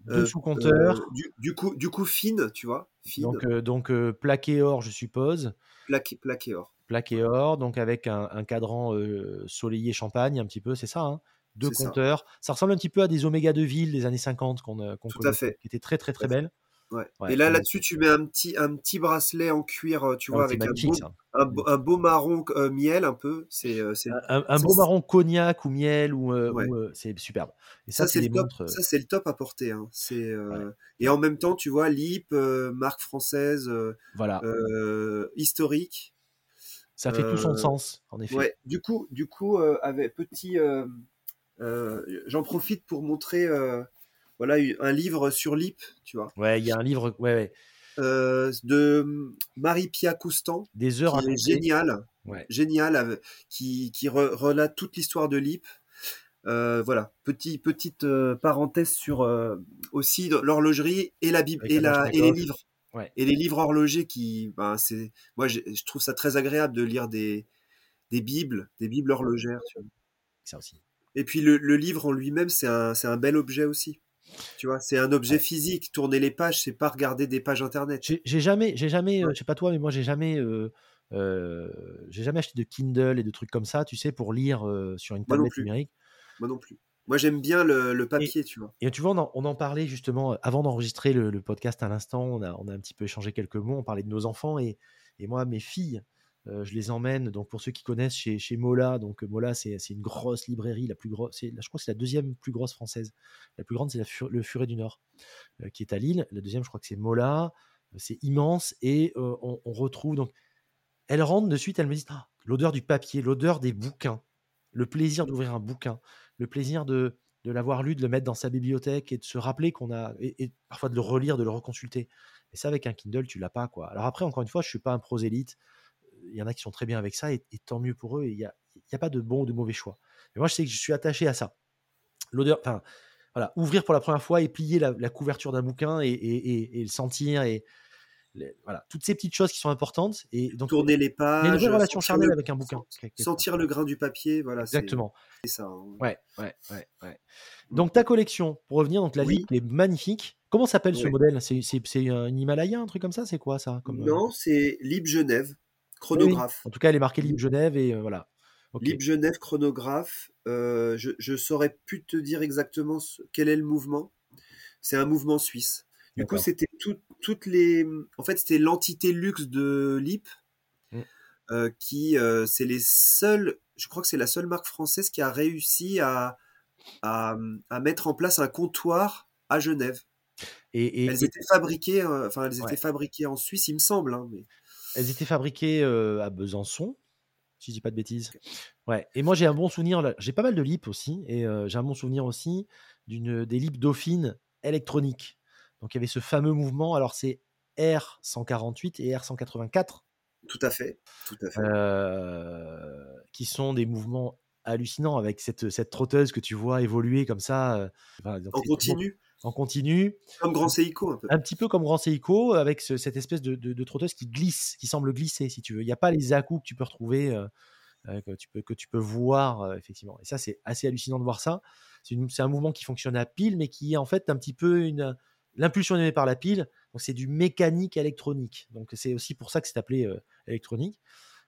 Deux Euh, sous-compteurs. euh, du, du coup, du coup fine, tu vois, fine, donc, euh, donc euh, plaqué or, je suppose. plaqué, plaqué or. Plaqué or, donc avec un, un cadran euh, soleillé champagne, un petit peu, c'est ça. Hein Deux ça. compteurs. Ça. ressemble un petit peu à des Oméga de ville des années 50 qu'on euh, qu'on Tout à fait. qui étaient très, très, très belles. Ouais. Ouais, Et là, là-dessus, tu mets un petit, un petit bracelet en cuir, euh, tu vois, avec un beau, un, beau, un beau marron euh, miel, un peu. C'est, euh, Un, un beau marron cognac ou miel, ou, euh, Ouais. ou, euh, c'est superbe. Et ça, ça, c'est le top. montres. Ça, c'est le top à porter. hein. C'est, Et en même temps, tu vois, Lip, marque française, Voilà, historique. ça fait tout son sens, en effet. Du coup, du coup, avec petit, j'en profite pour montrer, voilà, un livre sur Lip, tu vois, Ouais, il y a un livre, ouais, ouais, euh, de Marie-Pia Coustan, des heures à qui est compter. génial. Ouais. génial qui, qui re- relate toute l'histoire de Lip. Euh, voilà, Petit, petite euh, parenthèse sur aussi l'horlogerie et la Bible et, la et les livres. Ouais. Et les livres horlogers qui, ben, c'est, moi, je trouve ça très agréable de lire des, des bibles, des bibles horlogères. tu vois. Ça aussi. Et puis le, le livre en lui-même, c'est un, c'est un bel objet aussi. Tu vois, c'est un objet physique. Tourner les pages, c'est pas regarder des pages internet. J'ai jamais, j'ai jamais, euh, Ouais. je sais pas toi, mais moi j'ai jamais, euh, euh, j'ai jamais acheté de Kindle et de trucs comme ça, tu sais, pour lire euh, sur une tablette numérique. Moi non plus. Moi, j'aime bien le, le papier, tu vois. Et tu vois, on en, on en parlait justement euh, avant d'enregistrer le, le podcast à l'instant. On a, on a un petit peu échangé quelques mots. On parlait de nos enfants et, et moi, mes filles, euh, je les emmène. Donc, pour ceux qui connaissent, chez, Mola. Donc, euh, Mola, c'est une grosse librairie, la plus grosse. Je crois que c'est la deuxième plus grosse française. La plus grande, c'est le Furet du Nord, euh, qui est à Lille. La deuxième, je crois que c'est Mola. C'est immense et on, retrouve donc. Elles rentrent de suite. Elles me disent Ah, l'odeur du papier, l'odeur des bouquins, le plaisir d'ouvrir un bouquin, le plaisir de de l'avoir lu, de le mettre dans sa bibliothèque et de se rappeler qu'on a, et, et parfois de le relire, de le reconsulter. Et ça, avec un Kindle, tu l'as pas, quoi. Alors après, encore une fois, je suis pas un prosélite. Il y en a qui sont très bien avec ça, et, et tant mieux pour eux. et Il n'y a, a pas de bon ou de mauvais choix. Mais moi, je sais que je suis attaché à ça. L'odeur, enfin, voilà, ouvrir pour la première fois et plier la, la couverture d'un bouquin et, et- et- et le sentir et les- voilà, toutes ces petites choses qui sont importantes. Et donc, Tourner les il y a une pages. vraie relation charnelle le- avec un bouquin. Sentir le grain du papier, voilà. Exactement. C'est ça. hein. Ouais, ouais, ouais, ouais. Donc ta collection, pour revenir, donc la Oui. Est magnifique. Comment s'appelle ce modèle? C'est un Himalaya, un truc comme ça? C'est quoi ça comme, euh, Non, c'est Lib Genève, oui. chronographe. En tout cas, elle est marquée Lip Genève et euh, voilà. Ok. Lib Genève, chronographe. euh, je, je saurais plus te dire exactement ce- quel est le mouvement. C'est un mouvement suisse. Du coup, c'était tout- toutes les. En fait, c'était l'entité luxe de Lip, Mm. euh, qui euh, c'est les seuls. Je crois que c'est la seule marque française qui a réussi à, à, à mettre en place un comptoir à Genève. Et, et- Elles étaient fabriquées, enfin elles étaient Ouais. fabriquées en Suisse, il me semble. hein, mais... elles étaient fabriquées euh, à Besançon. si je dis pas de bêtises. Ouais. Et moi, j'ai un bon souvenir. J'ai pas mal de lips aussi, et euh, j'ai un bon souvenir aussi d'une des lips Dauphine électroniques. Donc, il y avait ce fameux mouvement. Alors, c'est R148 et R184 Tout à fait, tout à fait. euh, qui sont des mouvements hallucinants avec cette, cette trotteuse que tu vois évoluer comme ça. enfin, en continu, En continu. comme Grand Seiko un peu. Un petit peu comme Grand Seiko, avec ce- cette espèce de, de- de trotteuse qui glisse, qui semble glisser, si tu veux. Il n'y a pas les à que tu peux retrouver, euh, euh, que, tu peux, que tu peux voir, euh, effectivement. Et ça, c'est assez hallucinant de voir ça. C'est un mouvement qui fonctionne à pile, mais qui est en fait un petit peu une. L'impulsion donnée par la pile, donc c'est du mécanique électronique. Donc c'est aussi pour ça que c'est appelé euh, électronique.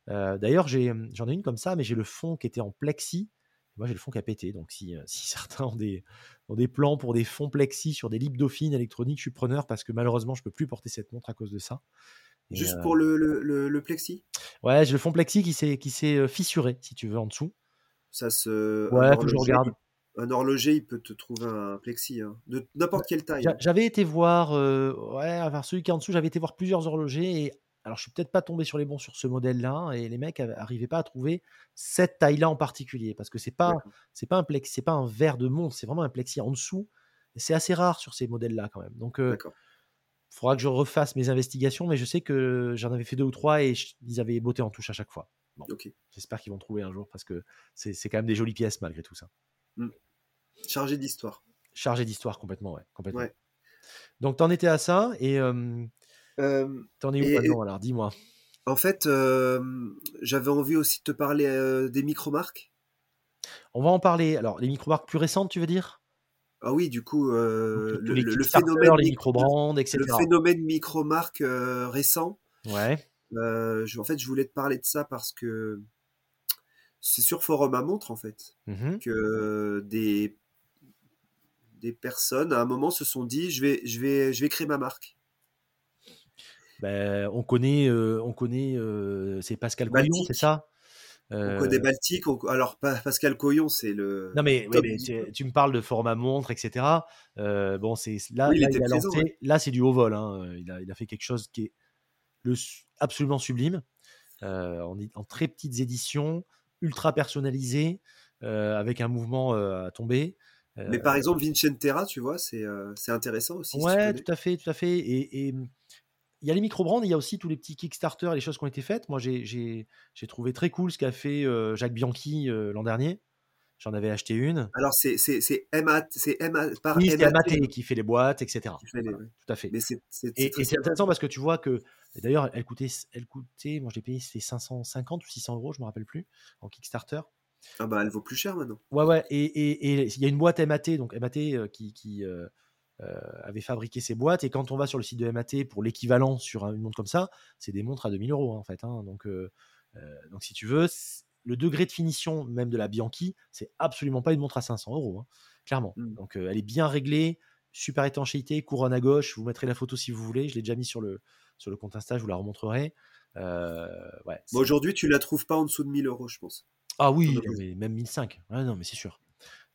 D'ailleurs, j'ai- j'en ai une comme ça, mais j'ai le fond qui était en plexi. Moi, j'ai le fond qui a pété. Donc, si, euh, si certains ont des, ont des plans pour des fonds plexi sur des lips dauphines électroniques, je suis preneur parce que malheureusement, je peux plus porter cette montre à cause de ça. Et, Juste euh, pour le, le, le- le plexi, Ouais, j'ai le fond plexi qui s'est euh, fissuré, si tu veux, en dessous. ça se. Ouais, faut que je horloger, regarde. Un horloger, il peut te trouver un plexi, hein, de n'importe quelle taille. Hein. J'avais été voir, euh, ouais, enfin, celui qui est en dessous, j'avais été voir plusieurs horlogers. Et, alors, je suis peut-être pas tombé sur les bons sur ce modèle-là. Et les mecs n'arrivaient pas à trouver cette taille-là en particulier. Parce que c'est pas, c'est pas un plexi, c'est pas un verre de montre, c'est vraiment un plexi en dessous. C'est assez rare sur ces modèles-là quand même. Donc, il D'accord. faudra que je refasse mes investigations. Mais je sais que j'en avais fait deux ou trois et je- ils avaient botté en touche à chaque fois. J'espère qu'ils vont trouver un jour parce que c'est c'est quand même des jolies pièces malgré tout ça. Chargé d'histoire. Chargé d'histoire complètement, ouais. Complètement. Ouais. Donc, t'en étais à ça et euh, Euh, t'en es où maintenant alors Dis-moi. en fait, euh, j'avais envie aussi de te parler euh, des micro-marques. On va en parler. Alors, les micro-marques plus récentes, tu veux dire? Ah oui, du coup, euh, le, phénomène, les micro- micro-brands, etc. le phénomène micro-marque euh, récent. Ouais. euh, je- en fait, je voulais te parler de ça parce que c'est sur Forum à montre, en fait, Mhm. que des, des personnes, à un moment, se sont dit, je vais, je vais, je vais créer ma marque. Ben, on connaît, euh, on connaît euh, c'est Pascal Coyon, c'est ça? On Euh, connaît Baltic, on- alors Pa- Pascal Coyon, c'est le... Non mais, oui, tu, me parles de format montre, etc. Bon, c'est là, Oui, là, ouais. là, c'est du haut vol. hein. Il, a, il a fait quelque chose qui est le, absolument sublime, en, en très petites éditions, ultra personnalisées, avec un mouvement à tomber. Mais par exemple, Vincentera, tu vois, c'est intéressant aussi. Ouais, tout à fait, tout à fait. Et, et, il y a les micro-brands, il y a aussi tous les petits Kickstarter et les choses qui ont été faites. Moi, j'ai- trouvé très cool ce qu'a fait euh, Jacques Bianchi euh, l'an dernier. J'en avais acheté une. Alors, c'est c'est- c'est par Oui, MAT qui fait les boîtes, etc. les- Voilà, tout à fait. Mais Et, c'est intéressant parce que tu vois que, d'ailleurs, elle coûtait, elle coûtait, moi je l'ai payé, c'était 550 ou 600 euros, je me rappelle plus, en Kickstarter. Ah bah, elle vaut plus cher maintenant. Ouais, ouais, et et- et il y a une boîte MAT, donc MAT euh, qui, qui euh, avait fabriqué ces boîtes, et quand on va sur le site de MAT pour l'équivalent sur un- une montre comme ça, c'est des montres à 2000 euros hein, en fait. hein. donc, euh, euh, donc si tu veux, le degré de finition même de la Bianchi, c'est absolument pas une montre à 500 euros, hein, clairement. Mm. Donc euh, elle est bien réglée, super étanchéité, couronne à gauche, vous mettrez la photo si vous voulez, je l'ai déjà mis sur le, sur le compte Insta, je vous la remontrerai. Euh, ouais, Bon, c'est- Aujourd'hui, tu la trouves pas en dessous de 1000 euros, je pense. ah oui, même 1005. Ouais, non, mais c'est sûr.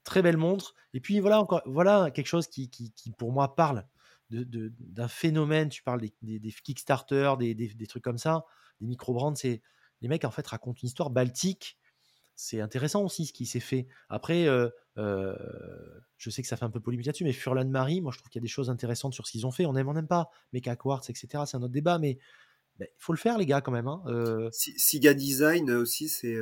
Très belle montre. Et puis voilà, encore, voilà quelque chose qui, qui, qui, pour moi, parle de- de- d'un phénomène. Tu parles des, des, des Kickstarter, des, des, trucs comme ça, des micro-brands. C'est, les mecs, en fait, racontent une histoire baltique. C'est intéressant aussi ce qui s'est fait. Après, euh, euh, je sais que ça fait un peu polémique là-dessus, mais Furlan Marie, moi, je trouve qu'il y a des choses intéressantes sur ce qu'ils ont fait. On aime, on n'aime pas. Mecha Quartz, etc., c'est un autre débat, mais il faut le faire, les gars, quand même. hein. Euh, Si- Siga Design aussi, c'est.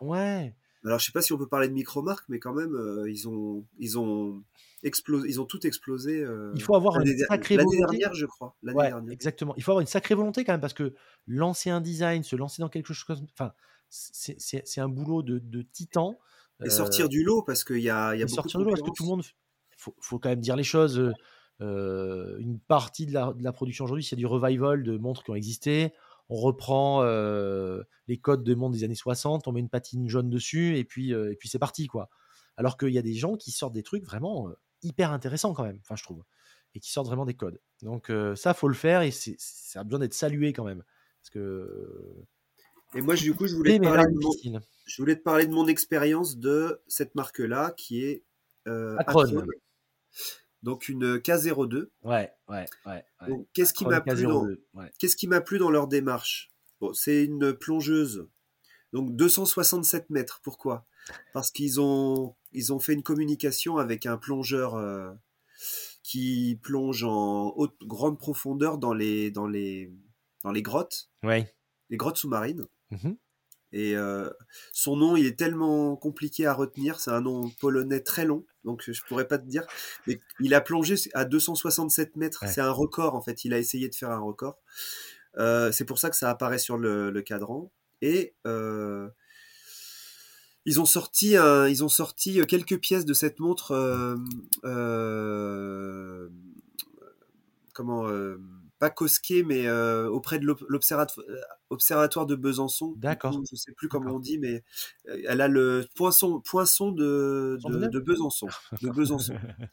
ouais. Alors, je sais pas si on peut parler de micro-marque, mais quand même, euh, ils ont, ils ont explosé, ils ont tout explosé. euh, Il faut avoir l'année une sacrée L'année volonté. dernière, je crois. L'année Ouais, dernière. exactement. Il faut avoir une sacrée volonté quand même parce que lancer un design, se lancer dans quelque chose comme. Enfin, c'est un boulot de, de titan. Et Euh, sortir du lot, parce qu'il y a, il y a beaucoup sortir de de l'eau parce que tout le monde. Il faut, faut quand même dire les choses. une partie de la, de la production aujourd'hui, c'est du revival de montres qui ont existé. On reprend euh, les codes de montres des années 60, on met une patine jaune dessus et puis, euh, et puis c'est parti. quoi. Alors qu'il y a des gens qui sortent des trucs vraiment euh, hyper intéressants quand même, enfin je trouve, et qui sortent vraiment des codes. Donc ça, faut le faire et c'est- ça a besoin d'être salué quand même. Parce que. Et moi, je- du coup, je voulais, te parler là, de mon, difficile. je voulais te parler de mon expérience de cette marque-là, qui est Acron. Acron. Donc une K02. Ouais, ouais, ouais. qu'est-ce qui m'a plu dans, K02, ouais. Qu'est-ce qui m'a plu dans leur démarche? Bon, C'est une plongeuse Donc 267 mètres. Pourquoi? Parce qu'ils ont, ils ont fait une communication avec un plongeur euh, qui plonge en haute, grande profondeur dans les, dans les, dans les grottes, Ouais. les grottes sous-marines. Mhm. Et euh, son nom, il est tellement compliqué à retenir. C'est un nom polonais très long, donc je pourrais pas te dire. Mais il a plongé à 267 mètres. Ouais. C'est un record en fait. Il a essayé de faire un record. Euh, c'est pour ça que ça apparaît sur le, le cadran. Et euh, ils ont sorti, un- ils ont sorti quelques pièces de cette montre. comment pas Cosquet, mais euh, auprès de l'ob- l'observat- euh, de Besançon. D'accord. Je sais plus comment on dit, mais euh, elle a le poinçon, poinçon de, de, Besançon. De Besançon.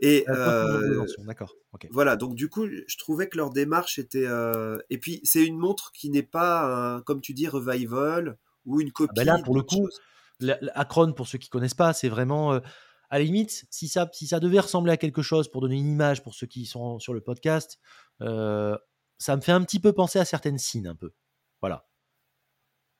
Et Ah, euh, D'accord. Voilà, donc du coup, je trouvais que leur démarche était. euh, Et puis, c'est une montre qui n'est pas, un, comme tu dis, revival ou une copie. ben là, pour le coup. La- la- Akron, pour ceux qui connaissent pas, c'est vraiment. Euh, à la limite, si ça, si ça devait ressembler à quelque chose, pour donner une image pour ceux qui sont sur le podcast, euh, ça me fait un petit peu penser à certaines signes, un peu. Voilà.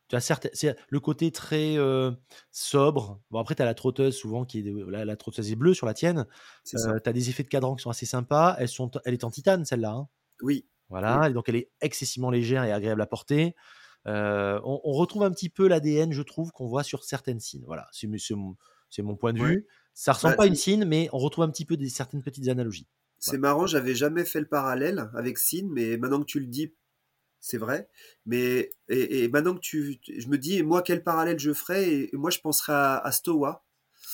Tu as certaines, c'est le côté très euh, sobre. Bon, après, tu as la trotteuse souvent qui est. La, la trotteuse est bleue sur la tienne. Tu as des effets de cadran qui sont assez sympas. Elles sont, elle est en titane, celle-là. hein. Oui, Voilà, et donc elle est excessivement légère et agréable à porter. Euh, on, on retrouve un petit peu l'ADN, je trouve, qu'on voit sur certaines signes. Voilà, c'est mon, point de vue. Ça ressemble Bah, pas à une signe, mais on retrouve un petit peu des certaines petites analogies. c'est marrant, j'avais jamais fait le parallèle avec Sin, mais maintenant que tu le dis, c'est vrai. Mais et, et maintenant que tu, je me dis, moi, quel parallèle je ferais Et, moi, je penserais à, à Stowa,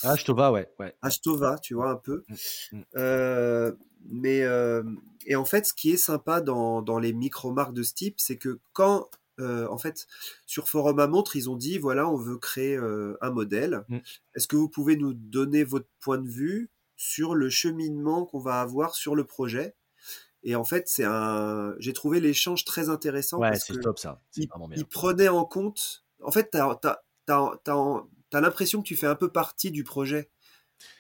Ah, je te va, ouais, ouais. à Stova, tu vois un peu. Mm, mm. Euh, mais euh, et en fait, ce qui est sympa dans, dans les micro-marques de ce type, c'est que quand euh, en fait sur Forum à montre, ils ont dit voilà, on veut créer euh, un modèle. Mm. Est-ce que vous pouvez nous donner votre point de vue sur le cheminement qu'on va avoir sur le projet? Et en fait, c'est un, j'ai trouvé l'échange très intéressant Ouais, c'est top ça. Il, vraiment bien. il prenait en compte. En fait, t'as as, t'as, t'as, t'as l'impression que tu fais un peu partie du projet.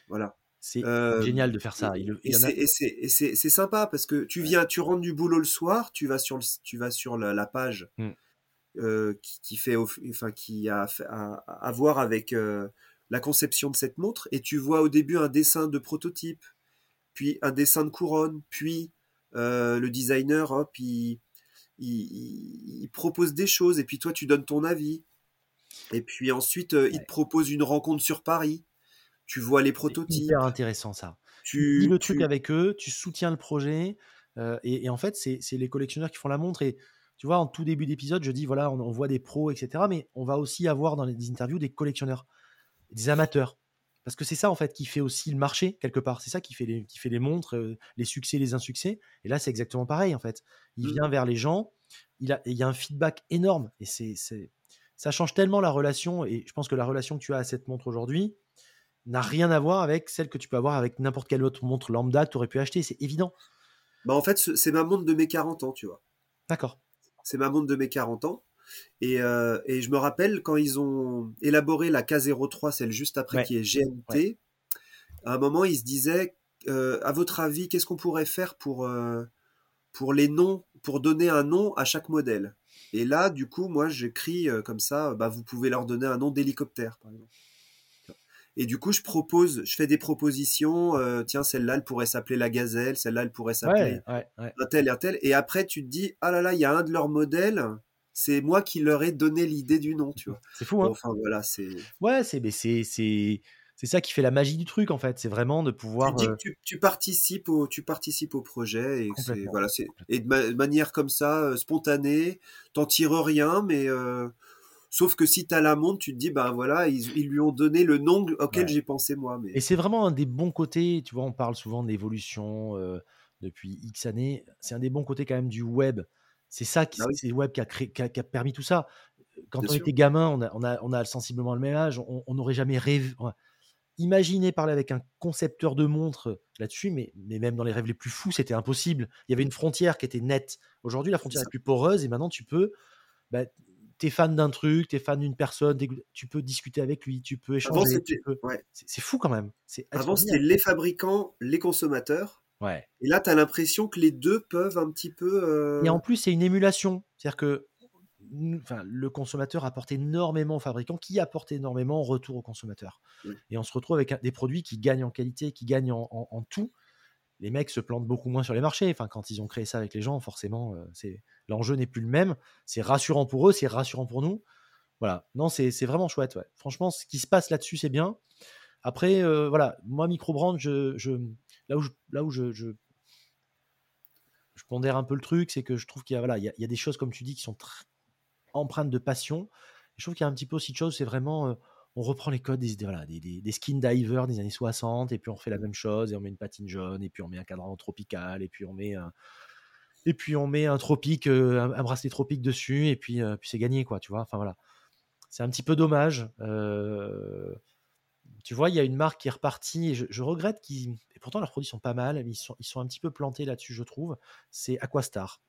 Voilà. C'est Euh, génial de faire ça. Il, et et c'est- et c'est c'est sympa parce que tu viens, tu rentres du boulot le soir, tu vas sur, le, tu vas sur la, la page Mm. Euh, qui, qui fait, enfin, qui a à, voir avec euh, la conception de cette montre et tu vois au début un dessin de prototype, puis un dessin de couronne, puis euh, le designer, hop, il, il, il- il propose des choses et puis toi tu donnes ton avis. Et puis ensuite, il te propose une rencontre sur Paris. Tu vois les prototypes. hyper intéressant ça. Tu lis le truc tu- avec eux, tu soutiens le projet, et, et en fait, c'est c'est les collectionneurs qui font la montre. Et tu vois, en tout début d'épisode, je dis voilà, on, on voit des pros, etc. Mais on va aussi avoir dans les interviews des collectionneurs, des amateurs. Parce que c'est ça, en fait, qui fait aussi le marché, quelque part. C'est ça qui fait les, qui fait les montres, euh, les succès, les insuccès. Et là, c'est exactement pareil, en fait. Il Mm. vient vers les gens, il, a, il y a un feedback énorme. Et c'est ça change tellement la relation. Et je pense que la relation que tu as à cette montre aujourd'hui n'a rien à voir avec celle que tu peux avoir avec n'importe quelle autre montre lambda que tu aurais pu acheter. C'est évident. Bah en fait, ce- c'est ma montre de mes 40 ans, tu vois. D'accord. C'est ma montre de mes 40 ans. Et, euh, et je me rappelle quand ils ont élaboré la K03, celle juste après Ouais. qui est GMT, à un moment ils se disaient, euh, à votre avis, qu'est-ce qu'on pourrait faire pour, euh, pour les noms, pour donner un nom à chaque modèle? Et là, du coup, moi j'écris comme ça, bah, vous pouvez leur donner un nom d'hélicoptère, par exemple. Et du coup, je propose, je fais des propositions. euh, tiens, celle-là, elle pourrait s'appeler la gazelle. Celle-là, elle pourrait s'appeler Ouais, ouais, ouais. un tel et un tel. Et après, tu te dis, ah là là, il y a un de leurs modèles. C'est moi qui leur ai donné l'idée du nom, tu vois. C'est fou, hein Bon, enfin, voilà, c'est. Ouais, c'est mais c'est c'est c'est ça qui fait la magie du truc en fait. C'est vraiment de Tu pouvoir. dis euh, que tu, tu participes au, tu participes au projet et c'est voilà, c'est et de ma- manière comme ça, euh, spontanée, t'en tires rien, mais euh, sauf que si t'as la montre, tu te dis, ben voilà, ils, ils lui ont donné le nom auquel Ouais. j'ai pensé moi. Mais Et c'est vraiment un des bons côtés. Tu vois, on parle souvent d'évolution euh, depuis X années. C'est un des bons côtés quand même du web. C'est ça, qui, Ah oui. c'est le web qui a, créé, qui, a, qui a permis tout ça. Quand Bien on sûr. était gamin, on a, on a, on a sensiblement le même âge. On n'aurait jamais rêvé. ouais. Imaginez parler avec un concepteur de montres là-dessus, mais, mais même dans les rêves les plus fous, c'était impossible. Il y avait une frontière qui était nette. Aujourd'hui, la frontière est plus poreuse et maintenant tu peux. Bah, t'es fan d'un truc, t'es fan d'une personne, tu peux discuter avec lui, tu peux échanger. c'était, tu peux- ouais, C'est fou quand même. Avant c'était les fabricants, les consommateurs. Ouais. Et là, t'as l'impression que les deux peuvent un petit peu. euh, Et en plus, c'est une émulation. C'est-à-dire que enfin, le consommateur apporte énormément au fabricant, qui apporte énormément en retour au consommateur. Oui. Et on se retrouve avec des produits qui gagnent en qualité, qui gagnent en, en- en tout. Les mecs se plantent beaucoup moins sur les marchés. Enfin, quand ils ont créé ça avec les gens, forcément, euh, c'est l'enjeu n'est plus le même. C'est rassurant pour eux, c'est rassurant pour nous. Voilà. Non, c'est vraiment chouette. Franchement, ce qui se passe là-dessus, c'est bien. Après, euh, voilà, moi, Microbrand, je, je, là où je, là où je, je, je pondère un peu le truc, c'est que je trouve qu'il y a, voilà, il y a, des choses, comme tu dis, qui sont empreintes de passion. Je trouve qu'il y a un petit peu aussi de choses, c'est vraiment, euh, on reprend les codes des, voilà, des, des, des skin divers des années 60, et puis on refait la même chose, et on met une patine jaune, et puis on met un cadran tropical, et puis on met un, et puis on met un tropique, euh, un, un bracelet tropique dessus, et puis, euh, puis c'est gagné, quoi, tu vois? Enfin voilà. C'est un petit peu dommage. euh, tu vois, il y a une marque qui est repartie et je, je regrette qu'ils. Et pourtant, leurs produits sont pas mal, mais ils sont, ils sont un petit peu plantés là-dessus, je trouve. C'est Aquastar.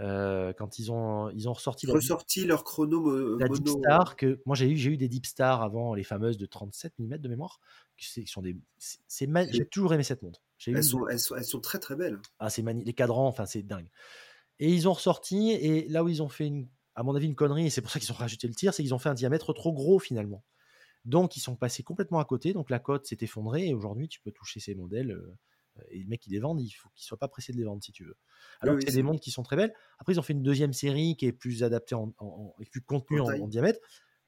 Euh, quand ils ont, ils ont ressorti la, Ressorti leur chrono mo- la mono. Deep Star, que moi j'ai eu, j'ai eu des Deep Star avant, les fameuses de 37 mm de mémoire. qui sont des, c'est, J'ai toujours aimé cette montre. Eu Elles sont, elles, sont, elles sont très très belles. ah, c'est les cadrans, enfin, c'est dingue. Et ils ont ressorti, et là où ils ont fait, une, à mon avis, une connerie, et c'est pour ça qu'ils ont rajouté le tir, c'est qu'ils ont fait un diamètre trop gros finalement. Donc, ils sont passés complètement à côté. Donc, la cote s'est effondrée, et aujourd'hui, tu peux toucher ces modèles. euh, et les mecs qui les vendent, il faut qu'ils soient pas pressés de les vendre si tu veux. Alors Oui, que c'est des montres qui sont très belles. Après, ils ont fait une deuxième série qui est plus adaptée en, en- en- et plus contenue En diamètre,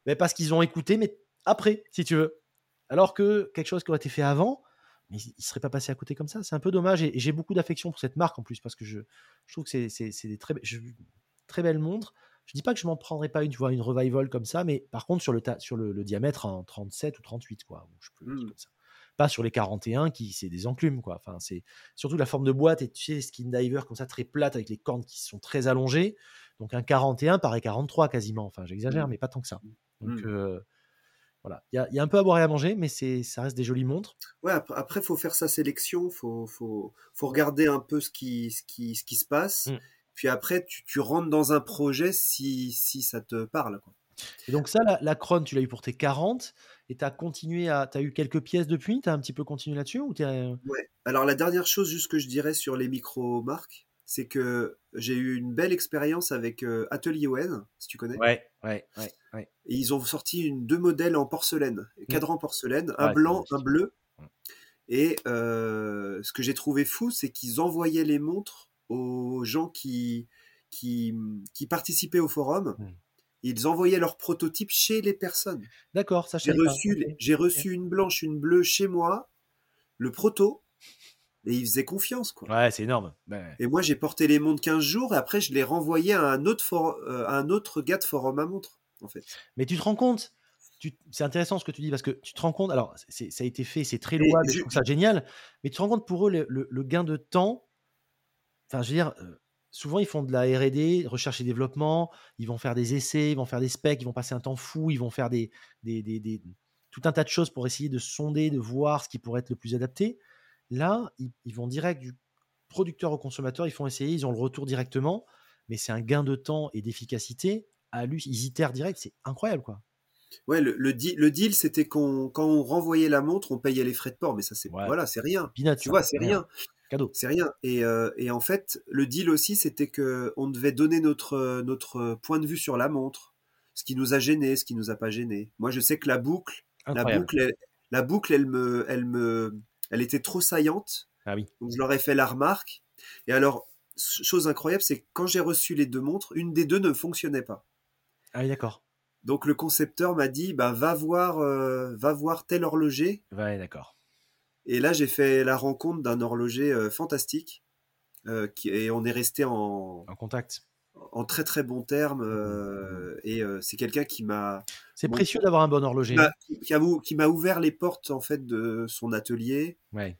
mais parce qu'ils ont écouté, mais après, si tu veux. Alors que quelque chose qui aurait été fait avant, mais il ne serait pas passé à côté comme ça. C'est un peu dommage. Et, et j'ai beaucoup d'affection pour cette marque en plus, parce que je, je trouve que c'est- c'est c'est des très, je- très belles montres. Je dis pas que je m'en prendrais pas une, tu vois, une revival comme ça, mais par contre, sur le, ta- sur le, le diamètre en 37 ou 38, quoi. je sais plus, un truc Mm. comme ça. Pas sur les 41 qui c'est des enclumes, quoi. Enfin, c'est surtout la forme de boîte et tu sais, skin diver comme ça, très plate avec les cornes qui sont très allongées. Donc un 41 paraît 43 quasiment. Enfin, j'exagère, Mm. mais pas tant que ça. Donc Mm. euh, voilà, il y a, il y a un peu à boire et à manger, mais c'est, ça reste des jolies montres. Ouais, après, faut faire sa sélection, faut, faut, faut regarder un peu ce qui, ce qui, ce qui se passe. Mm. Puis après, tu, tu rentres dans un projet si, si ça te parle. Quoi. Et donc ça, la, la tu l'as eu pour tes 40, et tu as continué à... Tu as eu quelques pièces depuis Tu as un petit peu continué là-dessus ou t'es- Ouais. Alors la dernière chose juste que je dirais sur les micro-marques, c'est que j'ai eu une belle expérience avec euh, Atelier ON, si tu connais. Ouais, ouais, ouais, ouais. Et ils ont sorti une, deux modèles en porcelaine, cadran porcelaine, un. Ouais, blanc, un bleu. Mm. Et euh, ce que j'ai trouvé fou, c'est qu'ils envoyaient les montres aux gens qui, qui, qui participaient au forum. Mm. Ils envoyaient leurs prototypes chez les personnes. D'accord, ça J'ai reçu, j'ai reçu une blanche, une bleue chez moi, le proto, et ils faisaient confiance. Quoi. Ouais, c'est énorme. Ben, Et moi, j'ai porté les montres 15 jours, et après, je les renvoyais à un autre, for- euh, à un autre gars de forum à montre, en fait. Mais tu te rends compte tu- C'est intéressant ce que tu dis parce que tu te rends compte. Alors, ça a été fait, c'est très louable, je je- trouve ça génial. Mais tu te rends compte pour eux le, le- le gain de temps. Enfin, je veux dire, euh, souvent ils font de la R&D, recherche et développement. Ils vont faire des essais, ils vont faire des specs, ils vont passer un temps fou, ils vont faire des, des, des- des- tout un tas de choses pour essayer de sonder, de voir ce qui pourrait être le plus adapté. Là, ils, ils vont direct du producteur au consommateur, ils font essayer, ils ont le retour directement. Mais c'est un gain de temps et d'efficacité. À lui, ils itèrent direct, c'est incroyable quoi. Ouais, le, le, deal, le deal, c'était qu'on quand on renvoyait la montre, on payait les frais de port, mais ça, c'est Ouais. voilà, c'est rien. Peanuts, Tu vois, c'est rien. Cadeau. C'est rien. Et, euh, et en fait, le deal aussi, c'était que on devait donner notre, notre point de vue sur la montre, ce qui nous a gêné, ce qui nous a pas gêné. Moi, je sais que la boucle, la boucle, elle, la boucle, elle me, elle me, elle était trop saillante. Ah oui. Donc, je leur ai fait la remarque. Et alors, chose incroyable, c'est que quand j'ai reçu les deux montres, une des deux ne fonctionnait pas. Ah oui, d'accord. Donc, le concepteur m'a dit, bah, va voir, euh, va voir tel horloger. Ouais, d'accord. Et là, j'ai fait la rencontre d'un horloger euh, fantastique. euh, qui, et on est resté en, En contact. en très très bons termes. euh, et euh, c'est quelqu'un qui m'a C'est Bon. précieux d'avoir un bon horloger. qui m'a ouvert les portes en fait de son atelier. Ouais.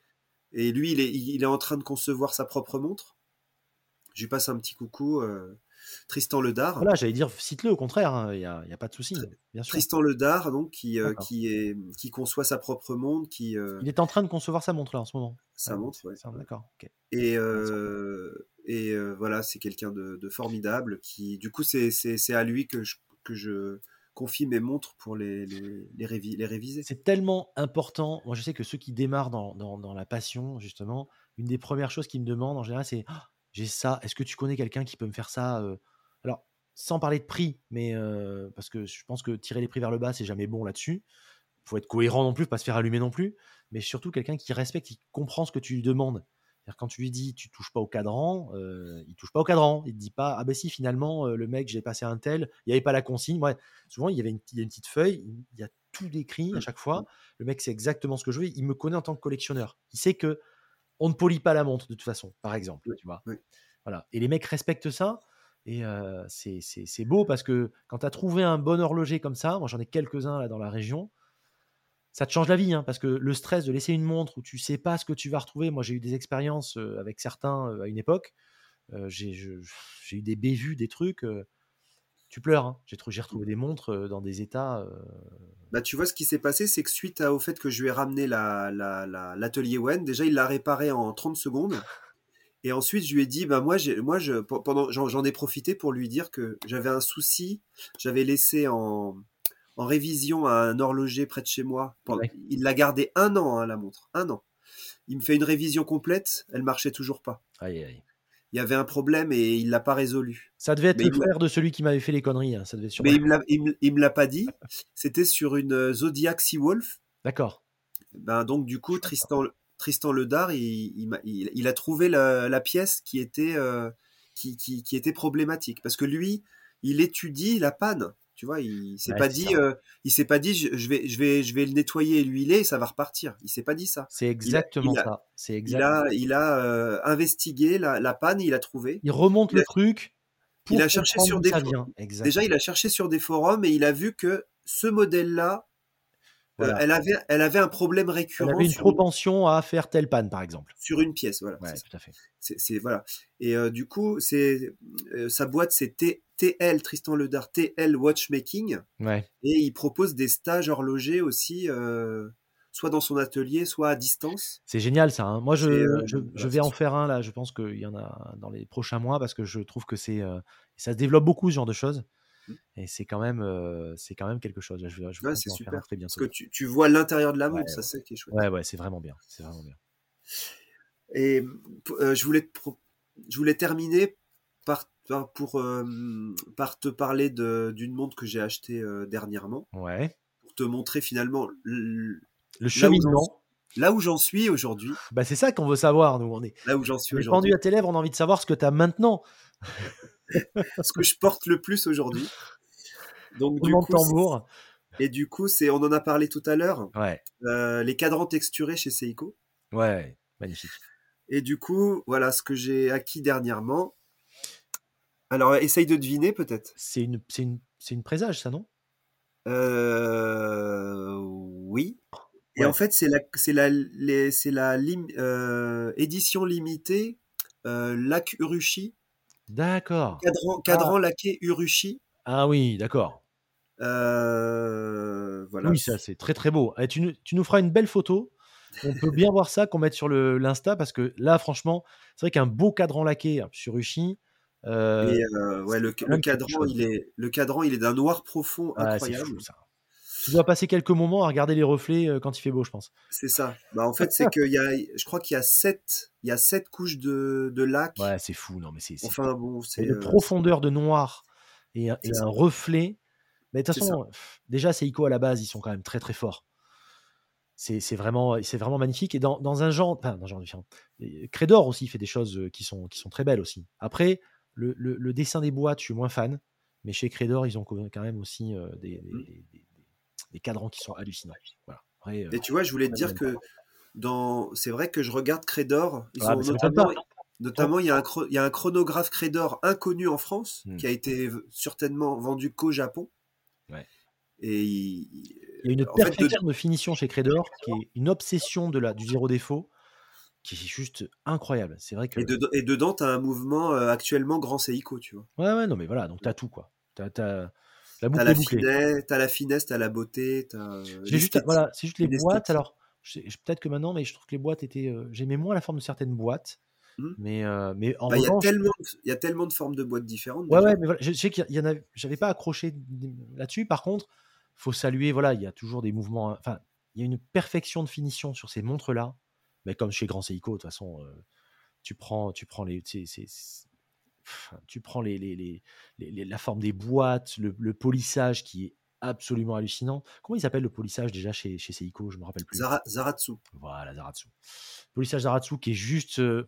Et lui, il est, il est en train de concevoir sa propre montre. Je lui passe un petit coucou. euh, Tristan Ledard. Voilà, j'allais dire, cite-le au contraire, il n'y a, y a pas de souci, bien sûr. Tristan Ledard, donc, qui, euh, qui, est, qui conçoit sa propre montre, qui euh, Il est en train de concevoir sa montre là en ce moment. sa Ah, montre, c'est- D'accord, ok. Et, euh, et voilà, c'est quelqu'un de, de formidable qui, du coup, c'est à lui que je, que je confie mes montres pour les, les, les, révi- les réviser. C'est tellement important. Moi, je sais que ceux qui démarrent dans, dans- dans la passion, justement, une des premières choses qu'ils me demandent en général, c'est Ah, j'ai ça. Est-ce que tu connais quelqu'un qui peut me faire ça Alors, sans parler de prix, mais euh, parce que je pense que tirer les prix vers le bas, c'est jamais bon là-dessus. Il faut être cohérent non plus, pas se faire allumer non plus, mais surtout quelqu'un qui respecte, qui comprend ce que tu lui demandes. Quand tu lui dis tu touches pas au cadran, euh, il touche pas au cadran. Il te dit pas ah ben si finalement euh, le mec j'ai passé un tel, il n'y avait pas la consigne. Ouais, souvent il y avait une, il y a une petite feuille, il y a tout décrit à chaque fois. Le mec sait exactement ce que je veux. Il me connaît en tant que collectionneur. Il sait que on ne polie pas la montre de toute façon, par exemple. Oui, Tu vois. oui. Voilà. Et les mecs respectent ça. Et euh, c'est c'est- c'est beau parce que quand tu as trouvé un bon horloger comme ça, moi j'en ai quelques-uns là dans la région, ça te change la vie. hein, parce que le stress de laisser une montre où tu sais pas ce que tu vas retrouver, moi j'ai eu des expériences euh, avec certains euh, à une époque, euh, j'ai eu des bévues, des trucs, euh, tu pleures. hein. J'ai j'ai retrouvé des montres dans des états. euh, Bah, tu vois, ce qui s'est passé, c'est que suite à- au fait que je lui ai ramené la, la- la- l'atelier Wen, déjà, il l'a réparé en 30 secondes. Et ensuite, je lui ai dit, bah, moi, moi je, pendant, j'en, j'en ai profité pour lui dire que j'avais un souci. J'avais laissé en, en révision à un horloger près de chez moi. Pendant- Ouais. Il l'a gardé un an, hein, la montre. Un an. Il me fait une révision complète. Elle marchait toujours pas. aïe, aïe. Il y avait un problème et il l'a pas résolu. Ça devait être Mais le frère de celui qui m'avait fait les conneries. hein, Ça devait Mais il me l'a, pas dit. C'était sur une euh, Zodiac Seawolf. D'accord. Ben, donc du coup, Tristan, Tristan Ledard, il, il, m'a- il- il a trouvé la, la pièce qui était, euh, qui, qui, qui était problématique. Parce que lui, il étudie la panne. Tu vois, il s'est Ouais, pas dit, euh, il s'est pas dit, je, je vais, je vais, je vais le nettoyer et l'huiler, et ça va repartir. Il s'est pas dit ça. C'est exactement il a- ça. C'est Il a, il a euh, investigué la, la panne, il a trouvé. Il remonte il le a- truc. Pour il a cherché sur des. Déjà, il a cherché sur des forums et il a vu que ce modèle-là, euh, elle avait, elle avait un problème Elle récurrent avait une propension à faire telle panne, par exemple. sur une pièce. Voilà. Ouais, c'est ça. tout à fait. C'est, voilà. Et du coup, c'est sa boîte, c'est T- TL Tristan Ledard TL Watchmaking, Ouais. et il propose des stages horlogers aussi, euh, soit dans son atelier, soit à distance. C'est génial ça. hein. Moi, je, euh, je, je vais en faire un là. Je pense qu'il y en a dans les prochains mois parce que je trouve que c'est euh, ça se développe beaucoup ce genre de choses. Mm. Et c'est quand même euh, c'est quand même quelque chose. Je, Ouais, c'est en faire un super. très Parce bientôt. que tu, tu vois l'intérieur de la Ouais, montre, ça c'est qui est chouette. Ouais, ouais, c'est vraiment bien. C'est vraiment bien. Et euh, je voulais je voulais terminer par par- pour euh, par te parler d'une montre que j'ai achetée euh, dernièrement Ouais. pour te montrer finalement Le cheminement. là où j'en suis aujourd'hui, Bah, c'est ça qu'on veut savoir. Nous, on est, là où j'en suis aujourd'hui, pendu à tes lèvres. On a envie de savoir ce que tu as maintenant. ce que je porte le plus aujourd'hui. Donc du coup, tambour. et du coup, c'est on en a parlé tout à l'heure, Ouais. euh, les cadrans texturés chez Seiko. Ouais. Magnifique. Et du coup, voilà ce que j'ai acquis dernièrement. Alors, essaye de deviner peut-être. C'est une, c'est une, c'est une présage, ça, non? Euh, oui. Et Ouais. en fait, c'est la, c'est la, les- c'est la lim- euh, édition limitée euh, lac Urushi, D'accord. cadran, cadran laqué Urushi. Ah oui, d'accord. Euh, voilà. Oui, ça, c'est très très beau. Et tu, nous- tu nous feras une belle photo. On peut bien voir ça, qu'on mette sur le- l'Insta, parce que là, franchement, c'est vrai qu'un beau cadran laqué sur Uchi. Euh, Et euh, ouais, le, le cadran, il est, le cadran, il est d'un noir profond c'est incroyable. fou, ça. Tu dois passer quelques moments à regarder les reflets euh, quand il fait beau, je pense. C'est ça. Bah, en fait, c'est qu'il y a, je crois qu'il y a sept, il y a sept couches de, de lac. Ouais, c'est fou. Non, mais c'est. Enfin bon, c'est. De euh, profondeur de noir et, un- et un reflet. Mais de toute façon, pff, déjà, Seiko à la base, ils sont quand même très très forts. C'est vraiment, vraiment magnifique. Et dans, dans un genre, enfin, dans un genre différent. Credor aussi fait des choses euh, qui sont, qui sont très belles aussi. Après, le, le- le dessin des boîtes, je suis moins fan. Mais chez Credor, ils ont quand même aussi euh, des, des- Mm. des- cadrans qui sont hallucinants. Voilà. Après, euh, Et tu vois, je voulais te dire que dans, c'est vrai que je regarde Credor. Ils Ah, ont notamment, il y a un, chro- il y a un chronographe Credor inconnu en France Hmm. qui a été certainement vendu qu'au Japon. Ouais. Et il, Il y a une perfection de finition chez Credor qui est une obsession de la, du zéro défaut qui est juste incroyable. C'est vrai que. et, dedans- et dedans, tu as un mouvement euh, actuellement grand Seiko, tu vois. Ouais, ouais, non, mais voilà, donc t'as tout, quoi. T'as, t'as- la Tu boucle as la, finesse, t'as la finesse, tu as la beauté, tu as J'ai juste, voilà, c'est juste les boîtes. Alors, peut-être que maintenant, mais je trouve que les boîtes étaient. euh, J'aimais moins la forme de certaines boîtes. Mhm. Mais, euh, mais en Bah, Il y, a revanche. tellement de- il y a tellement de formes de boîtes différentes. Ouais, déjà. ouais, mais voilà, je je sais qu'il y en a. J'avais pas accroché là-dessus. Par contre, faut saluer, voilà, il y a toujours des mouvements. Enfin, il y a une perfection de finition sur ces montres-là. Mais comme chez Grand Seiko, de toute façon, euh, tu prends, tu prends les. tu prends les, les- les- les- les- la forme des boîtes, le, le polissage qui est absolument hallucinant. Comment il s'appelle le polissage déjà chez, chez Seiko? Je me rappelle plus. Zara- Zaratsu. Voilà, Zaratsu. Polissage Zaratsu qui est juste euh,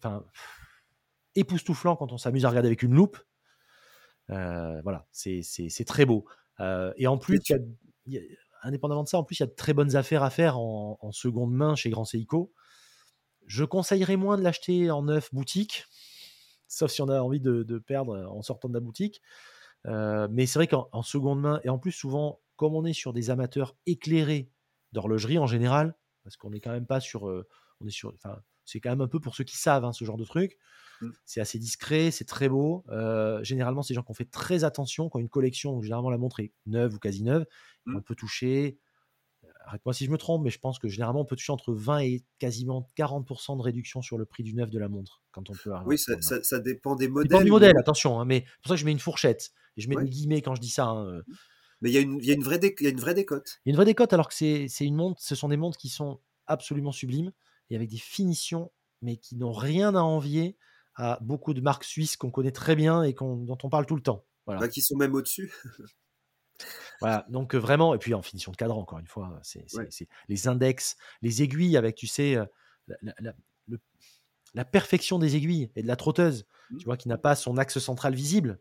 époustouflant quand on s'amuse à regarder avec une loupe. Euh, voilà, c'est très beau. Et en plus, tu- il y a- il y a- indépendamment de ça, en plus, il y a de très bonnes affaires à faire en, en seconde main chez Grand Seiko. Je conseillerais moins de l'acheter en neuf boutique, sauf si on a envie de, de perdre en sortant de la boutique. Euh, mais c'est vrai qu'en en seconde main, et en plus, souvent, comme on est sur des amateurs éclairés d'horlogerie en général, parce qu'on n'est quand même pas sur. euh, on est sur enfin, c'est quand même un peu pour ceux qui savent hein, ce genre de truc. Mm. C'est assez discret, c'est très beau. Euh, généralement, c'est des gens qui ont fait très attention quand une collection, généralement la montre est neuve ou quasi neuve, Mm. on peut toucher. Arrête-moi si je me trompe, mais je pense que généralement on peut toucher entre 20 et quasiment 40% de réduction sur le prix du neuf de la montre quand on peut. Oui, ça, ça- ça dépend des Ça modèles. dépend du modèle, attention, hein, mais c'est pour ça que je mets une fourchette. Et je mets Ouais. des guillemets quand je dis ça. hein, euh. Mais il y, a une- il y a une vraie dé- il y a une vraie décote. Il y a une vraie décote alors que c'est une montre, ce sont des montres qui sont absolument sublimes et avec des finitions, mais qui n'ont rien à envier à beaucoup de marques suisses qu'on connaît très bien et qu'on- dont on parle tout le temps. Voilà. Bah, qui sont même au-dessus. Voilà, donc vraiment, et puis en finition de cadran, encore une fois, c'est Ouais. les index, les aiguilles avec, tu sais, la, la- la- le- la perfection des aiguilles et de la trotteuse, Mhm. tu vois, qui n'a pas son axe central visible.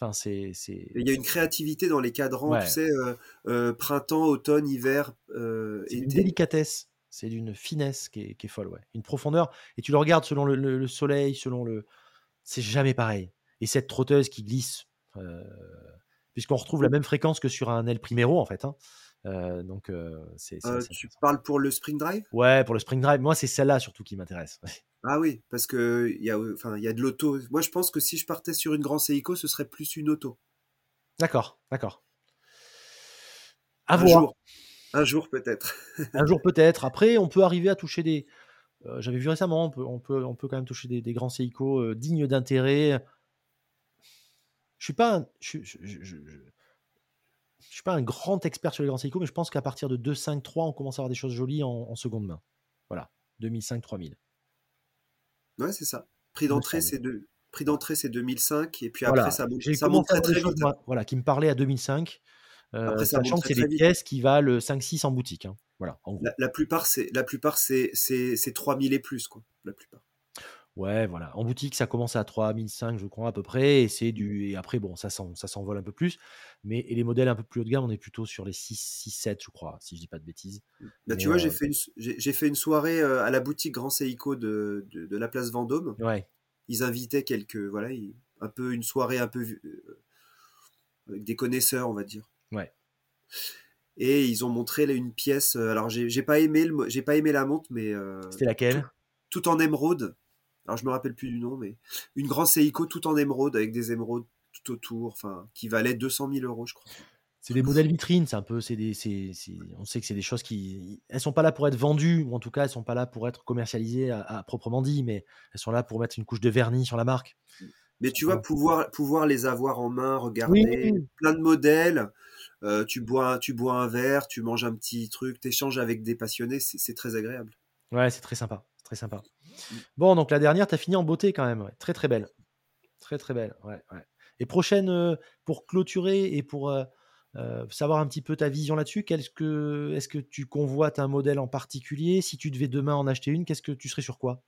Enfin, c'est. Il y a une créativité dans les cadrans, Ouais. tu sais, euh, euh, printemps, automne, hiver, euh, C'est été. délicatesse, c'est d'une finesse qui est, qui est folle, ouais. Une profondeur. Et tu le regardes selon le, le- le soleil, selon le. C'est jamais pareil. Et cette trotteuse qui glisse, euh, puisqu'on retrouve la même fréquence que sur un El Primero, en fait. hein. Euh, donc, euh, c'est. c'est Euh, assez tu parles pour le Spring Drive? Ouais, pour le Spring Drive, moi, c'est celle-là surtout qui m'intéresse. Ah oui, parce que il y a, enfin, il y a de l'auto. Moi, je pense que si je partais sur une Grand Seiko, ce serait plus une auto. D'accord, d'accord. À Un voir. jour. Un jour peut-être. Un jour peut-être. Après, on peut arriver à toucher des. J'avais vu récemment, on peut, on peut, on peut quand même toucher des, des grands Seiko dignes d'intérêt. Je suis pas, un, je, je, je- je- je suis pas un grand expert sur les grands Seiko, mais je pense qu'à partir de 2, 5, 3, on commence à avoir des choses jolies en, en seconde main. Voilà, 2005, 3000. Ouais, c'est ça. Prix d'entrée, c'est de... Prix d'entrée, c'est 2005, et puis Voilà, après, ça monte, ça très très choses, vite. moi, voilà, qui me parlaient à 2005, euh, Après, ça sachant que c'est des pièces qui valent 5-6 en boutique. hein. Voilà, en gros. La, la plupart, c'est la plupart, c'est c'est c'est 3000 et plus, quoi. La plupart. Ouais, voilà. En boutique, ça commence à 3005, je crois, à peu près. Et, c'est du... et après, bon, ça, s'en- ça s'envole un peu plus. Mais et les modèles un peu plus haut de gamme, on est plutôt sur les 6, 6 7, je crois, si je dis pas de bêtises. Bah, Mais, tu vois, j'ai euh, fait une j'ai j'ai fait une soirée euh, à la boutique Grand Seiko de, de, de la place Vendôme. Ouais, Ils invitaient quelques voilà, ils- un peu une soirée un peu euh, avec des connaisseurs, on va dire. ouais. Et ils ont montré là, une pièce. euh, Alors j'ai j'ai pas aimé le mo- j'ai pas aimé la montre, mais euh, C'était laquelle? tout en émeraude. Alors je me rappelle plus du nom, mais une Grand Seiko tout en émeraude avec des émeraudes tout autour, enfin qui valait 200 000 euros, je crois. C'est des modèles vitrines, c'est un peu, c'est des, c'est- on sait que c'est des choses qui, elles sont pas là pour être vendues, ou en tout cas, elles sont pas là pour être commercialisées à, à proprement dit, mais elles sont là pour mettre une couche de vernis sur la marque. Mais tu vois, pouvoir, pouvoir les avoir en main, regarder, Oui, plein de modèles, euh, tu, bois, tu bois un verre, tu manges un petit truc, tu échanges avec des passionnés, c'est très agréable. Ouais, c'est très sympa, c'est très sympa. Bon, donc la dernière, tu as fini en beauté quand même, ouais. très très belle, très très belle, ouais, ouais. Et prochaine, euh, pour clôturer et pour euh, euh, savoir un petit peu ta vision là-dessus, qu'est-ce que, est-ce que tu convoites un modèle en particulier? Si tu devais demain en acheter une, qu'est-ce que tu serais sur quoi?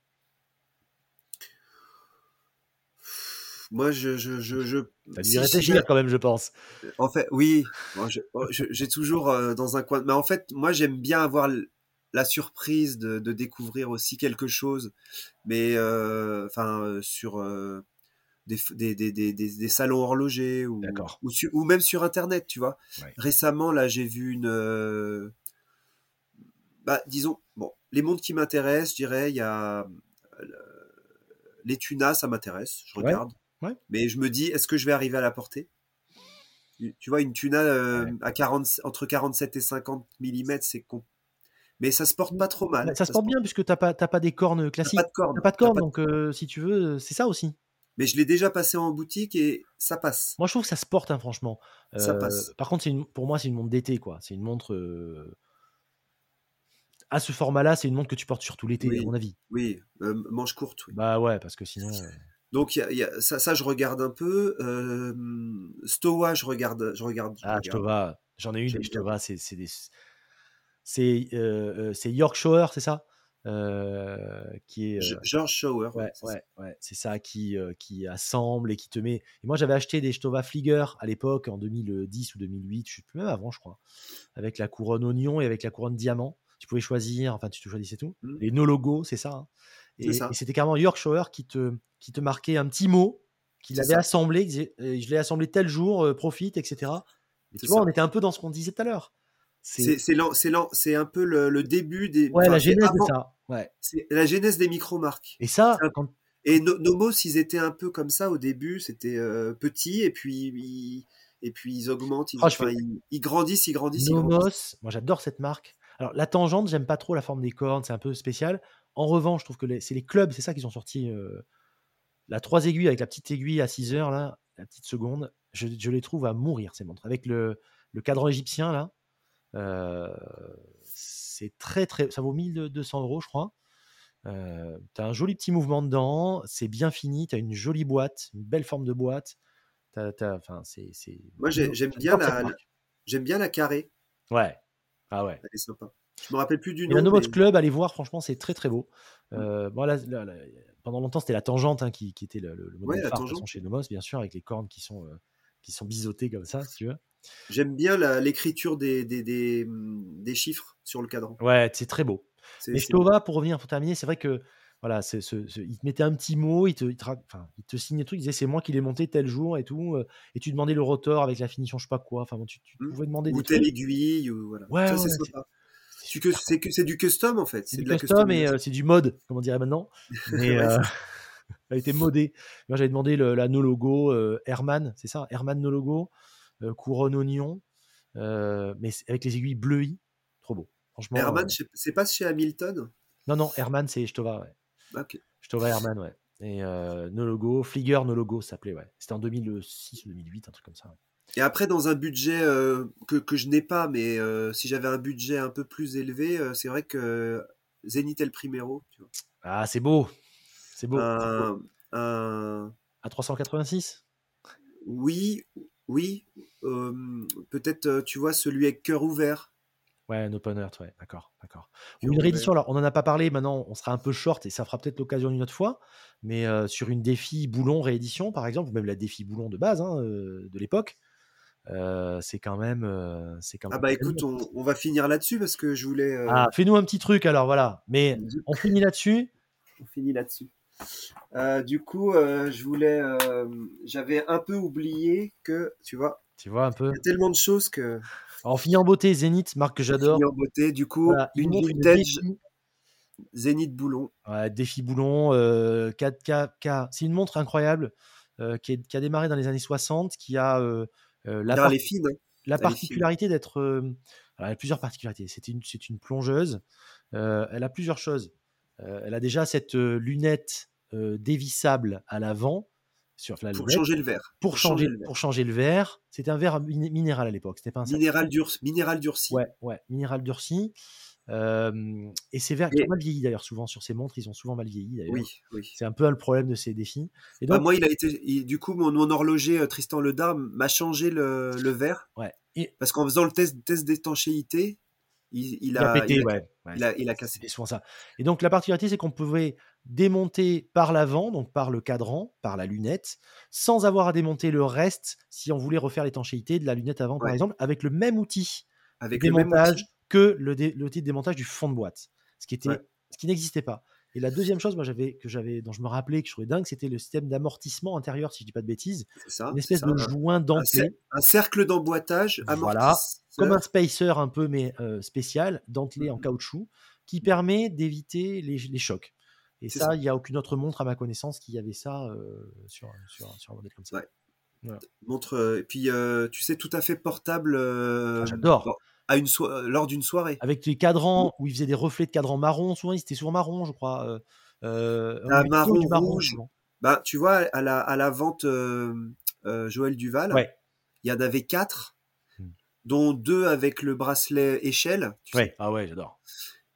Moi, je. je, je, je dû si quand même, je pense. en fait, oui, oh, j'ai toujours euh, dans un coin. Mais en fait, moi, j'aime bien avoir la surprise de, de découvrir aussi quelque chose, mais euh, enfin, euh, sur. euh, des, des, des, des, des, salons horlogers ou, ou, su- ou même sur internet, tu vois. Ouais. Récemment, là, j'ai vu une. euh, bah, disons, bon, les montres qui m'intéressent, je dirais, il y a. euh, Les tunas, ça m'intéresse, je regarde. ouais. Mais je me dis, est-ce que je vais arriver à la porter? Tu vois, une tuna euh, à 40, entre 47 et 50 mm, c'est con. Mais ça se porte pas trop mal. Bah, ça se porte bien puisque t'as pas, pas des cornes T'as classiques. pas de corde. T'as pas de cornes, pas de- donc euh, si tu veux, c'est ça aussi. Mais je l'ai déjà passé en boutique et ça passe. Moi, je trouve que ça se porte, hein, franchement. Ça Euh, passe. Par contre, une- pour moi, c'est une montre d'été, quoi. C'est une montre. euh, À ce format-là, c'est une montre que tu portes surtout l'été, à mon avis. Oui, euh, manche courte, oui. Bah ouais, parce que sinon. euh, Donc, il y a- il y a- ça, ça, je regarde un peu. Euh, Stowa, je regarde. Je regarde, je Ah, regarde. Stova, j'en ai une c'est c'est des c'est, heu heu, c'est ça? Qui est, George Shower, ouais, ouais, c'est ça. ouais, ouais, ça qui, qui assemble et qui te met et moi j'avais acheté des Stova Flieger à l'époque en 2010 ou 2008, je sais plus, même avant je crois, avec la couronne oignon et avec la couronne diamant. Tu pouvais choisir, enfin tu te choisissais tout. Mhm. Les no logos, c'est ça, hein et ça. et c'était carrément Yorkshire qui te qui te marquait un petit mot qu'il avait ça. assemblé, qui disait: «Heu, je l'ai assemblé tel jour, profite» et cetera. Mais tu vois, ça. on était un peu dans ce qu'on disait tout à l'heure. C'est un peu le, le début des. ouais, la genèse de ça, ouais C'est la genèse des micro-marques. et ça, C'est un- quand Et No- Nomos, ils étaient un peu comme ça au début. C'était euh, petit, et puis ils, et puis ils augmentent. Ils, je enfin, fais- ils, ils grandissent, ils grandissent, ils grandissent. Nomos, moi j'adore cette marque. Alors la tangente, j'aime pas trop la forme des cornes, c'est un peu spécial. En revanche, je trouve que c'est les clubs, c'est ça qu'ils ont sorti. euh, la 3 aiguilles avec la petite aiguille à 6 heures, là, la petite seconde, je, je les trouve à mourir ces montres. Avec le, le cadran égyptien, là, c'est très très. Ça vaut 1200 euros, je crois. Euh, t'as un joli petit mouvement dedans, c'est bien fini, t'as une jolie boîte, une belle forme de boîte. T'as- Enfin, c'est. c'est- Moi, j'ai- j'aime bien la, marque. j'aime bien la carrée. Ouais. Ah ouais. Elle est sympa. Je me rappelle plus du nom. la Nomos mais- Club, allez voir, franchement, c'est très très beau. Euh, bon, là, là, là, pendant longtemps, c'était la tangente hein, qui, qui était le, le- le modèle Ouais, la phare façon, tangente. chez Nomos, bien sûr, avec les cornes qui sont, euh, qui sont biseautées comme ça, si tu veux. J'aime bien l'écriture des, des, des, des chiffres sur le cadran. Ouais, c'est très beau. Mais Stova, pour revenir, pour terminer, c'est vrai que voilà, il te mettait un petit mot, il te, il te, ra- enfin, il te signait le truc, il disait c'est moi qui l'ai monté tel jour et tout, euh, et tu demandais le rotor avec la finition, je sais pas quoi, enfin, bon, tu, tu Hmm. pouvais demander Ou telle aiguille, ou voilà. Ouais, ça, ouais, c'est sympa. c'est du custom en fait. C'est du de la custom et euh, c'est du mode, comme on dirait maintenant. Mais euh, elle a été modée. Moi, j'avais demandé le- la no logo Herman, c'est ça Herman no logo, couronne oignon, euh, mais avec les aiguilles bleuies. Trop beau. Franchement. Herman, euh, c'est pas chez Hamilton? Non, non, Herman, c'est Stova, ouais. Ok. Stova Herman, ouais. Et euh, no logo, Flieger no logo, ça s'appelait, ouais. C'était en 2006 ou 2008, un truc comme ça. ouais. Et après, dans un budget euh, que, que je n'ai pas, mais euh, si j'avais un budget un peu plus élevé, euh, c'est vrai que Zenith El Primero, tu vois. Ah, c'est beau. C'est beau. Un, un- À 386 oui, oui, euh, peut-être, euh, tu vois, celui avec cœur ouvert. Ouais, un open earth, ouais, d'accord, d'accord. Une réédition, alors on n'en a pas parlé, maintenant on sera un peu short et ça fera peut-être l'occasion d'une autre fois, mais euh, sur une défi boulon réédition par exemple, ou même la défi boulon de base hein, euh, de l'époque, euh, c'est quand même. c'est quand Ah même bah écoute, on, on va finir là-dessus parce que je voulais. Ah, fais-nous un petit truc alors, voilà. Mais on finit là-dessus. on finit là-dessus. Euh, du coup, euh, je voulais. euh, J'avais un peu oublié que, tu vois, Tu vois un peu. il y a tellement de choses que. Alors, on finit en beauté, Zénith, marque que j'adore. En beauté. Du coup, Voilà, il une vintage Zénith Boulon. ouais, défi boulon, euh, 4K. C'est une montre incroyable qui, est- qui a démarré dans les années 60, qui a la les hein. La particularité d'être. alors, elle a plusieurs particularités. C'est une, plongeuse. Elle a plusieurs choses. Elle a déjà cette lunette dévissable à l'avant sur la Pour changer le verre. pour changer, le verre. pour changer le verre. C'était un verre min- minéral à l'époque. C'était pas un. Minéral, dur, minéral durci. Ouais, ouais, minéral durci. Euh, et ces verres qui ont mal vieilli d'ailleurs souvent sur ces montres, ils ont souvent mal vieilli d'ailleurs. Oui, oui. C'est un peu le problème de ces défis. Et Bah, donc, moi, il a été. il- du coup, mon, mon horloger euh, Tristan Ledar m'a changé le, le verre ouais. Et parce qu'en faisant le test, test d'étanchéité, il, a pété, il a- ouais. ouais, il a- il a cassé. Souvent ça. Et donc la particularité, c'est qu'on pouvait démonter par l'avant, donc par le cadran, par la lunette, sans avoir à démonter le reste si on voulait refaire l'étanchéité de la lunette avant, par exemple, avec le même outil de avec le même démontage que le dé- de démontage du fond de boîte, ce qui était, Ouais. ce qui n'existait pas. Et la deuxième chose, moi, j'avais que j'avais, dont je me rappelais que je trouvais dingue, c'était le système d'amortissement intérieur, si je dis pas de bêtises, ça. une espèce ça, de joint un, dentelé, cer- un cercle d'emboîtage Voilà. comme un spacer un peu mais euh, spécial, dentelé en Mhm. caoutchouc, qui permet d'éviter les, les chocs. Et ça, il n'y a aucune autre montre à ma connaissance qui avait ça euh, sur, sur, sur un modèle comme ça. Ouais. montre. euh, et puis, euh, tu sais, tout à fait portable. j'adore. lors- À une so- lors d'une soirée. Avec les cadrans où il faisait des reflets de cadran marron, souvent, il était souvent marron, je crois. Ah, marron, du rouge. souvent. Bah, tu vois, à la, à la vente Joël Duval, Ouais, il y en avait quatre, Hmm. dont deux avec le bracelet échelle. tu sais. ouais. Ah ouais, j'adore.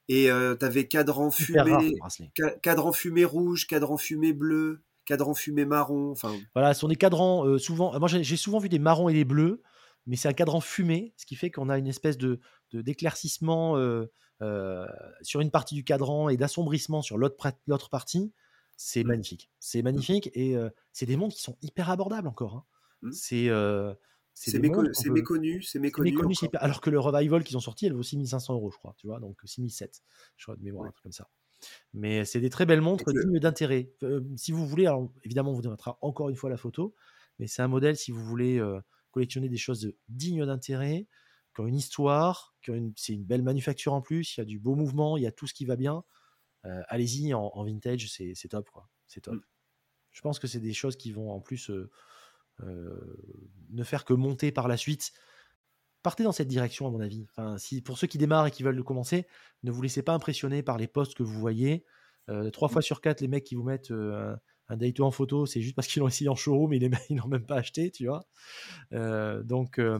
Et euh, tu avais cadran fumé, ca- cadran fumé rouge, cadran fumé bleu, cadran fumé marron. Enfin, Voilà, ce sont des cadrans euh, souvent. Moi, j'ai souvent vu des marrons et des bleus, mais c'est un cadran fumé, ce qui fait qu'on a une espèce de d'éclaircissement euh, euh, sur une partie du cadran et d'assombrissement sur l'autre partie. C'est Mm. magnifique. C'est magnifique et euh, c'est des montres qui sont hyper abordables encore. hein. Mm. C'est euh, c'est méco- méconnu, c'est méconnu. alors que le revival qu'ils ont sorti, elle vaut 6500 euros, je crois, tu vois, donc 6007, je crois, de mémoire, Ouais. un truc comme ça. Mais c'est des très belles montres le- dignes d'intérêt. Euh, si vous voulez, alors évidemment, on vous mettra encore une fois la photo, mais c'est un modèle si vous voulez euh, collectionner des choses dignes d'intérêt, qui ont une histoire, qui ont une, c'est une belle manufacture en plus, il y a du beau mouvement, il y a tout ce qui va bien. Euh, allez-y en, en vintage, c'est top, quoi. C'est top. Mm. Je pense que c'est des choses qui vont en plus ne faire que monter par la suite. Partez dans cette direction, à mon avis. Enfin, si, pour ceux qui démarrent et qui veulent le commencer, ne vous laissez pas impressionner par les posts que vous voyez. Euh, trois fois sur quatre, les mecs qui vous mettent euh, un, un en photo, c'est juste parce qu'ils l'ont essayé en showroom mecs, ils n'ont même pas acheté, tu vois. Euh, donc, euh,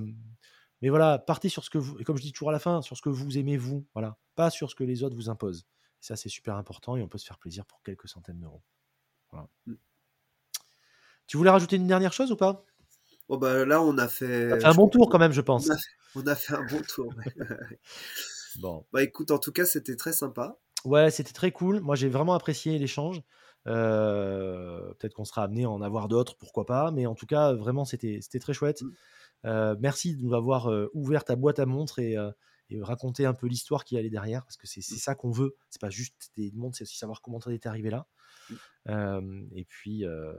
mais voilà, partez sur ce que vous, comme je dis toujours à la fin, sur ce que vous aimez vous, voilà, pas sur ce que les autres vous imposent. Ça, c'est super important et on peut se faire plaisir pour quelques centaines d'euros. Voilà. Mm. Tu voulais rajouter une dernière chose ou pas? Bon, bah, là, on a fait. Un bon tour quand même, je pense. On a, on a fait un bon tour. Bon. bah écoute, en tout cas, c'était très sympa. Ouais, c'était très cool. Moi, j'ai vraiment apprécié l'échange. Euh, Peut-être qu'on sera amené à en avoir d'autres, pourquoi pas. Mais en tout cas, vraiment, c'était c'était très chouette. Mm. Euh, merci de nous avoir euh, ouvert ta boîte à montres et, euh, et raconté un peu l'histoire qui allait derrière, parce que c'est c'est ça qu'on veut. C'est pas juste des montres, c'est aussi savoir comment t'en es arrivé là. Mm. Euh, et puis, euh,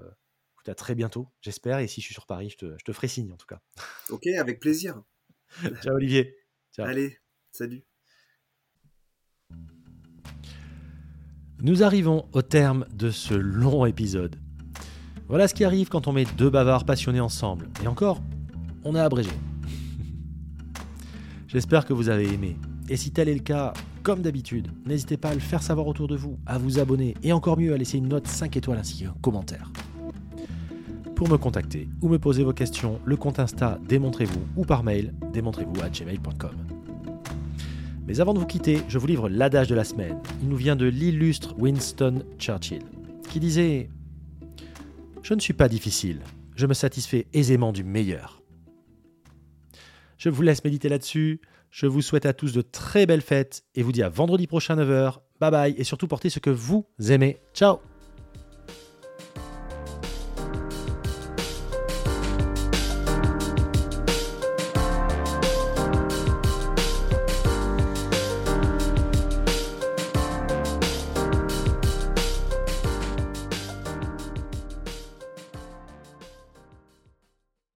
écoute, à très bientôt, j'espère. Et si je suis sur Paris, je te, je te ferai signe en tout cas. Ok, avec plaisir. Ciao Olivier. Ciao. Allez, salut. Nous arrivons au terme de ce long épisode. Voilà ce qui arrive quand on met deux bavards passionnés ensemble. Et encore, on a abrégé. J'espère que vous avez aimé. Et si tel est le cas, comme d'habitude, n'hésitez pas à le faire savoir autour de vous, à vous abonner et encore mieux à laisser une note 5 étoiles ainsi qu'un commentaire. Pour me contacter ou me poser vos questions, le compte Insta Démontrez-vous ou par mail démontrez-vous à gmail.com. Mais avant de vous quitter, je vous livre l'adage de la semaine. Il nous vient de l'illustre Winston Churchill, qui disait Je ne suis pas difficile, je me satisfais aisément du meilleur. Je vous laisse méditer là-dessus. Je vous souhaite à tous de très belles fêtes et vous dis à vendredi prochain 9h. Bye bye et surtout portez ce que vous aimez. Ciao